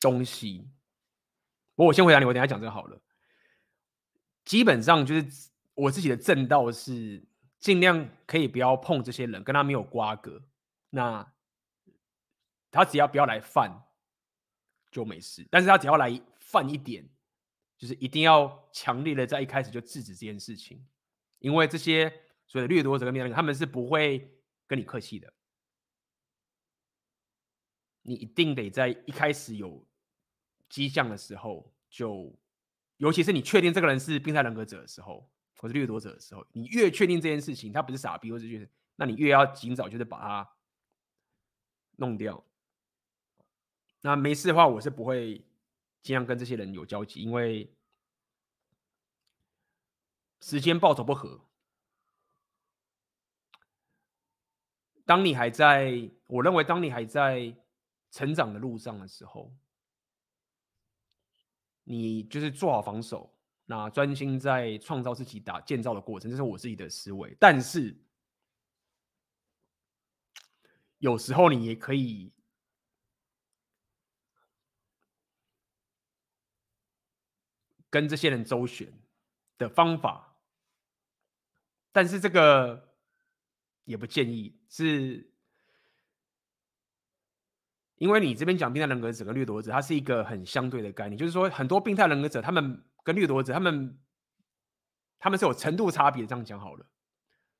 东西，不过我先回答你，我等下讲这个好了。基本上就是我自己的正道是尽量可以不要碰这些人，跟他没有瓜葛。那他只要不要来犯就没事，但是他只要来犯一点，就是一定要强烈的在一开始就制止这件事情，因为这些。所以掠夺者跟命令，他们是不会跟你客气的。你一定得在一开始有迹象的时候，就尤其是你确定这个人是病态人格者的时候，或是掠夺者的时候，你越确定这件事情他不是傻逼，或是觉得，那你越要尽早就是把他弄掉。那没事的话，我是不会尽量跟这些人有交集，因为时间报酬不合。当你还在，我认为当你还在成长的路上的时候，你就是做好防守，那专心在创造自己打建造的过程，这是我自己的思维。但是有时候你也可以跟这些人周旋的方法，但是这个。也不建议，是因为你这边讲病态人格者跟掠夺者，它是一个很相对的概念，就是说很多病态人格者，他们跟掠夺者，他们他们是有程度差别，这样讲好了。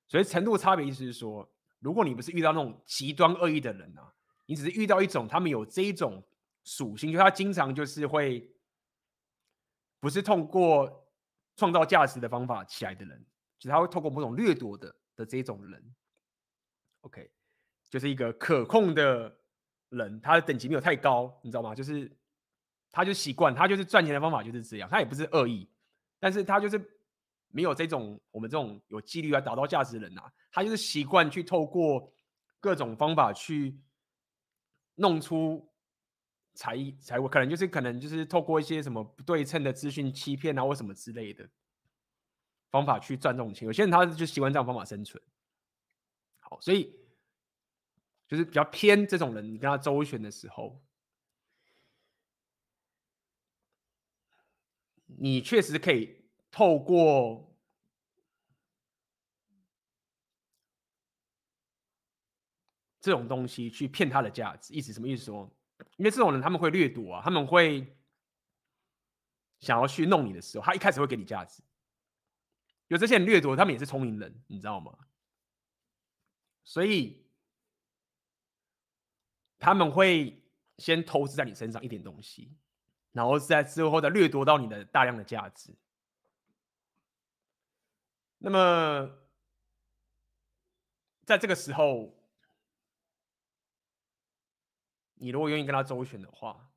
所以程度差别意思是说，如果你不是遇到那种极端恶意的人啊，你只是遇到一种他们有这一种属性，就他经常就是会不是通过创造价值的方法起来的人，就是他会透过某种掠夺的的这种人。OK，就是一个可控的人，他的等级没有太高，你知道吗？就是他就习惯，他就是赚钱的方法就是这样，他也不是恶意，但是他就是没有这种我们这种有纪律啊、打造价值的人啊，他就是习惯去透过各种方法去弄出财财务，可能就是可能就是透过一些什么不对称的资讯欺骗啊，或什么之类的方法去赚这种钱。有些人他就习惯这种方法生存。好，所以就是比较偏这种人，你跟他周旋的时候，你确实可以透过这种东西去骗他的价值。意思什么意思？说，因为这种人他们会掠夺啊，他们会想要去弄你的时候，他一开始会给你价值。有这些人掠夺，他们也是聪明人，你知道吗？所以他们会先投资在你身上一点东西，然后在之后再掠夺到你的大量的价值。那么，在这个时候，你如果愿意跟他周旋的话，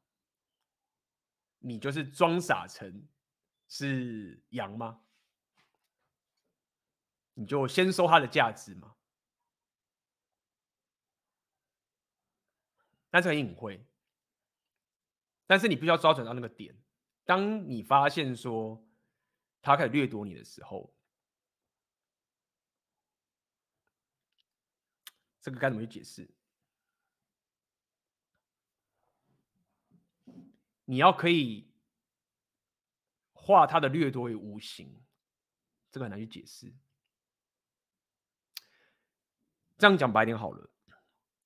你就是装傻成是羊吗？你就先收他的价值吗？但是很隐晦，但是你必须要抓准到那个点。当你发现说他开始掠夺你的时候，这个该怎么去解释？你要可以化他的掠夺为无形，这个很难去解释。这样讲白点好了，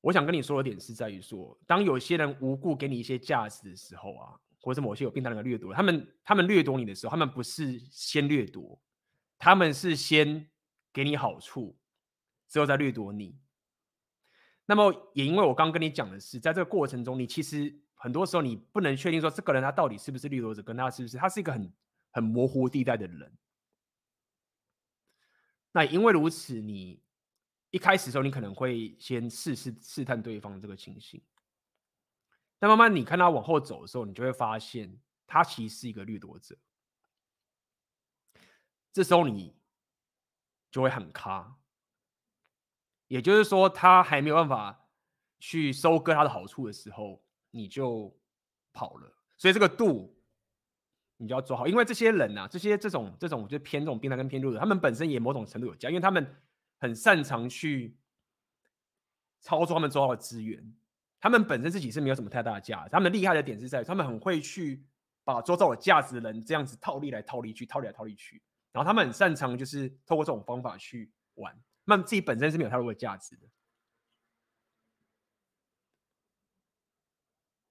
我想跟你说的点是在于说，当有些人无故给你一些价值的时候啊，或者某些有病态的掠夺，他们他们掠夺你的时候，他们不是先掠夺，他们是先给你好处，之后再掠夺你。那么也因为我刚跟你讲的是，在这个过程中，你其实很多时候你不能确定说这个人他到底是不是掠夺者，跟他是不是他是一个很很模糊地带的人。那因为如此，你。一开始的时候，你可能会先试试试探对方这个情形，但慢慢你看他往后走的时候，你就会发现他其实是一个掠夺者。这时候你就会很卡，也就是说，他还没有办法去收割他的好处的时候，你就跑了。所以这个度你就要做好，因为这些人啊，这些这种这种就偏这种病态跟偏弱的，他们本身也某种程度有加，因为他们。很擅长去操作他们周遭的资源，他们本身自己是没有什么太大的价值。他们厉害的点是在于，他们很会去把周遭有价值的人这样子套利来套利去，套利来套利去。然后他们很擅长就是透过这种方法去玩，那自己本身是没有太多的价值的。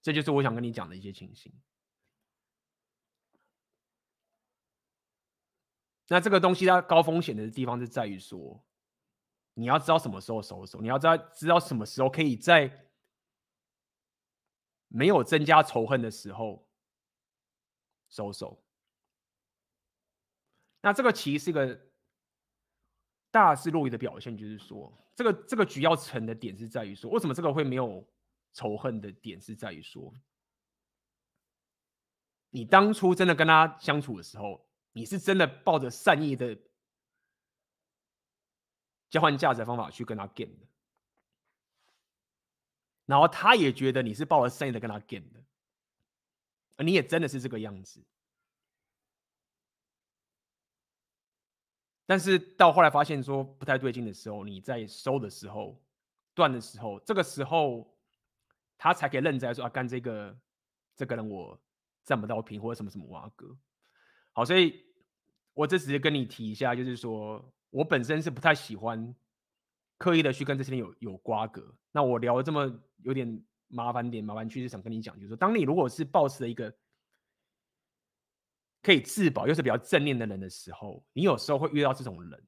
这就是我想跟你讲的一些情形。那这个东西它高风险的地方是在于说。你要知道什么时候收手，你要知道知道什么时候可以在没有增加仇恨的时候收手。那这个其实是一个大智若愚的表现，就是说，这个这个局要成的点是在于说，为什么这个会没有仇恨的点是在于说，你当初真的跟他相处的时候，你是真的抱着善意的。交换价值的方法去跟他 game 的，然后他也觉得你是抱着善意的跟他 game 的，而你也真的是这个样子，但是到后来发现说不太对劲的时候，你在收的时候断的时候，这个时候他才可以认在说啊，干这个这个人我占不到平或者什么什么挖哥，好，所以我这只是跟你提一下，就是说。我本身是不太喜欢刻意的去跟这些人有有瓜葛。那我聊的这么有点麻烦点，麻烦区是想跟你讲，就是说，当你如果是抱持了一个可以自保又是比较正面的人的时候，你有时候会遇到这种人，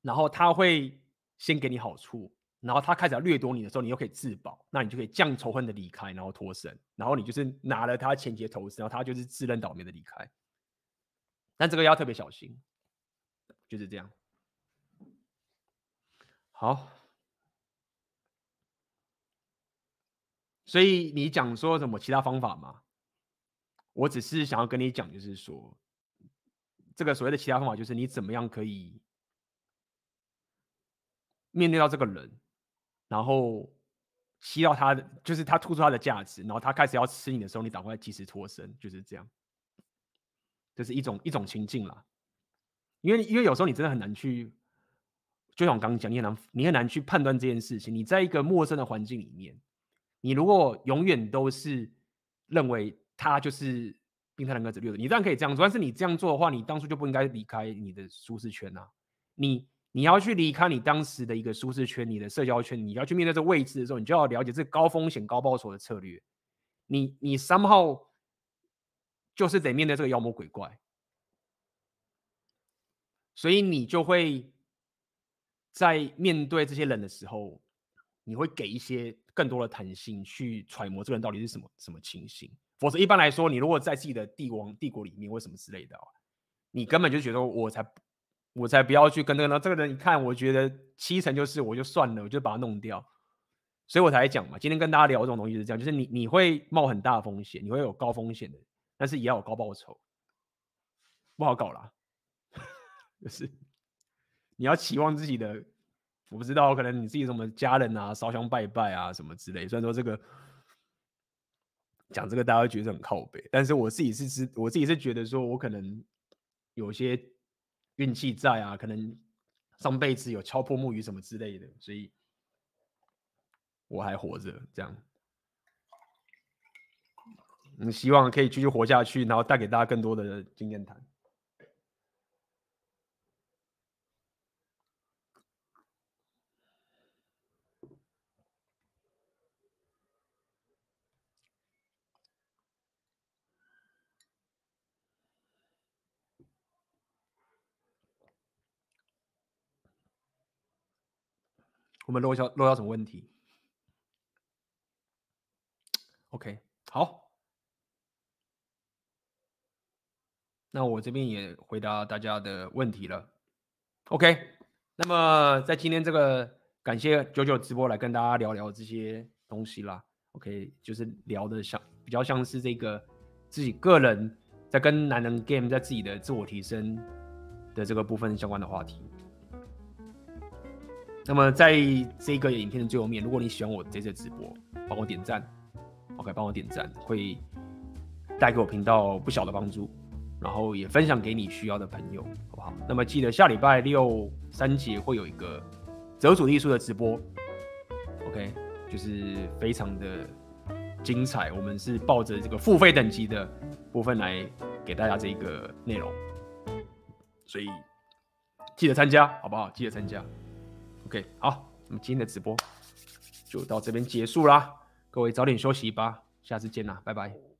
然后他会先给你好处，然后他开始要掠夺你的时候，你又可以自保，那你就可以降仇恨的离开，然后脱身，然后你就是拿了他钱财投资，然后他就是自认倒霉的离开。但这个要特别小心。就是这样。好，所以你讲说什么其他方法吗？我只是想要跟你讲，就是说，这个所谓的其他方法，就是你怎么样可以面对到这个人，然后吸到他的，就是他突出他的价值，然后他开始要吃你的时候，你赶快及时脱身，就是这样。这是一种一种情境啦。因为因为有时候你真的很难去，就像我刚刚讲，你很难你很难去判断这件事情。你在一个陌生的环境里面，你如果永远都是认为他就是病态人格者六的，你当然可以这样做。但是你这样做的话，你当初就不应该离开你的舒适圈啊！你你要去离开你当时的一个舒适圈，你的社交圈，你要去面对这个位置的时候，你就要了解这个高风险高报酬的策略。你你 somehow 就是得面对这个妖魔鬼怪。所以你就会在面对这些人的时候，你会给一些更多的弹性去揣摩这个人到底是什么什么情形，否则一般来说，你如果在自己的帝王帝国里面，或什么之类的，你根本就觉得我才我才不要去跟那个这个人，一看我觉得七成就是我就算了，我就把它弄掉。所以我才讲嘛，今天跟大家聊这种东西是这样，就是你你会冒很大风险，你会有高风险的，但是也要有高报酬，不好搞啦。就是你要期望自己的，我不知道，可能你自己什么家人啊烧香拜拜啊什么之类。虽然说这个讲这个大家会觉得很靠北，但是我自己是知，我自己是觉得说我可能有些运气在啊，可能上辈子有敲破木鱼什么之类的，所以。我还活着，这样，你希望可以继续活下去，然后带给大家更多的经验谈。我们漏掉漏掉什么问题？OK，好，那我这边也回答大家的问题了。OK，那么在今天这个感谢九九直播来跟大家聊聊这些东西啦。OK，就是聊的像比较像是这个自己个人在跟男人 game 在自己的自我提升的这个部分相关的话题。那么在这个影片的最后面，如果你喜欢我这次直播，帮我点赞。OK，帮我点赞，会带给我频道不小的帮助，然后也分享给你需要的朋友，好不好？那么记得下礼拜六三节会有一个折主艺术的直播，OK，就是非常的精彩。我们是抱着这个付费等级的部分来给大家这个内容，所以记得参加，好不好？记得参加。OK，好，我们今天的直播就到这边结束啦。各位早点休息吧，下次见啦，拜拜。